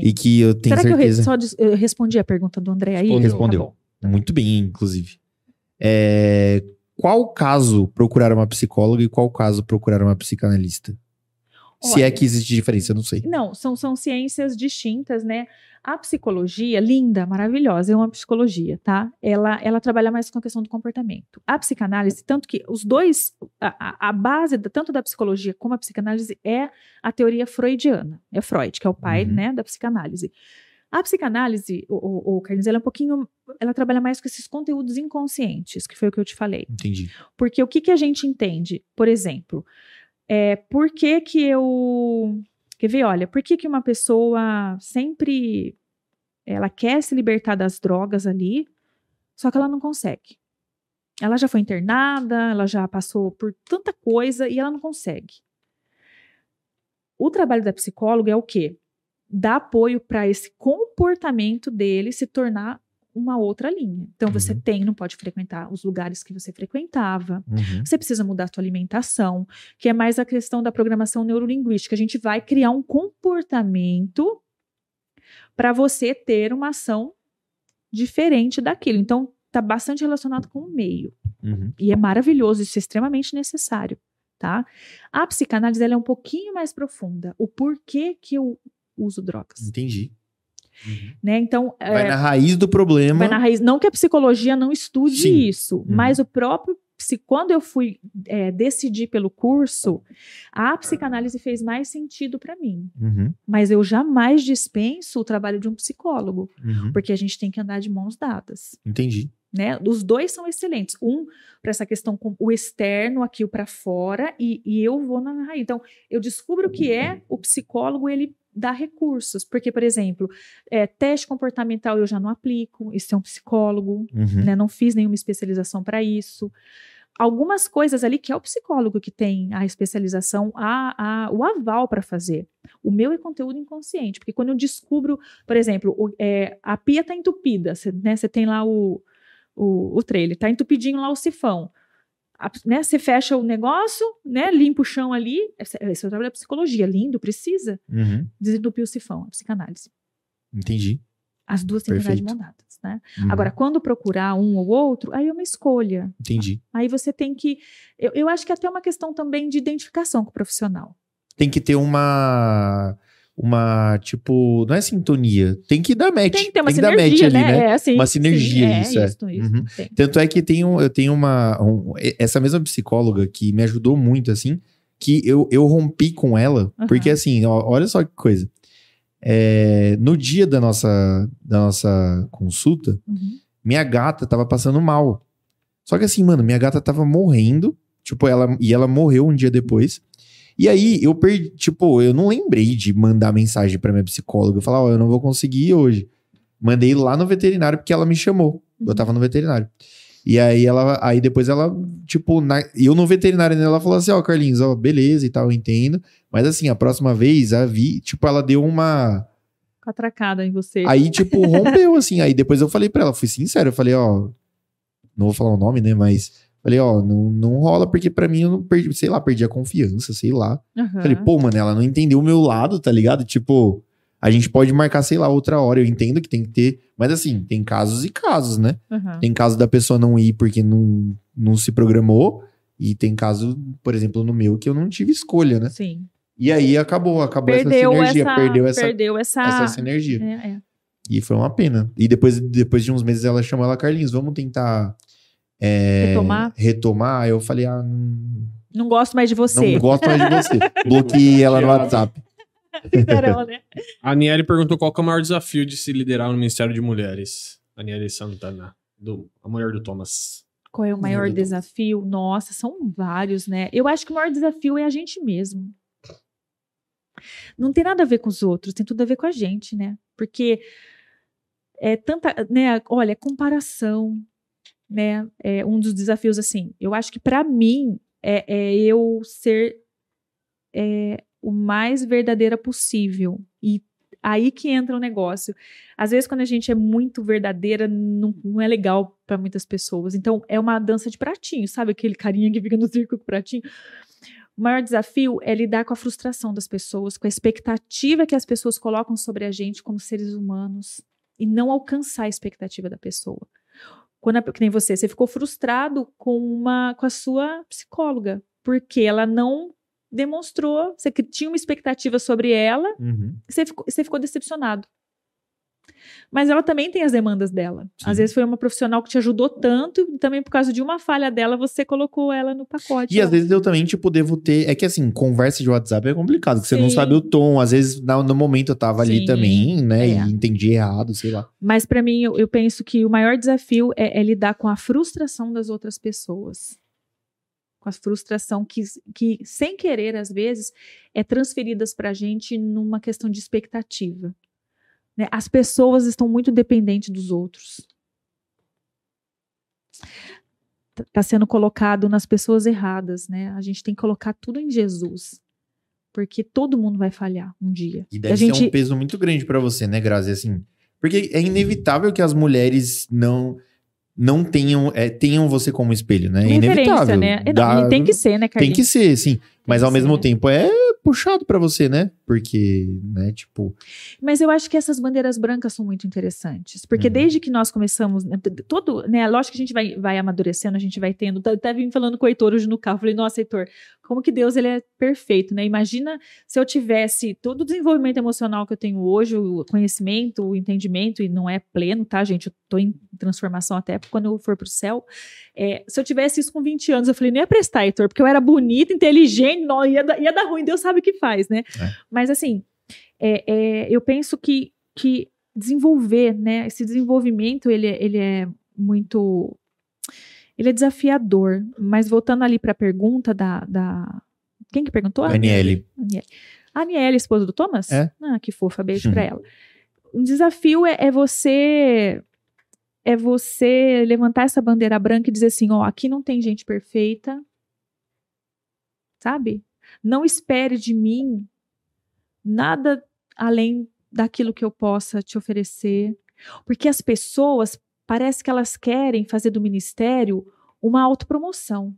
Sim. e que eu tenho Será que eu, re- certeza. eu respondi a pergunta do André aí? Respondeu. Tá. Muito bem, inclusive. É, Qual caso procurar uma psicóloga e qual caso procurar uma psicanalista? Se é Olha. que existe diferença, eu não sei. Não, são, são ciências distintas, né? A psicologia, linda, maravilhosa, é uma psicologia, tá? Ela, ela trabalha mais com a questão do comportamento. A psicanálise, tanto que os dois, a, a- base da- tanto da psicologia como a psicanálise é a teoria freudiana. É Freud, que é o pai, Uhum. né, da psicanálise. A psicanálise, o, o, o Carlinhos, ela é um pouquinho, ela trabalha mais com esses conteúdos inconscientes, que foi o que eu te falei. Entendi. Porque o que, que a gente entende? Por exemplo, é, por que que eu... Quer ver? Olha, por que que uma pessoa sempre... Ela quer se libertar das drogas ali, só que ela não consegue. Ela já foi internada, ela já passou por tanta coisa e ela não consegue. O trabalho da psicóloga é o quê? Dar apoio para esse comportamento dele se tornar uma outra linha. Então você Uhum. tem, não pode frequentar os lugares que você frequentava, Uhum. você precisa mudar a sua alimentação, que é mais a questão da programação neurolinguística. A gente vai criar um comportamento para você ter uma ação diferente daquilo. Então, está bastante relacionado com o meio. Uhum. E é maravilhoso, isso é extremamente necessário, tá? A psicanálise ela é um pouquinho mais profunda. O porquê que eu uso drogas, Entendi. Uhum. né? Então, Vai é, na raiz do problema. vai na raiz. Não que a psicologia não estude Sim. isso, mas o próprio psi- quando eu fui é, decidir pelo curso, a psicanálise fez mais sentido para mim. Uhum. Mas eu jamais dispenso o trabalho de um psicólogo, Uhum. porque a gente tem que andar de mãos dadas. Entendi. Né? Os dois são excelentes. Um para essa questão com o externo, aqui o para fora, e, e eu vou na raiz. Então, eu descubro o que é o psicólogo, ele dá recursos. Porque, por exemplo, é, teste comportamental eu já não aplico, isso é um psicólogo, Uhum. né? Não fiz nenhuma especialização para isso. Algumas coisas ali que é o psicólogo que tem a especialização, a, a- o aval para fazer. O meu é conteúdo inconsciente, porque quando eu descubro, por exemplo, o- é, a pia está entupida, você né, você tem lá o, o, o trailer, está entupidinho lá o sifão. A- né, você fecha o negócio, né, limpa o chão ali. Esse, é o trabalho da psicologia, lindo, precisa Uhum. desentupir o sifão, a psicanálise. Entendi. As duas têm que andar de Perfeito. mão dadas, né? Uhum. Agora, quando procurar um ou outro, aí é uma escolha. Entendi. Aí você tem que. Eu, eu acho que é até uma questão também de identificação com o profissional. Tem que ter uma. Uma, tipo, não é sintonia. Tem que dar match. Tem que ter uma dar match sinergia, ali, né? É, assim, Uma sinergia, sim, isso, é. é. Isso, isso. Uhum. Tanto é que um, eu tenho uma. um- essa mesma psicóloga que me ajudou muito, assim, que eu, eu rompi com ela, Aham. porque assim, ó, olha só que coisa. É, no dia da nossa, da nossa consulta, Uhum. minha gata tava passando mal. Só que assim, mano, minha gata tava morrendo, tipo, ela, e ela morreu um dia depois. E aí eu perdi, tipo, eu não lembrei de mandar mensagem pra minha psicóloga, falar, ó, eu não vou conseguir hoje. Mandei lá no veterinário porque ela me chamou. Eu tava no veterinário. E aí ela, aí depois ela, tipo, na, eu no veterinário, né, ela falou assim, ó, Carlinhos, ó, beleza e tal, eu entendo. Mas assim, a próxima vez, a Vi, tipo, ela deu uma. Atracada em você. Aí, tipo, rompeu, assim. Aí depois eu falei pra ela, fui sincero, eu falei, ó. Não vou falar o nome, né? Mas. Falei, ó, não, não rola, porque pra mim eu não perdi, sei lá, perdi a confiança, sei lá. Aham. Falei, pô, mano, ela não entendeu o meu lado, tá ligado? Tipo, a gente pode marcar, sei lá, outra hora. Eu entendo que tem que ter. Mas assim, tem casos e casos, né? Aham. Tem caso da pessoa não ir porque não, não se programou. E tem caso, por exemplo, no meu, que eu não tive escolha, né? Sim. E aí acabou, acabou Perdeu essa sinergia, essa. perdeu essa, perdeu essa. essa sinergia. É, é. E foi uma pena. E depois, depois de uns meses ela chamou ela, Carlinhos, vamos tentar é, Retomar? retomar. Eu falei, ah, não, Não gosto mais de você. não gosto mais de você. <laughs> Bloqueei ela no WhatsApp. Caramba, né? A Aniele perguntou qual que é o maior desafio de se liderar no Ministério de Mulheres. Aniele Santana, do, a mulher do Thomas. Qual é o maior desafio? Nossa, são vários, né? Eu acho que o maior desafio é a gente mesmo. Não tem nada a ver com os outros, tem tudo a ver com a gente, né? Porque é tanta, né? Olha, comparação, né? É um dos desafios, assim. Eu acho que para mim é, é eu ser é, o mais verdadeira possível e aí que entra o negócio. Às vezes, quando a gente é muito verdadeira, não, não é legal para muitas pessoas. Então, é uma dança de pratinho, sabe? Aquele carinha que fica no circo com pratinho. O maior desafio é lidar com a frustração das pessoas, com a expectativa que as pessoas colocam sobre a gente como seres humanos e não alcançar a expectativa da pessoa. Quando, a- que nem você, você ficou frustrado com uma com a sua psicóloga, porque ela não demonstrou, você que tinha uma expectativa sobre ela, Uhum. você ficou, você ficou decepcionado. Mas ela também tem as demandas dela. Sim. Às vezes foi uma profissional que te ajudou tanto, e também por causa de uma falha dela, você colocou ela no pacote. E às lá. vezes eu também, tipo, devo ter. É que assim, conversa de WhatsApp é complicado, porque você não Sim. sabe o tom. Às vezes, no momento eu tava ali Sim, também, né? é. E entendi errado, sei lá. Mas para mim, eu, eu penso que o maior desafio é, é lidar com a frustração das outras pessoas. Com a frustração que, que, sem querer, às vezes, é transferidas para a gente numa questão de expectativa. Né? As pessoas estão muito dependentes dos outros. Está sendo colocado nas pessoas erradas, né? A gente tem que colocar tudo em Jesus. Porque todo mundo vai falhar um dia. E deve a gente, ser um peso muito grande pra você, né, Grazi? Assim, porque é inevitável que as mulheres não não tenham, é, tenham você como espelho, né? É inevitável. né? É, Dá- e tem que ser, né, Tem Carlinhos? que ser, sim. Mas ao mesmo tempo é puxado pra você, né? Porque, né, tipo, Mas eu acho que essas bandeiras brancas são muito interessantes. Porque Uhum. desde que nós começamos, né, todo, né? Lógico que a gente vai, vai amadurecendo, a gente vai tendo. tá- Até vim falando com o Heitor hoje no carro. Falei, nossa, Heitor, como que Deus ele é perfeito, né? Imagina se eu tivesse todo o desenvolvimento emocional que eu tenho hoje, o conhecimento, o entendimento, e não é pleno, tá, gente? Eu tô em transformação até quando eu for pro céu. É, se eu tivesse isso com 20 anos, eu falei, não ia prestar, Heitor, porque eu era bonita, inteligente, não, ia, dar- ia dar ruim, Deus sabe o que faz, né? É. Mas assim, é, é, eu penso que, que desenvolver, né? Esse desenvolvimento, ele, é- ele é muito. Ele é desafiador. Mas voltando ali para a pergunta da, da. Quem que perguntou? Aniele. Aniele. A Aniele, esposa do Thomas? É. Ah, que fofa, beijo pra ela. Um desafio é, é você. É você levantar essa bandeira branca e dizer assim: ó, aqui não tem gente perfeita. Sabe? Não espere de mim nada além daquilo que eu possa te oferecer. Porque as pessoas parece que elas querem fazer do ministério uma autopromoção.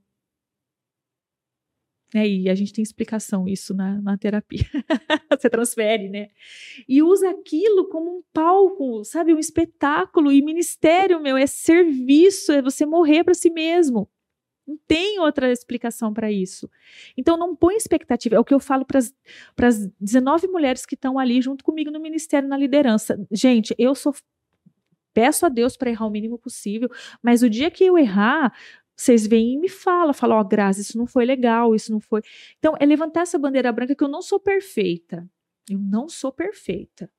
É, e a gente tem explicação isso na, na terapia. <laughs> Você transfere, né? E usa aquilo como um palco, sabe? Um espetáculo. E ministério, meu, é serviço, é você morrer para si mesmo. Não tem outra explicação para isso. Então não põe expectativa. É o que eu falo para as 19 mulheres que estão ali junto comigo no ministério, na liderança. Gente, eu sou. Peço a Deus para errar o mínimo possível, mas o dia que eu errar, vocês vêm e me falam, falam, ó, Graça, isso não foi legal, isso não foi. Então, é levantar essa bandeira branca que eu não sou perfeita. Eu não sou perfeita.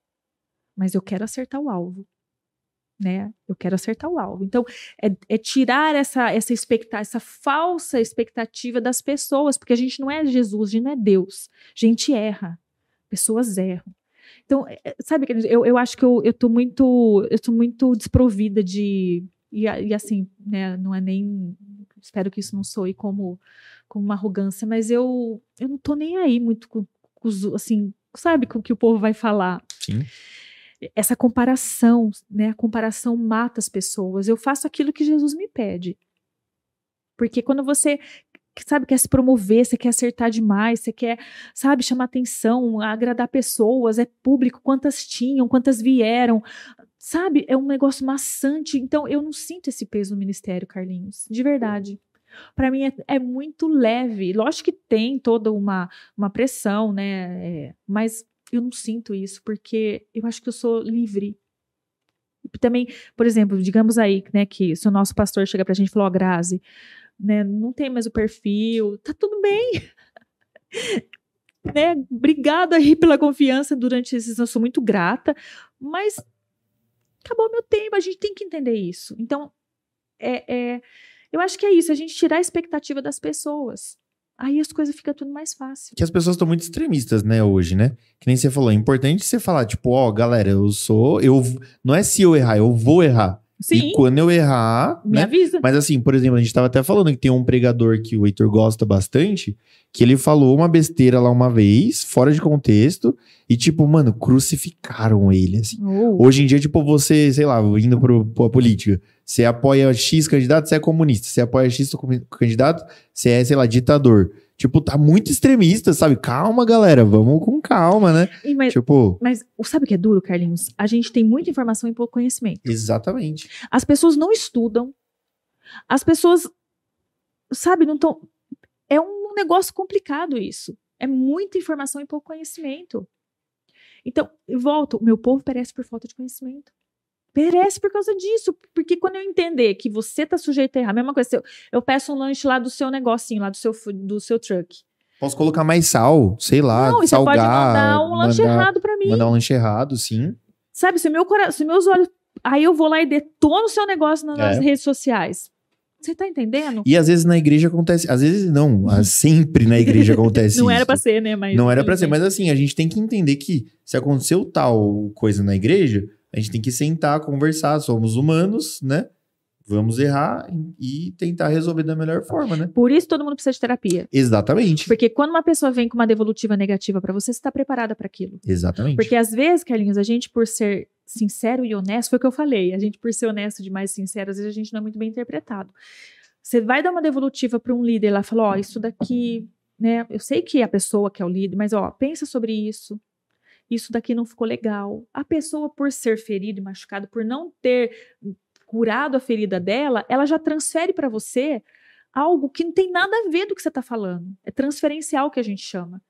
Mas eu quero acertar o alvo. Né? Eu quero acertar o alvo. Então, é, é tirar essa, essa expectativa, essa falsa expectativa das pessoas, porque a gente não é Jesus, a gente não é Deus. A gente erra. Pessoas erram. Então, é, sabe, querido, eu, eu acho que eu, eu muito, eu tô muito desprovida de. E, e assim, né, não é nem. Espero que isso não soe como, como uma arrogância, mas eu, eu não tô nem aí muito com, com os, assim, sabe, com o que o povo vai falar sim. Essa comparação, né? A comparação mata as pessoas. Eu faço aquilo que Jesus me pede. Porque quando você, sabe, quer se promover, você quer acertar demais, você quer, sabe, chamar atenção, agradar pessoas, é público, quantas tinham, quantas vieram, sabe? É um negócio maçante. Então, eu não sinto esse peso no ministério, Carlinhos, de verdade. Para mim é, é muito leve. Lógico que tem toda uma, uma pressão, né? É, mas eu não sinto isso, porque eu acho que eu sou livre. Também, por exemplo, digamos aí, né, que se o nosso pastor chega pra gente e falou, ó, Grazi, né, não tem mais o perfil, tá tudo bem. <laughs> né, obrigado aí pela confiança durante esses, eu sou muito grata, mas acabou meu tempo, a gente tem que entender isso. Então, é, é, eu acho que é isso, a gente tirar a expectativa das pessoas. Aí as coisas ficam tudo mais fácil. Que as pessoas estão muito extremistas, né, hoje, né? Que nem você falou, é importante você falar, tipo, ó, galera, eu sou, eu não é se eu errar, eu vou errar. Sim, E quando eu errar, me né? avisa. Mas assim, por exemplo, a gente tava até falando que tem um pregador que o Heitor gosta bastante, que ele falou uma besteira lá uma vez, fora de contexto, e tipo, mano, crucificaram ele, assim. Oh. Hoje em dia, tipo, você, sei lá, indo pro, pra política, você apoia X candidato, você é comunista. Você apoia X candidato, você é, sei lá, ditador. Tipo, tá muito extremista, sabe? Calma, galera, vamos com calma, né? E, mas, Tipo, mas sabe o que é duro, Carlinhos? A gente tem muita informação e pouco conhecimento. exatamente. As pessoas não estudam. As pessoas, sabe, não estão. É um negócio complicado isso. É muita informação e pouco conhecimento. Então, volto, meu povo perece por falta de conhecimento. Perece por causa disso. Porque quando eu entender que você tá sujeito a errar, a mesma coisa, se eu, eu peço um lanche lá do seu negocinho, lá do seu, do seu truck. Posso colocar mais sal, sei lá, não, e você salgar. pode mandar um lanche mandar- errado pra mim. Mandar um lanche errado, sim. Sabe, se, meu cora... se meus olhos. Aí eu vou lá e detono o seu negócio na- nas É. redes sociais. Você tá entendendo? E às vezes na igreja acontece, às vezes não, <laughs> sempre na igreja acontece Não isso. era pra ser, né? Mas, Não era pra ser, mas assim, a gente tem que entender que se aconteceu tal coisa na igreja, a gente tem que sentar, conversar, somos humanos, né? Vamos errar e tentar resolver da melhor forma, né? Por isso todo mundo precisa de terapia. Exatamente. Porque quando uma pessoa vem com uma devolutiva negativa pra você, você tá preparada pra aquilo. Exatamente. Porque às vezes, Carlinhos, a gente por ser sincero e honesto, foi o que eu falei, a gente por ser honesto demais e sincero, às vezes a gente não é muito bem interpretado. Você vai dar uma devolutiva pra um líder lá, falou, ó, isso daqui né? Eu sei que a pessoa que é o líder, mas ó, pensa sobre isso. Isso daqui não ficou legal. A pessoa, por ser ferida e machucada, por não ter curado a ferida dela, ela já transfere para você algo que não tem nada a ver do que você está falando. É transferencial que a gente chama.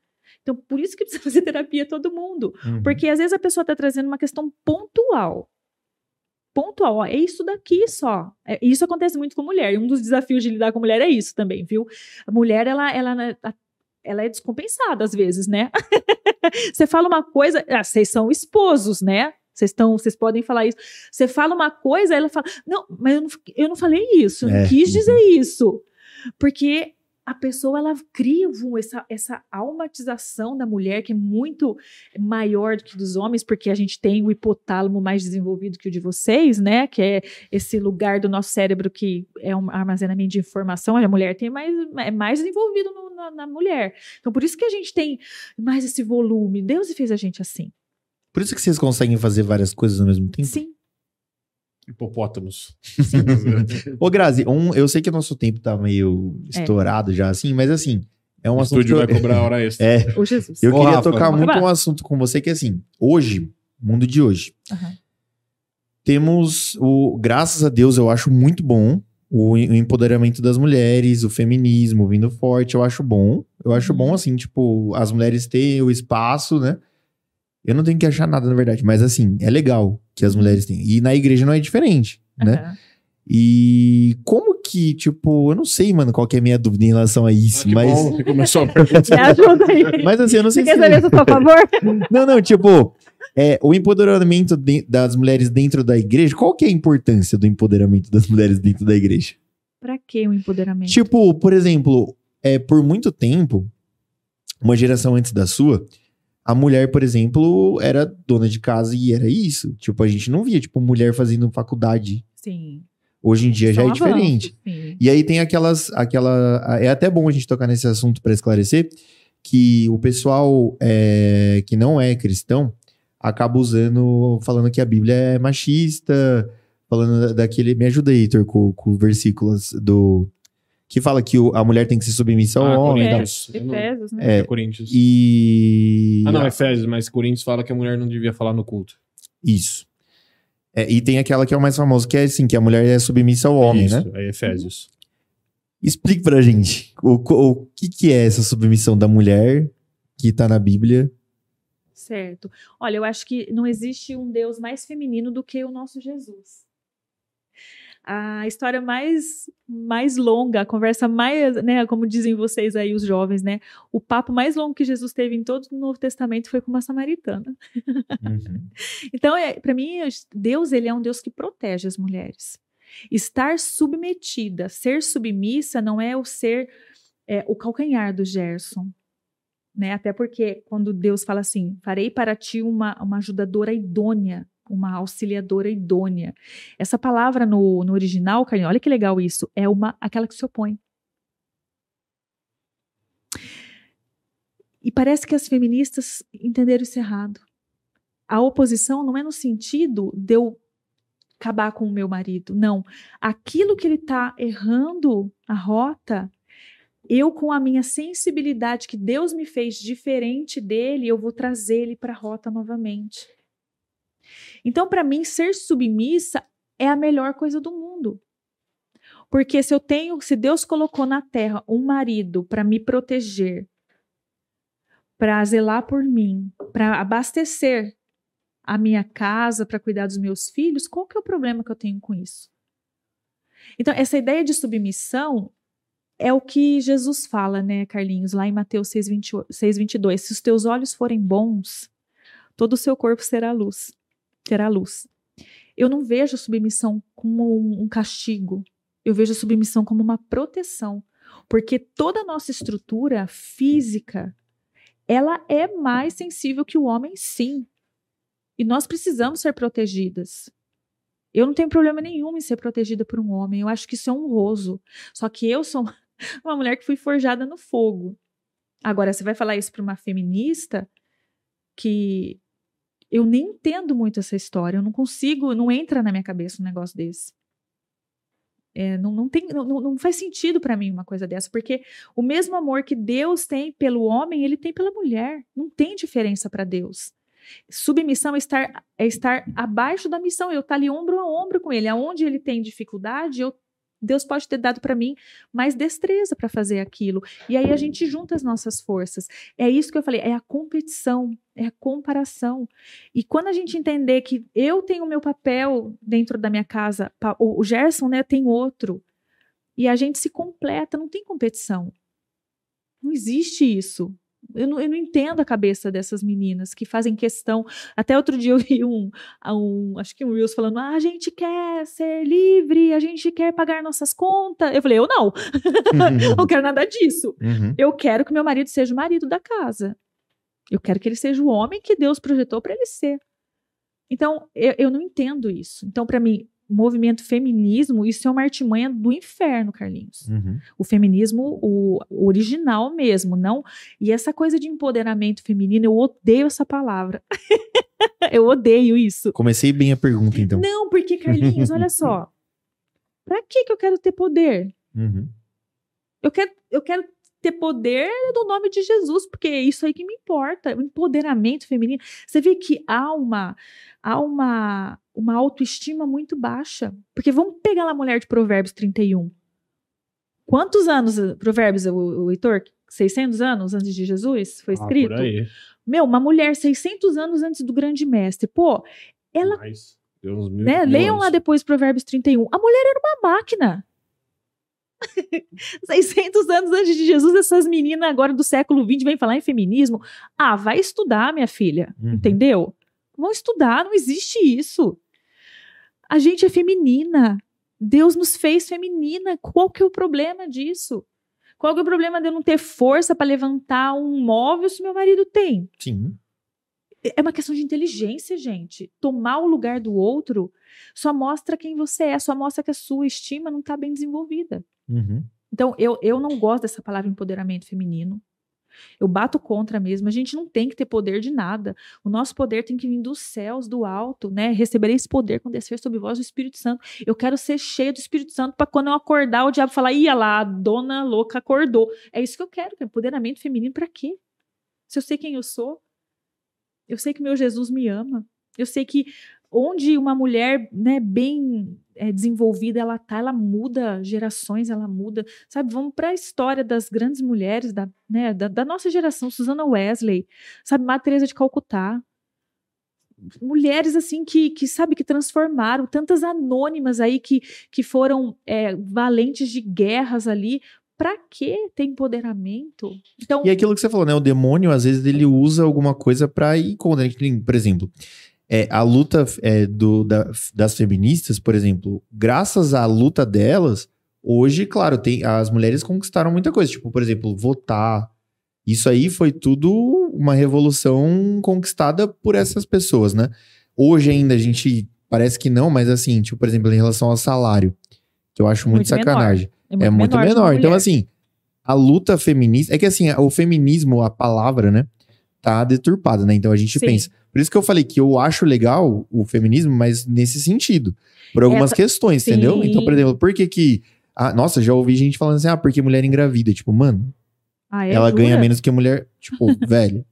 Então, por isso que <laughs> precisa fazer terapia todo mundo. Uhum. Porque às vezes a pessoa está trazendo uma questão pontual. Pontual, ó, é isso daqui só. É, isso acontece muito com mulher. E um dos desafios de lidar com mulher é isso também, viu? A mulher, ela, ela, ela é descompensada às vezes, né? <laughs> Você fala uma coisa, ah, vocês são esposos, né? Vocês estão, vocês podem falar isso. Você fala uma coisa, ela fala, não, mas eu não, eu não falei isso, eu não É. quis dizer isso. Porque a pessoa ela cria essa, essa almatização da mulher que é muito maior do que dos homens, porque a gente tem o hipotálamo mais desenvolvido que o de vocês, né? Que é esse lugar do nosso cérebro que é um armazenamento de informação. A mulher tem mais, é mais desenvolvido no- na, na mulher. Então, por isso que a gente tem mais esse volume. Deus fez a gente assim. Por isso que vocês conseguem fazer várias coisas ao mesmo tempo? Sim. Hipopótamos. <laughs> Ô, Grazi, um, eu sei que o nosso tempo tá meio estourado já, assim, mas assim, é um o assunto. estúdio que eu- vai cobrar hora extra. É, O Jesus. eu Ô, queria Rafa, tocar muito um assunto com você que, assim, hoje, mundo de hoje, Aham. temos o, graças a Deus, eu acho muito bom o, o empoderamento das mulheres, o feminismo vindo forte, eu acho bom. Eu acho Uhum. bom, assim, tipo, as mulheres terem o espaço, né? Eu não tenho que achar nada, na verdade, mas assim, é legal que as mulheres tenham. E na igreja não é diferente, né? Aham. E como que, tipo, eu não sei, mano, qual que é a minha dúvida em relação a isso, Ah, mas. bom começou a <laughs> pergunta. Me ajuda aí. Mas assim, eu não sei Você se. quer saber se eu sou a favor? <laughs> Não, não, tipo, é, o empoderamento de- das mulheres dentro da igreja, qual que é a importância do empoderamento das mulheres dentro da igreja? Pra que o empoderamento? Tipo, por exemplo, é, por muito tempo, uma geração antes da sua, a mulher, por exemplo, era dona de casa e era isso. Tipo, a gente não via, tipo, mulher fazendo faculdade. Sim. Hoje em dia já é diferente. sim. E aí tem aquelas, aquela, é até bom a gente tocar nesse assunto para esclarecer que o pessoal é, que não é cristão acaba usando, falando que a Bíblia é machista, falando da- daquele, me ajuda aí, Heitor, com, com versículos do que fala que o- a mulher tem que ser submissa ao Ah, homem, e. Eu não- Efésios, né? É, Coríntios. e Ah, não, Efésios, mas Coríntios fala que a mulher não devia falar no culto. isso. É, e tem aquela que é o mais famoso, que é assim, que a mulher é submissa ao homem, Isso, né? É Efésios. Explique pra gente o, o, o que, que é essa submissão da mulher que tá na Bíblia. Certo. Olha, eu acho que não existe um Deus mais feminino do que o nosso Jesus. A história mais mais longa, a conversa mais, né, como dizem vocês aí os jovens, né, o papo mais longo que Jesus teve em todo o Novo Testamento foi com uma samaritana. <laughs> Então, é, para mim, Deus ele é um Deus que protege as mulheres. Estar submetida, ser submissa não é o ser é, o calcanhar do Gerson. Né? Até porque quando Deus fala assim, farei para ti uma, uma ajudadora idônea, uma auxiliadora idônea. Essa palavra no, no original, Carlinhos, olha que legal isso, é uma aquela que se opõe. E parece que as feministas entenderam isso errado. A oposição não é no sentido de eu acabar com o meu marido. Não. Aquilo que ele está errando a rota, eu, com a minha sensibilidade que Deus me fez diferente dele, eu vou trazer ele para a rota novamente. Então, para mim, ser submissa é a melhor coisa do mundo. Porque se eu tenho, se Deus colocou na terra um marido para me proteger, para zelar por mim, para abastecer a minha casa, para cuidar dos meus filhos, qual que é o problema que eu tenho com isso? Então, essa ideia de submissão é o que Jesus fala, né, Carlinhos, lá em Mateus 6, 22. Se os teus olhos forem bons, todo o seu corpo será luz, terá luz. Eu não vejo a submissão como um, castigo, eu vejo a submissão como uma proteção, porque toda a nossa estrutura física, ela é mais sensível que o homem, sim. E nós precisamos ser protegidas. Eu não tenho problema nenhum em ser protegida por um homem. Eu acho que isso é honroso. Só que eu sou <laughs> uma mulher que fui forjada no fogo. Agora, você vai falar isso para uma feminista que eu nem entendo muito essa história. Eu não consigo, não entra na minha cabeça um negócio desse. É, não, não, tem, não, não faz sentido para mim uma coisa dessa, porque o mesmo amor que Deus tem pelo homem, ele tem pela mulher. Não tem diferença para Deus. Submissão é estar, é estar abaixo da missão, eu estar ali ombro a ombro com ele. Aonde ele tem dificuldade, eu Deus pode ter dado para mim mais destreza para fazer aquilo. E aí a gente junta as nossas forças. É isso que eu falei, é a competição, é a comparação. E quando a gente entender que eu tenho o meu papel dentro da minha casa, o Gerson né, tem outro, e a gente se completa, não tem competição. Não existe isso. Eu não, eu não, entendo a cabeça dessas meninas que fazem questão. Até outro dia eu vi um, um, acho que um Reels falando: ah, a gente quer ser livre, a gente quer pagar nossas contas. Eu falei: eu não, <laughs> não quero nada disso. Uhum. Eu quero que meu marido seja o marido da casa. Eu quero que ele seja o homem que Deus projetou para ele ser. Então, eu, eu não entendo isso. Então, para mim, movimento feminismo, isso é uma artimanha do inferno, Carlinhos. Uhum. O feminismo, o, original mesmo, não. E essa coisa de empoderamento feminino, eu odeio essa palavra. <laughs> eu odeio isso. Comecei bem a pergunta, então. Não, porque, Carlinhos, olha só. <laughs> Pra que, que eu quero ter poder? Uhum. Eu, quero, eu quero ter poder no nome de Jesus, porque é isso aí que me importa, o empoderamento feminino. Você vê que há uma há uma uma autoestima muito baixa, porque vamos pegar lá a mulher de Provérbios 31. Quantos anos Provérbios o, o Heitor 600 anos antes de Jesus foi escrito? Ah, Meu, uma mulher 600 anos antes do grande mestre. Pô, ela Mais. Né? Leiam lá depois Provérbios 31. A mulher era uma máquina. <laughs> 600 anos antes de Jesus, essas meninas agora do século 20 vêm falar em feminismo. Ah, vai estudar, minha filha. Uhum. Entendeu? Vão estudar, não existe isso. A gente é feminina. Deus nos fez feminina. Qual que é o problema disso? Qual que é o problema de eu não ter força para levantar um móvel se meu marido tem? Sim. É uma questão de inteligência, gente. Tomar o lugar do outro só mostra quem você é, só mostra que a sua estima não está bem desenvolvida. Uhum. Então, eu, eu não gosto dessa palavra empoderamento feminino. Eu bato contra mesmo. A gente não tem que ter poder de nada. O nosso poder tem que vir dos céus, do alto, né? Receber esse poder quando descer sobre vós o Espírito Santo. Eu quero ser cheia do Espírito Santo para quando eu acordar, o diabo falar: ia lá, a dona louca acordou. É isso que eu quero, que é empoderamento feminino para quê? Se eu sei quem eu sou, eu sei que meu Jesus me ama. Eu sei que onde uma mulher né, bem é, desenvolvida ela tá, ela muda gerações, ela muda, sabe? Vamos para a história das grandes mulheres da, né, da, da, nossa geração, Susana Wesley, sabe? Madre de Calcutá, mulheres assim que, que sabe que transformaram tantas anônimas aí que, que foram é, valentes de guerras ali Pra que ter empoderamento? Então, e aquilo que você falou, né? O demônio, às vezes, ele usa alguma coisa para ir contra. Por exemplo, é, a luta é, do, da, das feministas, por exemplo, graças à luta delas, hoje, claro, tem, as mulheres conquistaram muita coisa. Tipo, por exemplo, votar. Isso aí foi tudo uma revolução conquistada por essas pessoas, né? Hoje ainda a gente parece que não, mas assim, tipo, por exemplo, em relação ao salário, que eu acho muito, muito sacanagem. Menor. É muito, é muito menor. menor. Então, assim, a luta feminista. É que assim, o feminismo, a palavra, né? Tá deturpada, né? Então a gente Sim. pensa por isso que eu falei que eu acho legal o feminismo, mas nesse sentido. Por algumas Essa, questões, sim. entendeu? Então, por exemplo, por que que... Ah, nossa, já ouvi gente falando assim, ah, porque mulher engravida. Tipo, mano, ah, é ela ganha menos que mulher, tipo, <laughs> velho.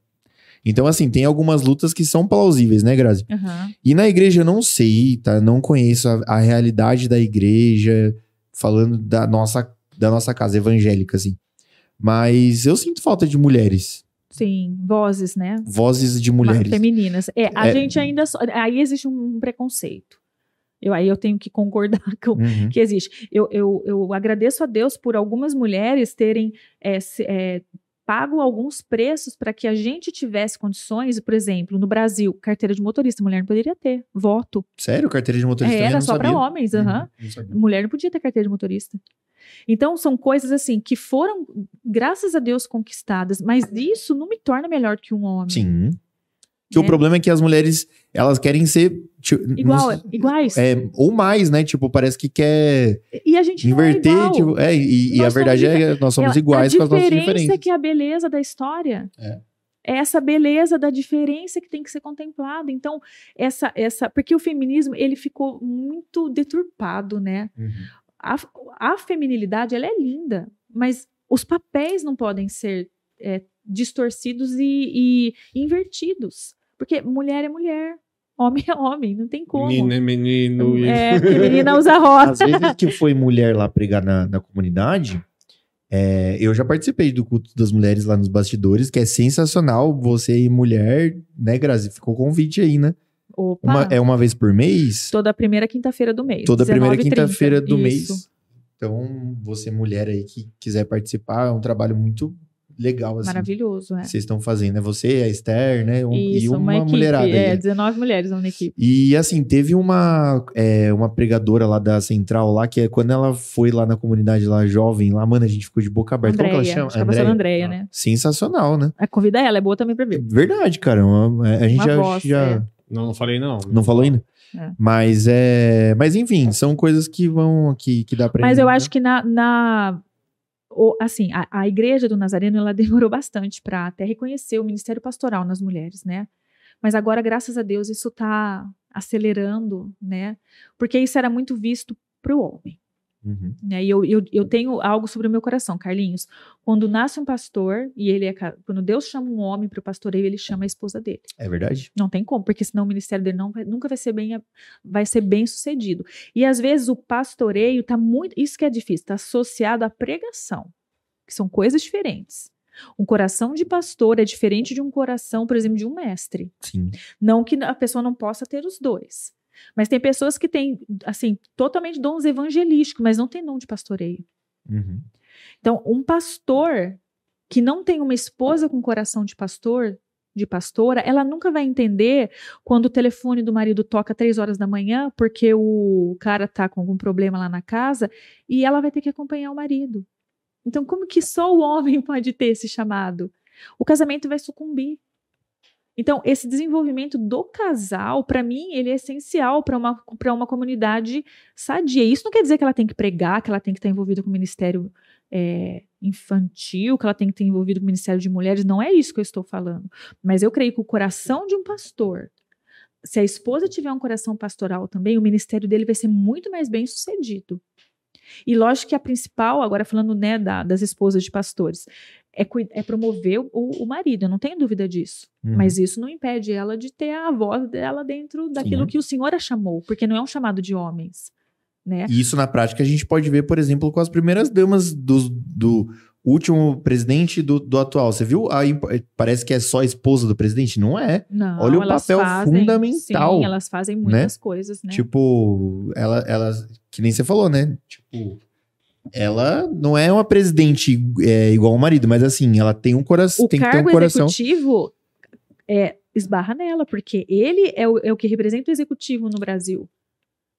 Então, assim, tem algumas lutas que são plausíveis, né, Grazi? Uhum. E na igreja eu não sei, tá? Não conheço a, a, realidade da igreja, falando da nossa, da nossa casa evangélica, assim. Mas eu sinto falta de mulheres. Sim, vozes, né? Vozes de mulheres. Femininas. É, a é... gente ainda. Aí existe um preconceito. Eu, aí eu tenho que concordar com uhum. que existe. Eu, eu, eu agradeço a Deus por algumas mulheres terem é, é, pago alguns preços para que a gente tivesse condições, por exemplo, no Brasil, carteira de motorista, mulher não poderia ter, voto. Sério? Carteira de motorista? É, era só para homens, uhum. Uhum, mulher não podia ter carteira de motorista. Então, são coisas assim que foram, graças a Deus, conquistadas, mas isso não me torna melhor que um homem. Sim. Que é. o problema é que as mulheres, elas querem ser. Tipo, Igual, iguais. É, ou mais, né? Tipo, parece que quer. E a gente inverter, não é tipo, é, e, e a verdade é que nós somos iguais com as nossas diferenças. A diferença é que é a beleza da história. É. É essa beleza da diferença que tem que ser contemplada. Então, essa, essa. Porque o feminismo, ele ficou muito deturpado, né? Uhum a, a feminilidade ela é linda, mas os papéis não podem ser é, distorcidos e, e, invertidos. Porque mulher é mulher, homem é homem, não tem como. Menino é menino. É, <laughs> porque menina usa rosa. Às vezes que foi mulher lá pregar na, na comunidade, é, eu já participei do culto das mulheres lá nos bastidores, que é sensacional. Você e mulher, né, Grazi? Ficou convite aí, né? Opa, Uma- é uma vez por mês? toda primeira quinta-feira do mês. Toda primeira 19h30. quinta-feira do Isso. mês. Então, você mulher aí que quiser participar, é um trabalho muito legal, assim. Maravilhoso, é. Vocês estão fazendo, né? Você, a Esther, né? Um- e Isso, uma, equipe. mulherada aí. É, né? 19 mulheres na equipe. E assim, teve uma, é, uma pregadora lá da Central lá, que é quando ela foi lá na comunidade lá jovem, lá, mano, a gente ficou de boca aberta. Como que ela Andréia, chama? acho que é a pastora Andréia, Ah, né? Sensacional, né? A convida ela, é boa também pra ver. Verdade, cara. uma- a gente Uma já, voz, já é. Não, não falei não. não falou ainda. É. Mas é, mas enfim, são coisas que vão que, que dá pra Mas eu né? acho que na. na o- assim, a, a igreja do Nazareno ela <laughs> demorou bastante para até reconhecer o ministério pastoral nas mulheres, né? Mas agora, graças a Deus, isso está acelerando, né? Porque isso era muito visto para o homem. Uhum. Né? E eu, eu, eu tenho algo sobre o meu coração, Carlinhos. Quando nasce um pastor e ele é. Quando Deus chama um homem para o pastoreio, ele chama a esposa dele. É verdade? Não tem como, porque senão o ministério dele não vai- nunca vai ser bem vai ser bem sucedido. E às vezes o pastoreio tá muito, isso que é difícil, está associado à pregação, que são coisas diferentes. Um coração de pastor é diferente de um coração, por exemplo, de um mestre. Sim. Não que a pessoa não possa ter os dois. Mas tem pessoas que têm, assim, totalmente dons evangelísticos, mas não tem dom de pastoreio. Uhum. Então, um pastor que não tem uma esposa com coração de pastor, de pastora, ela nunca vai entender quando o telefone do marido toca três horas da manhã, porque o cara tá com algum problema lá na casa, e ela vai ter que acompanhar o marido. Então, como que só o homem <laughs> pode ter esse chamado? O casamento vai sucumbir. Então, esse desenvolvimento do casal, para mim, ele é essencial para uma, uma comunidade sadia. Isso não quer dizer que ela tem que pregar, que ela tem que estar envolvida com o ministério é, infantil, que ela tem que estar envolvida com o ministério de mulheres. Não é isso que eu estou falando. Mas eu creio que o coração de um pastor, se a esposa tiver um coração pastoral também, o ministério dele vai ser muito mais bem sucedido. E lógico que a principal, agora falando né, da- das esposas de pastores, é, é promover o, o marido, eu não tenho dúvida disso. Uhum. Mas isso não impede ela de ter a voz dela dentro daquilo Sim. que o Senhor a chamou, porque não é um chamado de homens, né? E isso na prática a gente pode ver, por exemplo, com as primeiras damas do, do último presidente do, do atual. Você viu? A parece que é só a esposa do presidente. Não é. Não, Olha o elas papel fazem, fundamental, Sim, elas fazem muitas coisas, né? Tipo, ela, ela, que nem você falou, né? Tipo, ela não é uma presidente é, igual o marido, mas assim, ela tem um coração, o tem que ter um cargo coração. executivo é, esbarra nela, porque ele é o, é o que representa o executivo no Brasil,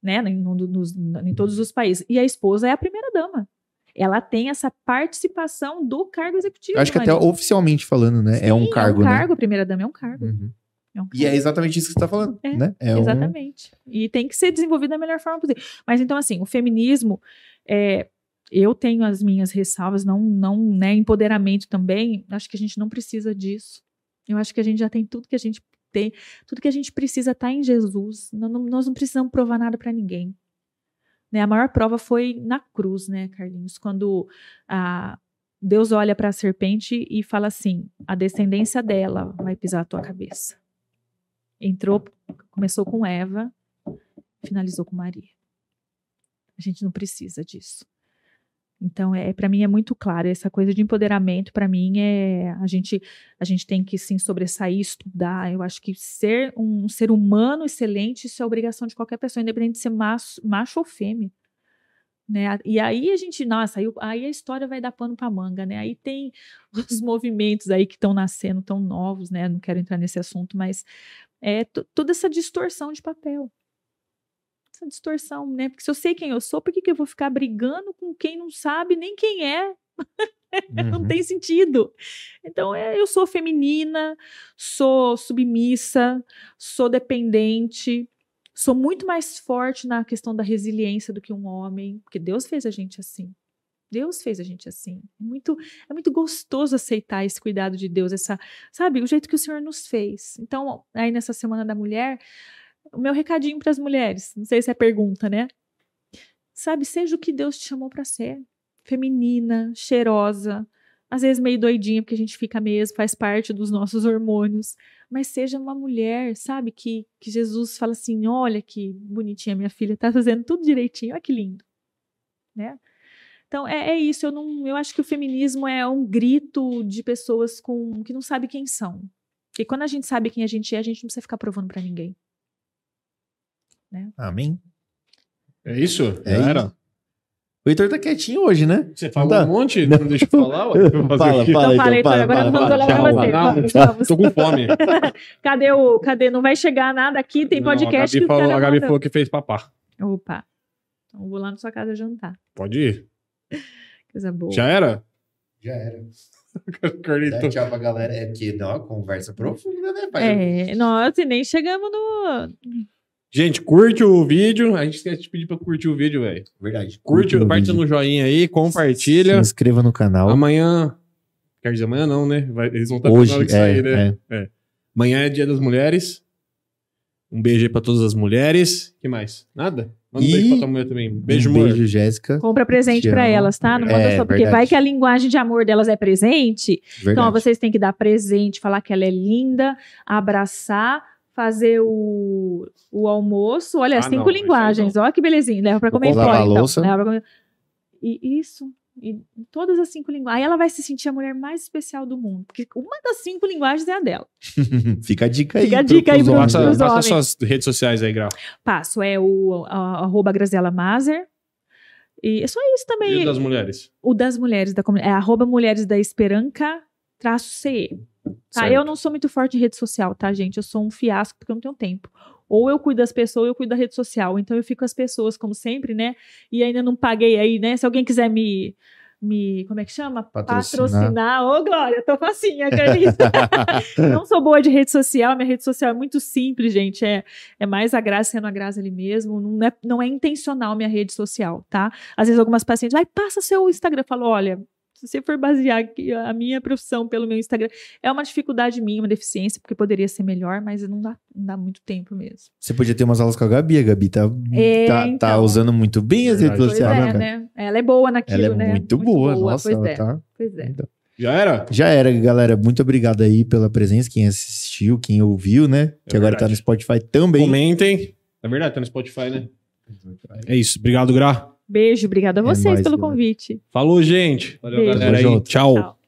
né? Em, no- nos- em todos os países. E a esposa é a primeira dama. Ela tem essa participação do cargo executivo. Eu acho que até marido. oficialmente falando, né? é um Sim, cargo, É um né? cargo, a primeira dama é um cargo. Uhum. É um E é cargo. exatamente isso que você tá falando, É, né? É um- Exatamente. E tem que ser desenvolvido da melhor forma possível. Mas então, assim, o feminismo, é, eu tenho as minhas ressalvas, não, não, né, empoderamento também. Acho que a gente não precisa disso. Eu acho que a gente já tem tudo que a gente tem, tudo que a gente precisa tá em Jesus. Nós não, nós não precisamos provar nada para ninguém. Né, a maior prova foi na cruz, né, Carlinhos? Quando a, Deus olha para a serpente e fala assim: a descendência dela vai pisar a tua cabeça. Entrou, começou com Eva, finalizou com Maria. A gente não precisa disso. Então, é, para mim é muito claro essa coisa de empoderamento. Para mim é a gente a gente tem que sim sobressair, estudar. Eu acho que ser um ser humano excelente isso é obrigação de qualquer pessoa, independente de ser macho, macho ou fêmea. Né? E aí a gente, nossa, aí, aí a história vai dar pano para manga, né? Aí tem <laughs> os movimentos aí que estão nascendo, tão novos, né? Não quero entrar nesse assunto, mas é to- toda essa distorção de papel. Essa distorção, né? Porque se eu sei quem eu sou, por que, que eu vou ficar brigando com quem não sabe nem quem é? <laughs> Não Uhum. tem sentido. Então, é, eu sou feminina, sou submissa, sou dependente, sou muito mais forte na questão da resiliência do que um homem, porque Deus fez a gente assim. Deus fez a gente assim. É muito, é muito gostoso aceitar esse cuidado de Deus, essa, sabe, o jeito que o Senhor nos fez. Então, aí nessa semana da mulher, o meu recadinho para as mulheres, não sei se é pergunta, né? Sabe, seja o que Deus te chamou para ser. Feminina, cheirosa, às vezes meio doidinha, porque a gente fica mesmo, faz parte dos nossos hormônios. Mas seja uma mulher, sabe? Que, que Jesus fala assim: olha que bonitinha minha filha, tá fazendo tudo direitinho, olha que lindo. Né? Então é, é isso. Eu, não, eu acho que o feminismo é um grito de pessoas com que não sabe quem são. E quando a gente sabe quem a gente é, a gente não precisa ficar provando para ninguém. Né? Amém. É isso? É Já era? O Heitor tá quietinho hoje, né? Você falou Tá. um monte? Não, deixa eu falar, ué. <laughs> Eu vou fazer Fala, o quê? fala. Então fala, Heitor, fala, agora fala, vamos fala. olhar pra Tchau, você. vamos. Tô com fome. <laughs> Cadê o. Cadê? Não vai chegar nada aqui, tem Não, podcast a Gabi, que o falou, a Gabi manda. falou que fez papá. Opa. Então vou lá na sua casa jantar. Pode ir. <laughs> Coisa boa. Já era? Já era. Dá tchau pra galera. É porque dá uma conversa profunda, né, pai? É, e nem chegamos no. Gente, curte o vídeo. A gente esquece de pedir pra curtir o vídeo, velho. Verdade. Curte, o aperta vídeo. no joinha aí, Se compartilha. inscreva no canal. Amanhã. Quer dizer, amanhã não, né? Vai- eles vão estar Hoje, na hora que é, sair, né? é. Amanhã é dia das mulheres. Um beijo aí pra todas as mulheres. que mais? Nada? Manda um beijo pra tua mulher também. Beijo, um amor. beijo, Jéssica. Compra presente Te pra amo. elas, tá? Não manda É, só porque verdade. vai que a linguagem de amor delas é presente. Então, Verdade. ó, vocês têm que dar presente, falar que ela é linda, abraçar, fazer o, o almoço. Olha, Ah, cinco não, linguagens. Olha que belezinha. Leva pra Vou comer fora, então. Leva pra comer. E isso. E todas as cinco linguagens. Aí ela vai se sentir a mulher mais especial do mundo. Porque uma das cinco linguagens é a dela. <laughs> Fica a dica aí. Fica a dica aí homens, Passa, passa suas redes sociais aí, Grau. Passo é o a, arroba Graziela Mazer. E é só isso E também. o das mulheres. O das mulheres da comunidade. É arroba Mulheres da Esperanca traço CE. Tá? Certo. Eu não sou muito forte em rede social, tá, gente? Eu sou um fiasco porque eu não tenho tempo. Ou eu cuido das pessoas, ou eu cuido da rede social. Então eu fico com as pessoas, como sempre, né? E ainda não paguei aí, né? Se alguém quiser me. Me, como é que chama? Patrocinar. Ô, Glória, eu tô facinha, Carlinhos. <laughs> não sou boa de rede social, minha rede social é muito simples, gente. É, é mais a graça sendo a graça ali mesmo. Não é, não é intencional minha rede social, tá? Às vezes algumas pacientes, vai, passa seu Instagram. Eu falo, olha, se você for basear aqui a minha profissão pelo meu Instagram, é uma dificuldade minha, uma deficiência, porque poderia ser melhor, mas não dá, não dá muito tempo mesmo. Você podia ter umas aulas com a Gabi. A Gabi tá, É, tá, tá então. usando muito bem as redes. Pois sociais, é, né? Ela é boa naquilo, Ela é né? muito, boa, nossa. pois ela é, tá... pois é. Já era? Já era, galera. Muito obrigado aí pela presença, quem assistiu, quem ouviu, né? que agora tá verdade. no Spotify também. Comentem. É verdade, tá no Spotify, né? É isso. Obrigado, Gra. Beijo, obrigada a É vocês nóis, pelo galera. convite. Falou, gente. Valeu, Beijo. galera aí. Tchau. Tchau.